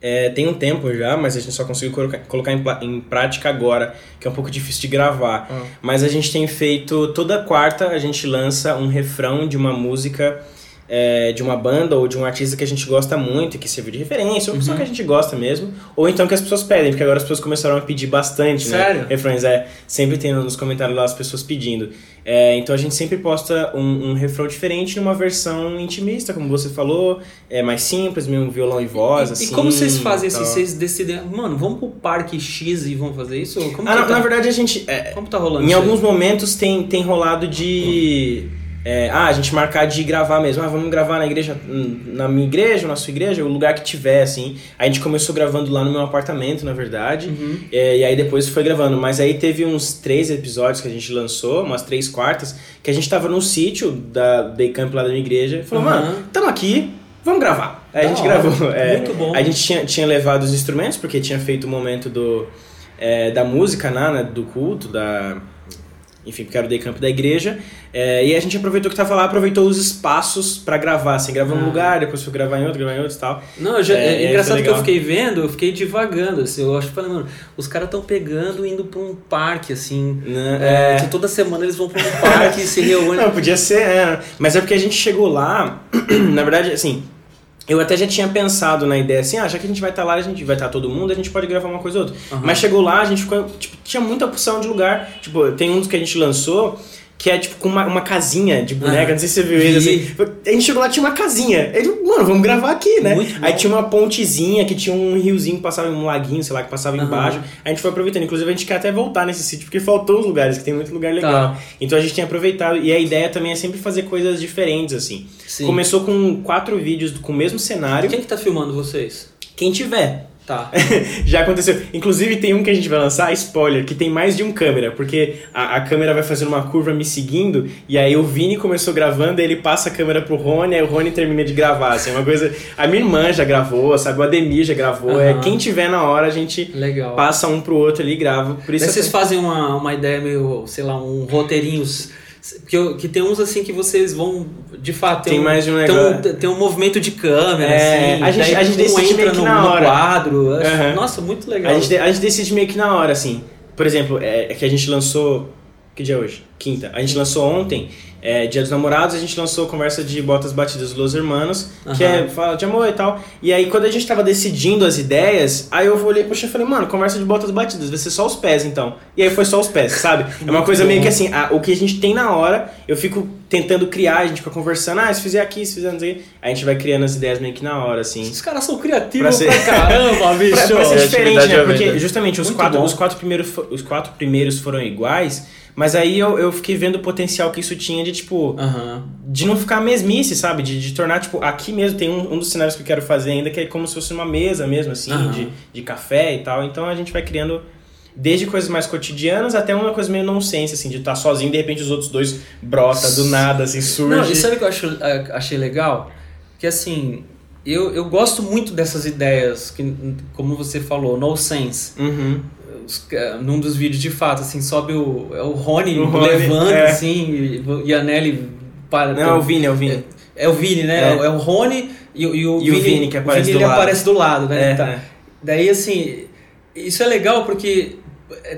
É, tem um tempo já, mas a gente só conseguiu colocar, colocar em, em prática agora, que é um pouco difícil de gravar. Ah. Mas a gente tem feito. Toda quarta a gente lança um refrão de uma música é, de uma banda ou de um artista que a gente gosta muito e que serviu de referência, ou só que a gente gosta mesmo. Ou então que as pessoas pedem, porque agora as pessoas começaram a pedir bastante, Sério? né? Refrões, é. Sempre tem nos comentários lá as pessoas pedindo. É, então a gente sempre posta um, um refrão diferente numa versão intimista, como você falou, é mais simples, meio um violão e voz, E- assim. e como vocês fazem assim? Vocês decidem, mano, vamos pro parque X e vamos fazer isso? Como, Ah, na, tá, na verdade a gente. é, como tá rolando em isso aí? alguns momentos tem, tem rolado de. É, ah, a gente marcar de gravar mesmo. Ah, vamos gravar na igreja, na minha igreja, na sua igreja, o lugar que tiver, assim. Aí a gente começou gravando lá no meu apartamento, na verdade. Uhum. É, e aí depois foi gravando. Mas aí teve uns três episódios que a gente lançou, umas três quartas, que a gente tava no sítio da Day Camp lá da minha igreja. Falou, Uhum. mano, tamo aqui, vamos gravar. Aí Da a gente hora. gravou. é, Muito bom. A gente tinha, tinha levado os instrumentos, porque tinha feito o momento do, é, da música, né, né, do culto, da... Enfim, porque era o day camp da igreja. É, e a gente aproveitou que tava lá, aproveitou os espaços pra gravar, assim. Gravou num Ah. lugar, depois foi gravar em outro, gravar em outro e tal. Não, já, É, é, aí engraçado que eu fiquei vendo, eu fiquei divagando, assim, eu acho que falei, mano, os caras estão pegando e indo pra um parque, assim. Né, É, que toda semana eles vão pra um parque e se reúnem. (laughs) Não, podia ser, é. Mas é porque a gente chegou lá, (clears throat) na verdade, assim, eu até já tinha pensado na ideia assim, ah, já que a gente vai estar lá, a gente vai estar todo mundo, a gente pode gravar uma coisa ou outra. Aham. Mas chegou lá, a gente ficou, tipo, tinha muita opção de lugar. Tipo, tem um dos que a gente lançou que é tipo com uma, uma casinha de boneca, Aham. não sei se você viu ele Vi. assim. A gente chegou lá, tinha uma casinha. Ele, mano, vamos gravar aqui, né? Muito bom. Aí tinha uma pontezinha que tinha um riozinho que passava, um laguinho, sei lá, que passava Aham. embaixo. A gente foi aproveitando. Inclusive, a gente quer até voltar nesse sítio, porque faltou os lugares, que tem muito lugar legal. Tá. Então a gente tem aproveitado. E a ideia também é sempre fazer coisas diferentes, assim. Sim. Começou com quatro vídeos com o mesmo cenário. Quem que tá filmando vocês? Quem tiver. Tá. (laughs) Já aconteceu. Inclusive tem um que a gente vai lançar, spoiler, que tem mais de um câmera, porque a, a câmera vai fazendo uma curva me seguindo, e aí o Vini começou gravando, aí ele passa a câmera pro Rony, aí o Rony termina de gravar, assim, é uma coisa... A minha irmã já gravou, sabe, o Ademir já gravou, é Aham. quem tiver na hora a gente Legal. passa um pro outro ali e grava. Por isso Daí vocês fazem uma, uma ideia meio, sei lá, um roteirinhos. Que, que tem uns assim que vocês vão. De fato, Tem um, mais de um tem negócio. tem um movimento de câmera, É, assim. a gente- a gente um decide meio que no, na no hora. quadro. Acho- Aham. Nossa, muito legal. A gente, a gente decide meio que na hora, assim. Por exemplo, é, é que a gente lançou. Que dia é hoje? Quinta. A gente lançou ontem, é, Dia dos Namorados, a gente lançou conversa de Botas Batidas dos Los Hermanos, que Aham. é fala de amor e tal. E aí, quando a gente tava decidindo as ideias, aí eu olhei pro chefe e falei, mano, conversa de botas batidas, vai ser só os pés então. E aí foi só os pés, sabe? É uma coisa meio que assim, a- o que a gente tem na hora, eu fico tentando criar, a gente fica conversando, ah, se fizer aqui, se fizer não sei o quê. Aí a gente vai criando as ideias meio que na hora, assim. Os caras são criativos Pra pra, ser- caramba, bicho. (laughs) Pra, pra ser diferente, né? à Porque justamente os Muito quatro, bom. os, quatro primeiros, os quatro primeiros foram iguais, mas aí eu, eu fiquei vendo o potencial que isso tinha de, tipo, Aham. de não ficar mesmice, sabe? De, de tornar, tipo, aqui mesmo tem um, um dos cenários que eu quero fazer ainda, que é como se fosse uma mesa mesmo, assim, Aham. de, de café e tal. Então a gente vai criando desde coisas mais cotidianas até uma coisa meio nonsense, assim, de estar sozinho, de repente os outros dois brota do nada, assim, surge. Não, e sabe o que eu acho, achei legal? Que assim, eu, eu gosto muito dessas ideias, que, como você falou, no sense. Uhum. Ca- num dos vídeos, de fato, assim, sobe o, é o Rony O Rony, levando, é. assim, e, e a Nelly para. Não, é o Vini, é o Vini. É o Vini, né? É. É, o Rony e, o- e o E o Vini, que aparece Vini, do lado. aparece do lado, né? É, Tá. é. Daí, assim, isso é legal porque é,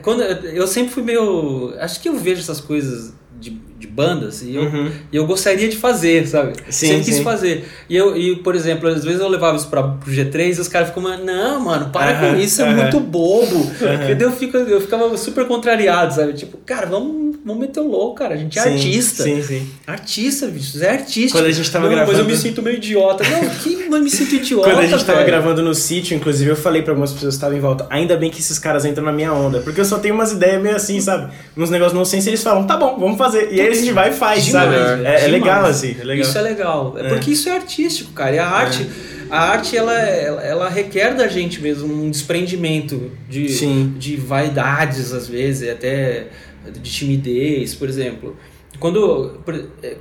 quando eu sempre fui meio. Acho que eu vejo essas coisas de, de bandas e eu, Uhum. e eu gostaria de fazer, sabe? Sim, sempre quis sim. fazer. E, eu, e, por exemplo, às vezes eu levava isso pra, pro G3 e os caras ficam, não, mano, para Aham, com isso, é muito bobo. E daí eu, fico, eu ficava super contrariado, sabe? Tipo, cara, vamos, vamos meter o louco, cara. A gente é Sim, artista. Sim, sim. Artista, bicho, é artista. Quando a gente tava não, Mas eu gravando- me sinto meio idiota. Não, que eu me sinto idiota. Quando a gente tava velho. gravando no sítio, inclusive, eu falei pra algumas pessoas que estavam em volta, ainda bem que esses caras entram na minha onda, porque eu só tenho umas ideias meio assim, sabe? Uns negócios não sei se eles falam, tá bom, vamos fazer. E aí a gente vai e faz, Demais, sabe? É, é legal, assim, é legal. Isso é legal. É É. porque isso é artístico, cara. E a arte, a arte ela, ela, ela requer da gente mesmo um desprendimento de, Sim. de vaidades, às vezes, até de timidez, por exemplo. Quando é,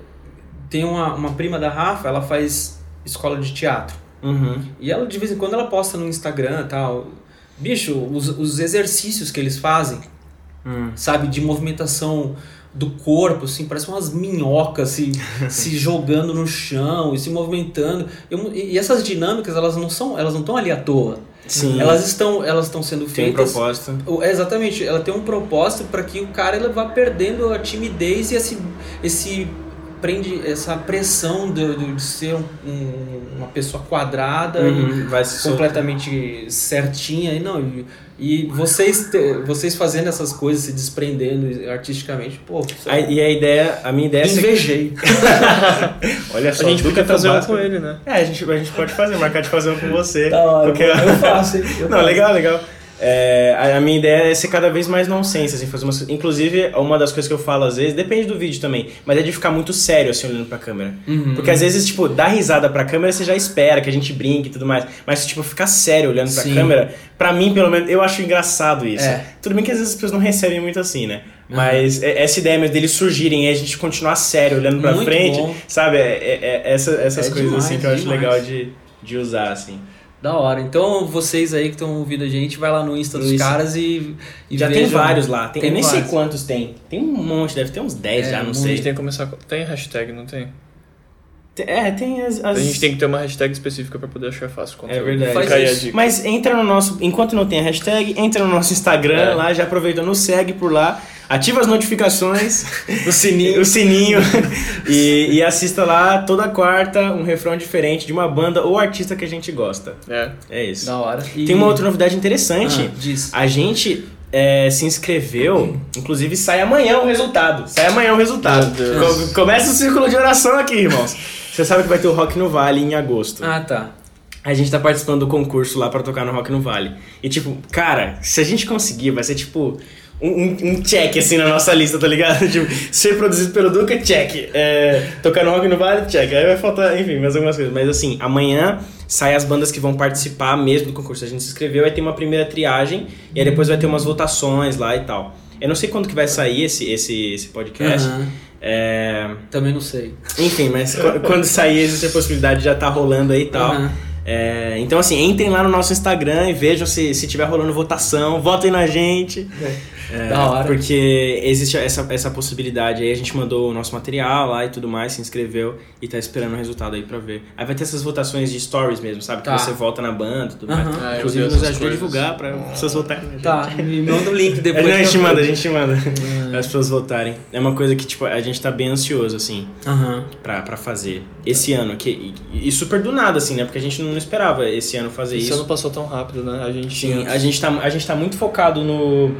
tem uma, uma prima da Rafa, ela faz escola de teatro. Uhum. E ela, de vez em quando, ela posta no Instagram e tal. Bicho, os, os exercícios que eles fazem, Hum. sabe, de movimentação do corpo, assim, parece umas minhocas se, (laughs) se jogando no chão e se movimentando. Eu- e, essas dinâmicas, elas não são, elas não estão ali à toa. Sim. Elas estão, elas estão sendo Tem um feitas. propósito. É, Exatamente, ela tem um propósito para que o cara ele vá perdendo a timidez e esse, esse prende essa pressão de, de- de ser um- um- uma pessoa quadrada e Uhum. Vai se soltar. completamente certinha e não e, e vocês te- vocês fazendo essas coisas se desprendendo artisticamente pô isso é- Aí- E a ideia, a minha ideia é ser- invejei (laughs) Olha A só, gente tudo podia que é fazer um com ele, né? É, a gente, a gente pode fazer, marcar de fazer um com (laughs) você. da hora Porque- eu faço hein? Eu (laughs) Não, faço. legal, legal. É, a, minha ideia é ser cada vez mais nonsense, assim, fazer umas... Inclusive, uma das coisas que eu falo às vezes, depende do vídeo também, mas é de ficar muito sério, assim, olhando pra câmera. Uhum. Porque às vezes, tipo, dar risada pra câmera, você já espera que a gente brinque e tudo mais. Mas, tipo, ficar sério olhando pra Sim. câmera, pra mim, pelo menos, eu acho engraçado isso. É. Tudo bem que às vezes as pessoas não recebem muito assim, né? Mas é- essa ideia mesmo deles surgirem e a gente continuar sério, olhando pra Muito frente, bom. sabe? É, é- é essa- essas É coisas assim demais, que eu acho demais. legal de, de usar, assim. Da hora. Então, vocês aí que estão ouvindo a gente, vai lá no Insta dos caras e, e já tem vejam. vários lá. Tem, eu nem sei vários. quantos tem. Tem um monte, deve ter uns 10 É, já, não um sei. Tem que começar. com- Tem hashtag, não tem? É, tem as. as- A gente tem que ter uma hashtag específica pra poder achar fácil o conteúdo. É verdade. Fica Faz aí a isso. dica. Mas entra no nosso. Enquanto não tem a hashtag, entra no nosso Instagram É. lá, já aproveita, nos segue por lá, ativa as notificações, (laughs) O sininho. o sininho (laughs) e, e assista lá toda quarta um refrão diferente de uma banda ou artista que a gente gosta. É. É isso. Da hora. E- Tem uma outra novidade interessante. Ah, diz. A gente é, se inscreveu, inclusive sai amanhã o resultado. Sai amanhã o resultado. Meu Deus. Com- Começa o círculo de oração aqui, irmãos. (laughs) Você sabe que vai ter o Rock no Vale em agosto. Ah, tá. A gente tá participando do concurso lá pra tocar no Rock no Vale. E tipo, cara, se a gente conseguir, vai ser tipo um, um- um check assim na nossa lista, tá ligado? (laughs) tipo, ser produzido pelo Duca, check. É, tocar no Rock no Vale, check. Aí vai faltar, enfim, mais algumas coisas. Mas assim, amanhã sai as bandas que vão participar mesmo do concurso. A gente se inscreveu, vai ter uma primeira triagem e aí depois vai ter umas votações lá e tal. Eu não sei quando que vai sair esse, esse, esse podcast. Aham. É, Também não sei. enfim, mas qu- quando sair existe a possibilidade de já tá rolando aí e tal. Aham. É, então, assim, entrem lá no nosso Instagram e vejam se, se tiver rolando votação, votem na gente. É, Da hora. Porque existe essa, essa possibilidade aí. A gente mandou o nosso material lá e tudo mais, se inscreveu e tá esperando o resultado aí pra ver. Aí vai ter essas votações de stories mesmo, sabe? Tá. Que você vota na banda e tudo mais. Ah, eu Inclusive, nos ajuda a divulgar pra pessoas votarem. Tá, (laughs) me manda o link É, depois. não, a gente manda, a gente manda. Ah. As pessoas votarem. É uma coisa que, tipo, a gente tá bem ansioso, assim Aham. pra, pra fazer esse ano. Que, e, e super do nada, assim, né? Porque a gente não esperava esse ano fazer Esse isso. ano passou tão rápido, né? A gente Sim, tinha. a gente, tá, a gente tá muito focado no.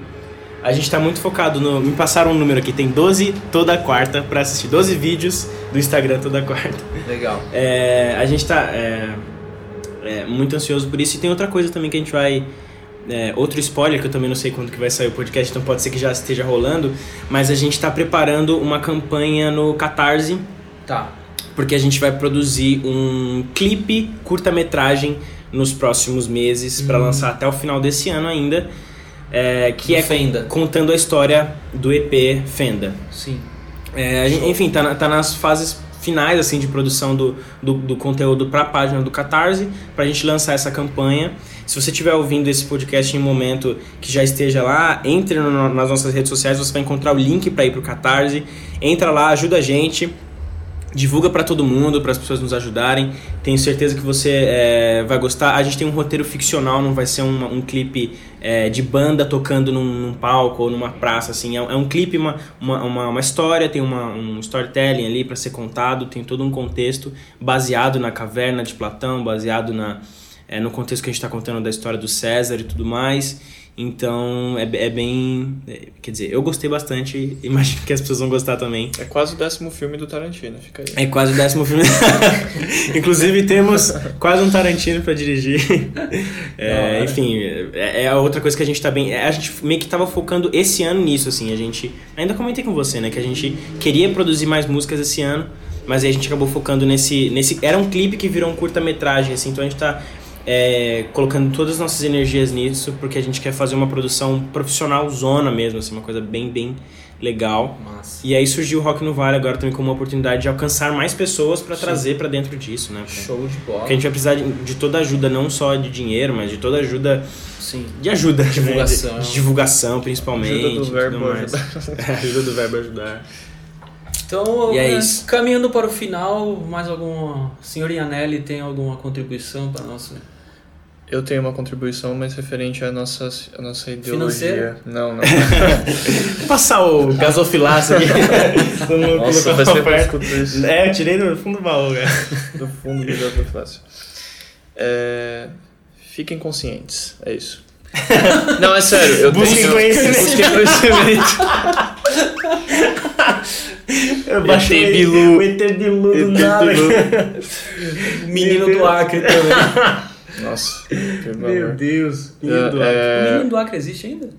A gente tá muito focado no. Me passaram um número aqui, tem 12 toda quarta pra assistir. 12 vídeos do Instagram toda quarta. Legal. É, a gente tá é, é, muito ansioso por isso. E tem outra coisa também que a gente vai. é, outro spoiler, que eu também não sei quando que vai sair o podcast, então pode ser que já esteja rolando. Mas a gente tá preparando uma campanha no Catarse Tá. porque a gente vai produzir um clipe curta-metragem nos próximos meses pra lançar até o final desse ano ainda, é, que Do é Fenda. contando a história do EP Fenda. Sim. É, a enfim, tá, tá nas fases finais assim de produção do, do, do conteúdo para a página do Catarse, pra gente lançar essa campanha. Se você estiver ouvindo esse podcast em um momento que já esteja lá, entre no- nas nossas redes sociais, você vai encontrar o link para ir pro Catarse. Entra lá, ajuda a gente. Divulga pra todo mundo, para as pessoas nos ajudarem. Tenho certeza que você é, vai gostar. A gente tem um roteiro ficcional, não vai ser um clipe é, de banda tocando num, num palco ou numa praça. Assim. É, é um clipe, uma, uma, uma, história, tem uma, um storytelling ali para ser contado, tem todo um contexto baseado na caverna de Platão, baseado na, é, no contexto que a gente está contando da história do César e tudo mais. Então é, é bem. é, quer dizer, eu gostei bastante, (laughs) imagino que as pessoas vão gostar também. É quase o décimo filme do Tarantino, fica aí. É quase o décimo filme. (laughs) Inclusive temos quase um Tarantino pra dirigir. (laughs) É, enfim, é, é outra coisa que a gente tá bem. é, A gente meio que tava focando esse ano nisso, assim. A gente. Ainda comentei com você, né? Que a gente queria produzir mais músicas esse ano, mas aí a gente acabou focando nesse. nesse era um clipe que virou um curta-metragem, assim. Então a gente tá. É, colocando todas as nossas energias nisso, porque a gente quer fazer uma produção profissional zona mesmo, assim, uma coisa bem, bem legal. Massa. E aí surgiu o Rock no Vale agora também como uma oportunidade de alcançar mais pessoas pra trazer pra dentro disso, né? Pra- Show de bola. Porque a gente vai precisar de, de toda ajuda, não só de dinheiro, mas de toda ajuda. Sim. De ajuda. né? Divulgação. De, de divulgação, principalmente. Ajuda do verbo mais. ajudar. É, (laughs) (laughs) ajuda do verbo ajudar. Então, E é né, isso. caminhando para o final, mais alguma. Senhor Ianelli tem alguma contribuição para nossa. Eu tenho uma contribuição, mas referente à nossa, à nossa ideologia. Financeira? Não, não. Vou (laughs) passar o gasofilaço aqui. (laughs) Nossa, perto. escuto isso. É, eu tirei do fundo do baú, cara. Do fundo do fácil. É, fiquem conscientes, é isso. (laughs) Não, é sério. Eu Busquem tenho... conhecimento. Busquem conhecimento. Eu baixei Bilu. o ET Bilu do nada. Bilu. Menino do Acre também. Nossa, Meu Deus. Menino do Acre. É... O menino do Acre existe ainda?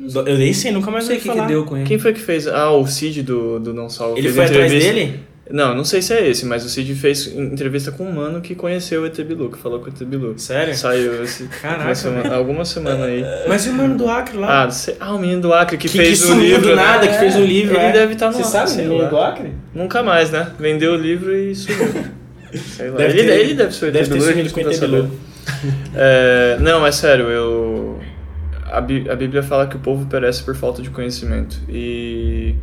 Eu nem sei, nunca mais sei o que, que deu com ele. Quem foi que fez? Ah, o Cid do, do Não Salvo. Ele foi atrás dele? Não, não sei se é esse, mas o Cid fez entrevista com um mano que conheceu o ET Bilu, que falou com o ET Bilu. Sério? Saiu esse. (laughs) Caraca. Semana, alguma semana aí. Mas e o mano do Acre lá? Ah, sei, ah o menino do Acre que, que fez que o livro. do né? nada, né? que fez o livro. Ele é. deve estar tá no Você sabe o menino do Acre? Nunca mais, né? Vendeu o livro e sumiu. (laughs) sei lá. Deve ele, ter, ele deve ser o ET deve Bilu, a gente com o nunca ET Bilu. (laughs) é, Não, é sério, eu. A Bíblia fala que o povo perece por falta de conhecimento. E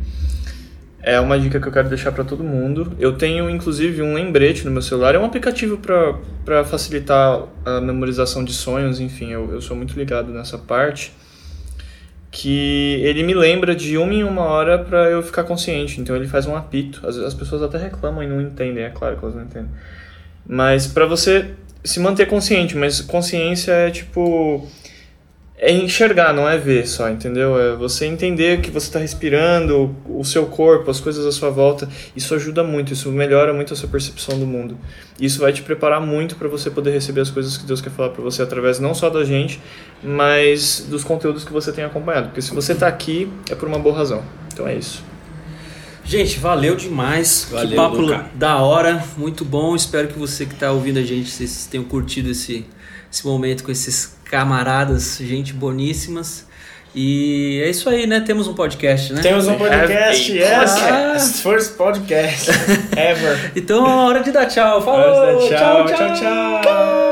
é uma dica que eu quero deixar para todo mundo. Eu tenho inclusive um lembrete no meu celular, é um aplicativo para facilitar a memorização de sonhos, enfim, eu, eu sou muito ligado nessa parte. Que ele me lembra de uma em uma hora para eu ficar consciente, então ele faz um apito. As, as pessoas até reclamam e não entendem, é claro que elas não entendem. Mas para você se manter consciente, mas consciência é tipo é enxergar, não é ver só, entendeu? É você entender que você está respirando, o seu corpo, as coisas à sua volta. Isso ajuda muito, isso melhora muito a sua percepção do mundo. Isso vai te preparar muito para você poder receber as coisas que Deus quer falar para você através não só da gente, mas dos conteúdos que você tem acompanhado. Porque se você está aqui, é por uma boa razão. Então é isso. Gente, valeu demais. Valeu, que papo Luca. da hora, muito bom. Espero que você que está ouvindo a gente, vocês tenham curtido esse, esse momento com esses camaradas, gente boníssimas. E é isso aí, né? Temos um podcast, né? Temos um podcast, yes! podcast. First podcast (laughs) ever. então é hora de dar tchau. Falou! Dar tchau, tchau, tchau. tchau.